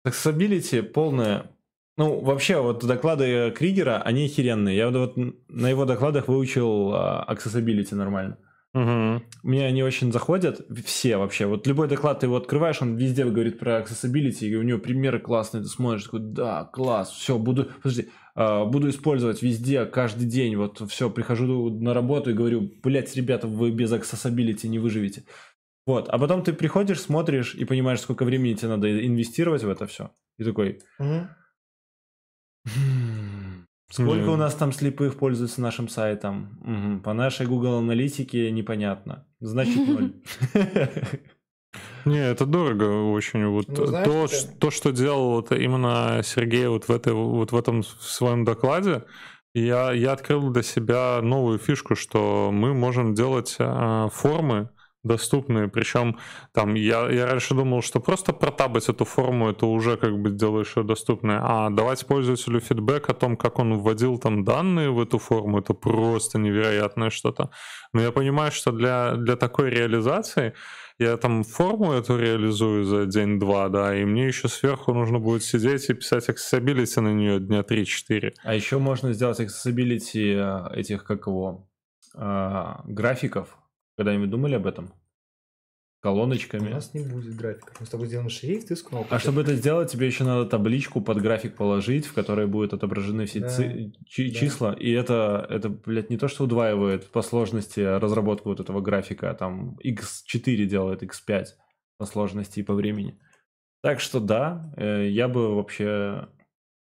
Accessibility полная ну, вообще, вот доклады Кригера, они охеренные. Я вот на его докладах выучил uh, accessibility нормально. Угу. Мне они очень заходят, все вообще. Вот любой доклад ты его открываешь, он везде говорит про accessibility, и у него примеры классные, ты смотришь, такой, да, класс, все, буду, подожди, э, буду использовать везде, каждый день, вот все, прихожу на работу и говорю, блядь, ребята, вы без accessibility не выживете. Вот, а потом ты приходишь, смотришь и понимаешь, сколько времени тебе надо инвестировать в это все. И такой... Угу. Сколько mm. у нас там слепых пользуются нашим сайтом? Угу. По нашей Google аналитике непонятно. Значит, ноль. Не, это дорого очень. Вот ну, знаешь, то, это... то, что делал вот именно Сергей вот в, этой, вот в этом в своем докладе, я, я открыл для себя новую фишку, что мы можем делать э, формы доступные. Причем там я, я раньше думал, что просто протабать эту форму, это уже как бы делаешь ее доступной. А давать пользователю фидбэк о том, как он вводил там данные в эту форму, это просто невероятное что-то. Но я понимаю, что для, для такой реализации я там форму эту реализую за день-два, да, и мне еще сверху нужно будет сидеть и писать accessibility на нее дня 3-4. А еще можно сделать accessibility э, этих, как его, а, графиков. Когда-нибудь думали об этом? колоночками. У нас не будет графиков. Мы с тобой сделаем шрифт и с кнопкой. А чтобы это сделать, тебе еще надо табличку под график положить, в которой будут отображены все да. ци- чи- да. числа. И это, это, блядь, не то, что удваивает по сложности разработку вот этого графика, а там x4 делает x5 по сложности и по времени. Так что да, э, я бы вообще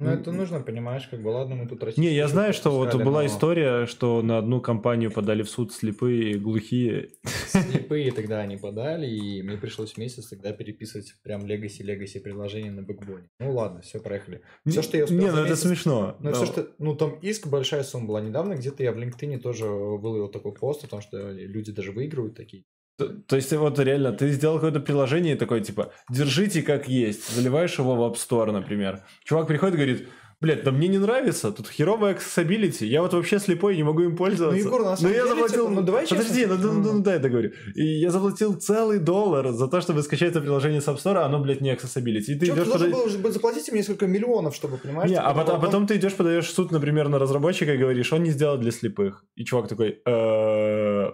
ну, это нужно, понимаешь, как бы, ладно, мы тут Не, я знаю, что вот была история, что на одну компанию подали в суд слепые и глухие. Слепые тогда они подали, и мне пришлось месяц тогда переписывать прям легаси легаси приложение на бэкбоне. Ну ладно, все, проехали. Все, что я успел Не, ну это смешно. Ну, все, что... Ну, там иск большая сумма была. Недавно где-то я в LinkedIn тоже выловил такой пост, потому что люди даже выигрывают такие. То, то есть вот реально ты сделал какое-то приложение такое типа держите как есть, заливаешь его в App Store, например. Чувак приходит и говорит, блядь, да мне не нравится, тут херовая accessibility, я вот вообще слепой, не могу им пользоваться. Ну, Егор, на самом я деле, заплатил... типа, ну давай Подожди, ну, ну, ну, ну дай договорю. И я заплатил целый доллар за то, чтобы скачать это приложение с App Store, а оно, блядь, не accessibility. И ты Чё, идешь ты должен подать... был заплатить мне несколько миллионов, чтобы, понимаешь? Не, а потом, а потом ты идешь, подаешь в суд, например, на разработчика и говоришь, он не сделал для слепых. И чувак такой, «Э,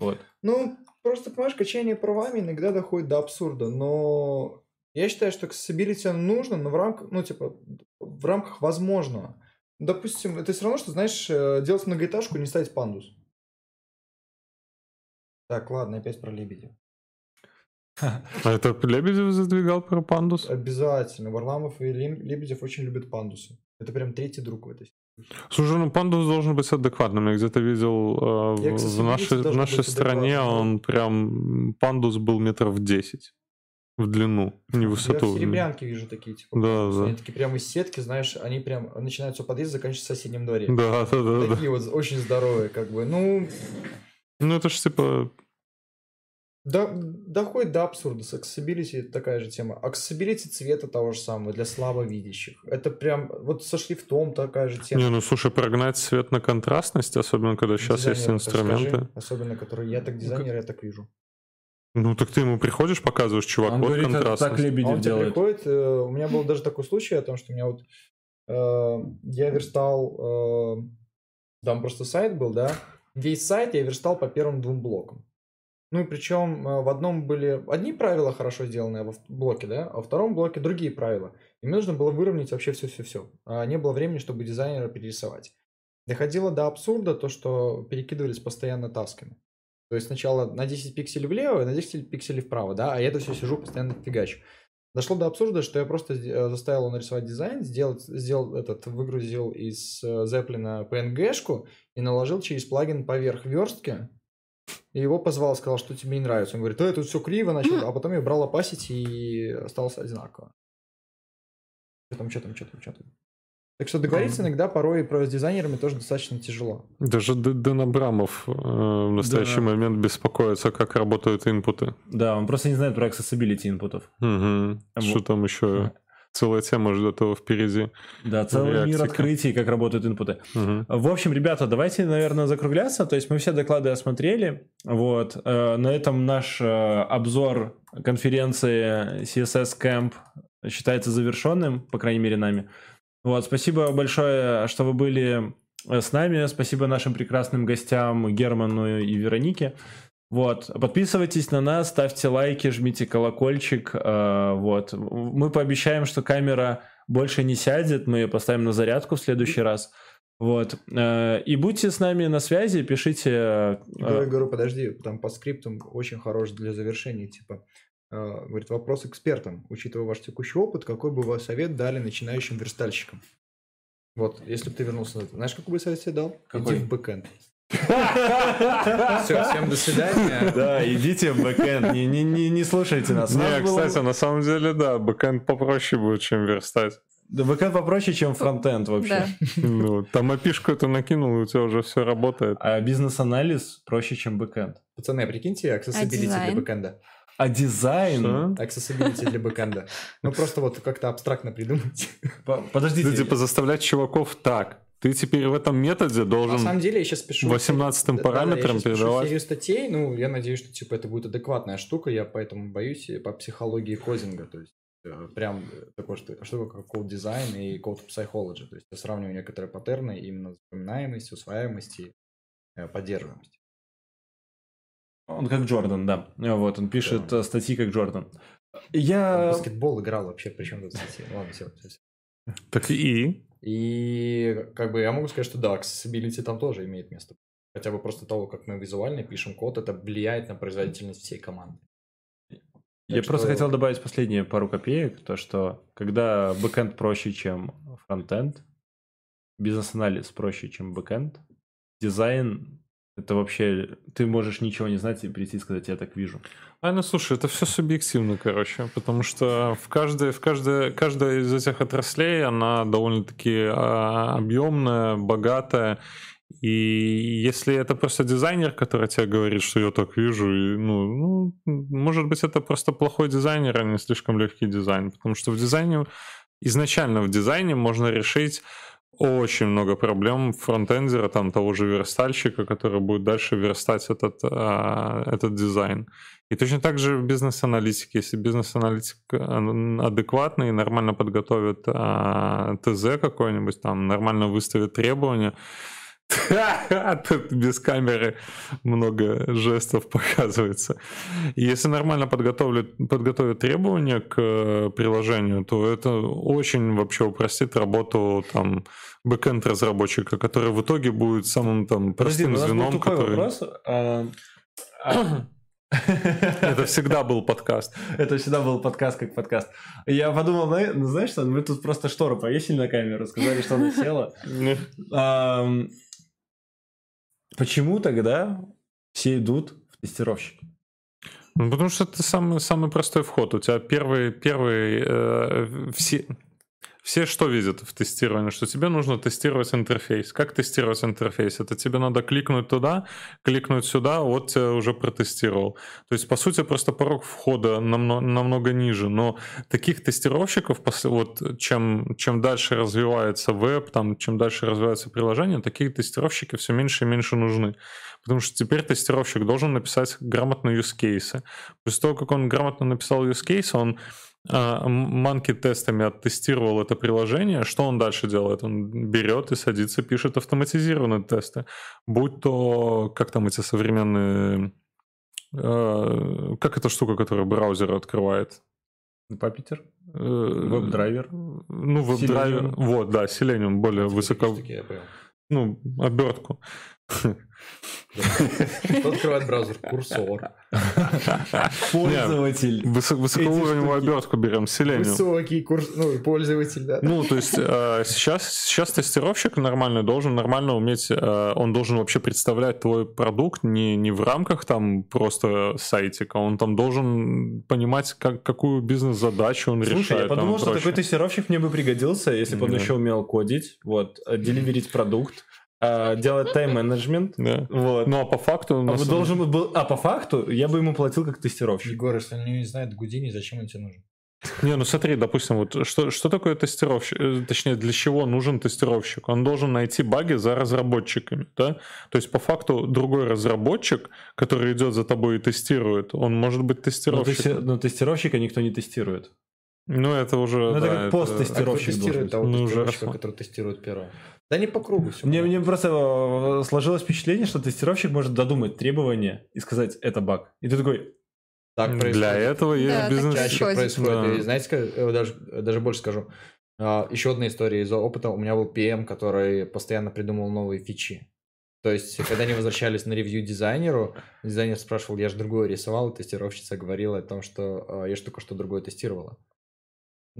вот. Ну, Просто, понимаешь, качание правами иногда доходит до абсурда, но я считаю, что accessibility нужно, но в рамках, ну, типа, в рамках возможного. Допустим, это все равно, что, знаешь, э, делать многоэтажку, не ставить пандус. Так, ладно, опять про лебедя. А это Лебедев задвигал про пандус? Обязательно. Варламов и Лебедев очень любят пандусы. Это прям третий друг в этой Слушай, ну пандус должен быть адекватным. Я где-то видел э, в нашей, в нашей стране он прям пандус был метров 10 в длину, не в высоту. Я в Серебрянке вижу такие, типа, да, да. они такие прямо из сетки, знаешь, они прям начинаются у подъезда, заканчиваются в соседнем дворе. Да, да, да. Такие да. вот очень здоровые, как бы, ну... Ну, это же типа да, доходит до абсурда. С accessibility такая же тема. Accessibility цвета того же самого для слабовидящих. Это прям вот со шрифтом такая же тема. Не, ну слушай, прогнать цвет на контрастность, особенно когда сейчас есть инструменты. Скажи, особенно, которые я так дизайнер, я так вижу. Ну так ты ему приходишь, показываешь, чувак, Он вот говорит, контрастность. Так Лебедев Он делает. приходит, э, у меня был даже такой случай о том, что у меня вот э, я верстал, э, там просто сайт был, да, весь сайт я верстал по первым двум блокам. Ну и причем э, в одном были одни правила хорошо сделаны а в блоке, да, а во втором блоке другие правила. И мне нужно было выровнять вообще все-все-все. А не было времени, чтобы дизайнера перерисовать. Доходило до абсурда то, что перекидывались постоянно тасками. То есть сначала на 10 пикселей влево, на 10 пикселей вправо, да, а я это все сижу постоянно фигачу. Дошло до абсурда, что я просто э, заставил нарисовать дизайн, сделал, сделал этот, выгрузил из Zeppelin э, PNG-шку и наложил через плагин поверх верстки, и его позвал, сказал, что тебе не нравится. Он говорит, да, тут все криво, начал, а потом я брал опасить и осталось одинаково. Что там, что там, что там, что там. Так что договориться иногда порой про с дизайнерами тоже достаточно тяжело. Даже Дэн Абрамов э, в настоящий да. момент беспокоится, как работают инпуты. Да, он просто не знает про accessibility инпутов. Угу. Что там еще? Целая тема ждет его впереди. Да, целый реактика. мир открытий, как работают инпуты. Угу. В общем, ребята, давайте, наверное, закругляться. То есть мы все доклады осмотрели. Вот. Э, на этом наш э, обзор конференции CSS Camp считается завершенным, по крайней мере, нами. Вот, спасибо большое, что вы были э, с нами. Спасибо нашим прекрасным гостям Герману и Веронике. Вот, подписывайтесь на нас, ставьте лайки, жмите колокольчик. Э, вот, мы пообещаем, что камера больше не сядет, мы ее поставим на зарядку в следующий раз. Вот. Э, и будьте с нами на связи, пишите... Э, говорю, говорю, подожди, там по скриптам очень хорош для завершения, типа, говорит, вопрос экспертам. Учитывая ваш текущий опыт, какой бы вы совет дали начинающим верстальщикам? Вот, если бы ты вернулся, знаешь, какой бы совет тебе дал? Какой? Иди в backend. Все, всем до свидания. Да, идите в backend, не, не, не, не слушайте нас. Не, кстати, на самом деле, да, backend попроще будет, чем верстать. Да, backend попроще, чем frontend вообще. Да. Ну, там API шку эту накинул, и у тебя уже все работает. А бизнес-анализ проще, чем бэкэнд. Пацаны, прикиньте, accessibility а для бэкэнда. А дизайн? Что? Accessibility для бэкэнда. Ну, просто вот как-то абстрактно придумать. Подождите. Типа заставлять чуваков так Ты теперь в этом методе должен... На самом деле, я сейчас пишу... 18 параметром да, передавать. серию статей, ну, я надеюсь, что, типа, это будет адекватная штука, я поэтому боюсь по психологии кодинга, то есть э, прям такой что, штука, как code design и code psychology, то есть я сравниваю некоторые паттерны именно запоминаемости, усваиваемости, э, поддерживаемости. Он как Джордан, да. Вот, он пишет да. статьи как Джордан. Я... Он баскетбол играл вообще, причем тут статьи. Ладно, все, все, все. Так и? И как бы я могу сказать, что да, accessibility там тоже имеет место. Хотя бы просто того, как мы визуально пишем код, это влияет на производительность всей команды. Я так просто что... хотел добавить последние пару копеек, то что когда бэкэнд проще, чем фронтенд, бизнес-анализ проще, чем бэкэнд, дизайн это вообще, ты можешь ничего не знать и прийти и сказать, я так вижу. А, ну слушай, это все субъективно, короче, потому что в каждой, в каждой, каждая из этих отраслей, она довольно-таки а, объемная, богатая, и если это просто дизайнер, который тебе говорит, что я так вижу, и, ну, ну, может быть, это просто плохой дизайнер, а не слишком легкий дизайн, потому что в дизайне, изначально в дизайне можно решить очень много проблем фронтендера, там того же верстальщика, который будет дальше верстать этот, а, этот дизайн. И точно так же в бизнес-аналитике, если бизнес-аналитик адекватный, нормально подготовит а, ТЗ какой-нибудь, там нормально выставит требования, Тут без камеры много жестов показывается. Если нормально подготовят, подготовят требования к э, приложению, то это очень вообще упростит работу там бэкенд разработчика, который в итоге будет самым там простым Подожди, звеном, который... Вопрос. А... Это всегда был подкаст. Это всегда был подкаст как подкаст. Я подумал, ну знаешь что, мы тут просто штору повесили на камеру, сказали, что она села. Почему тогда все идут в тестировщики? Ну, потому что это самый, самый простой вход. У тебя первый, первый э, все, все что видят в тестировании? Что тебе нужно тестировать интерфейс. Как тестировать интерфейс? Это тебе надо кликнуть туда, кликнуть сюда, вот тебя уже протестировал. То есть, по сути, просто порог входа намного, намного ниже. Но таких тестировщиков, вот чем, чем дальше развивается веб, там, чем дальше развивается приложение, такие тестировщики все меньше и меньше нужны. Потому что теперь тестировщик должен написать грамотные use cases. После того, как он грамотно написал use case, он monkey тестами оттестировал это приложение, что он дальше делает? Он берет и садится, пишет автоматизированные тесты. Будь то, как там эти современные... Э, как эта штука, которая браузер открывает? Puppeteer? Э, WebDriver? Ну, WebDriver. Вот, да, Selenium более высоко... Ну, обертку. Кто открывает браузер? Курсор. Пользователь. Высокоуровневую обертку берем, Selenium. Высокий курс, ну, пользователь, да. Ну, то есть э, сейчас, сейчас тестировщик нормальный должен нормально уметь, э, он должен вообще представлять твой продукт не, не в рамках там просто сайтика, он там должен понимать, как, какую бизнес-задачу он Слушай, решает. я подумал, что такой тестировщик мне бы пригодился, если бы он еще умел кодить, вот, деливерить продукт, а, делать тайм-менеджмент. Да. Вот. Ну, а по факту... А, самом... должен был... а по факту я бы ему платил как тестировщик. Егор, если он не знает Гудини, зачем он тебе нужен? Не, ну смотри, допустим, вот что, что такое тестировщик, э, точнее, для чего нужен тестировщик? Он должен найти баги за разработчиками, да? То есть, по факту, другой разработчик, который идет за тобой и тестирует, он может быть тестировщиком. Но, но тестировщика никто не тестирует. Ну, это уже... Ну, это да, как пост-тестировщик это... тестирует того ну, уже который тестирует первого. Да не по кругу все. Мне, мне просто э, сложилось впечатление, что тестировщик может додумать требования и сказать, это баг. И ты такой, так происходит. Для этого есть да, бизнес. Чаще происходит. Да. И знаете, э, даже, даже больше скажу. А, еще одна история из опыта. У меня был PM, который постоянно придумывал новые фичи. То есть, когда они возвращались на ревью дизайнеру, дизайнер спрашивал, я же другое рисовал, и тестировщица говорила о том, что э, я же только что другое тестировала.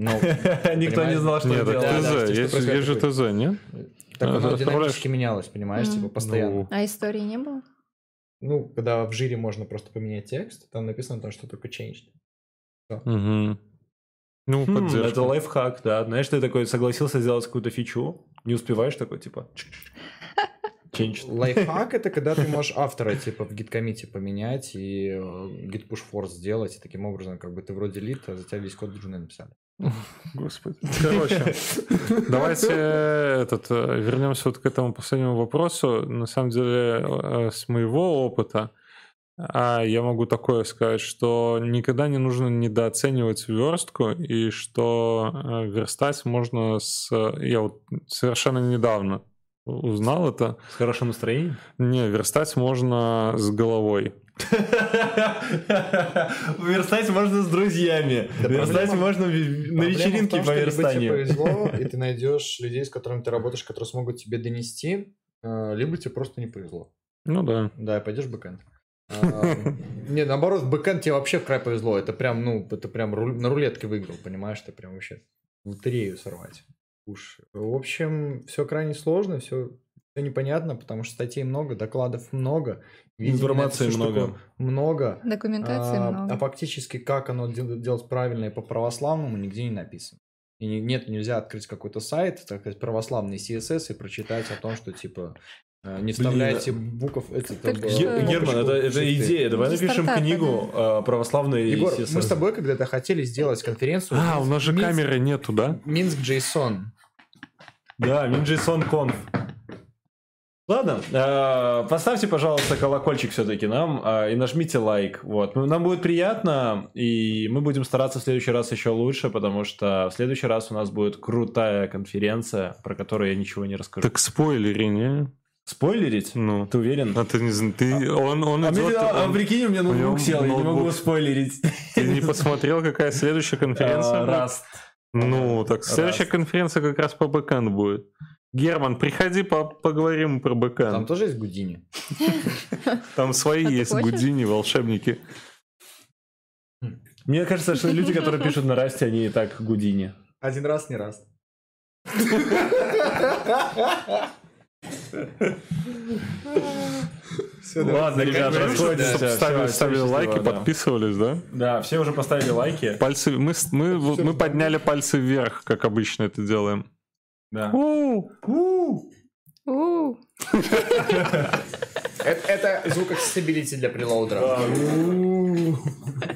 Ну, Никто не знал, что это ТЗ, есть, есть же ТЗ, нет? Так оно динамически менялось, понимаешь, типа постоянно. А истории не было? Ну, когда в жире можно просто поменять текст, там написано, там, что только changed. Угу. Ну, хм, это лайфхак, да. Знаешь, ты такой согласился сделать какую-то фичу, не успеваешь такой, типа... change. Лайфхак это когда ты можешь автора типа в гид-комите поменять и э, git push force сделать, и таким образом как бы ты вроде лид, а за тебя весь код джуны написали. Господи. Короче, давайте этот, э, вернемся вот к этому последнему вопросу. На самом деле, э, с моего опыта, а я могу такое сказать, что никогда не нужно недооценивать верстку, и что э, верстать можно с... Я вот совершенно недавно узнал это. С хорошим настроением? Не, верстать можно с головой. Верстать можно с друзьями. Верстать можно на вечеринке по верстанию. Либо тебе повезло, и ты найдешь людей, с которыми ты работаешь, которые смогут тебе донести, э, либо тебе просто не повезло. Ну да. Да, и пойдешь в бэкэнд. А, не, наоборот, в бэкэнд тебе вообще в край повезло. Это прям, ну, это прям на рулетке выиграл, понимаешь? Ты прям вообще лотерею сорвать. Уж. В общем, все крайне сложно, все все непонятно, потому что статей много, докладов много, информации много, много, документации а, много. А фактически как оно делать правильно и по православному нигде не написано. И нет, нельзя открыть какой-то сайт, так сказать, православный CSS и прочитать о том, что типа не вставляйте Блин, букв. Это, так это, что... Герман, это, это идея. Давай напишем стартап, книгу да. православный Егор, CSS. мы с тобой когда-то хотели сделать конференцию. А, у нас же Минск, камеры нету, да? Минск JSON. Да, Минджейсон Conf. Ладно, э, поставьте, пожалуйста, колокольчик все-таки нам э, и нажмите лайк. Вот. Ну, нам будет приятно, и мы будем стараться в следующий раз еще лучше, потому что в следующий раз у нас будет крутая конференция, про которую я ничего не расскажу. Так спойлери, не? Спойлерить? Ну. Ты уверен? А ты не знаешь, ты... Он, он а, идет, мне, а, он... а прикинь, у меня ноутбук сел, ноутбук. я не могу спойлерить. Ты не посмотрел, какая следующая конференция? Раст. Ну, так следующая конференция как раз по бэкэнд будет. Герман, приходи, по поговорим про бэкэнд. Там тоже есть Гудини? Там свои а есть Гудини, волшебники. Мне кажется, что люди, которые пишут на Расте, они и так Гудини. Один раз, не раз. Все, Ладно, ребят, расходимся. Ставили, ставили лайки, да. подписывались, да? Да, все уже поставили лайки. Пальцы, мы, мы, мы подняли пальцы вверх, как обычно это делаем. Да. Это звук accessibility для прелоудера.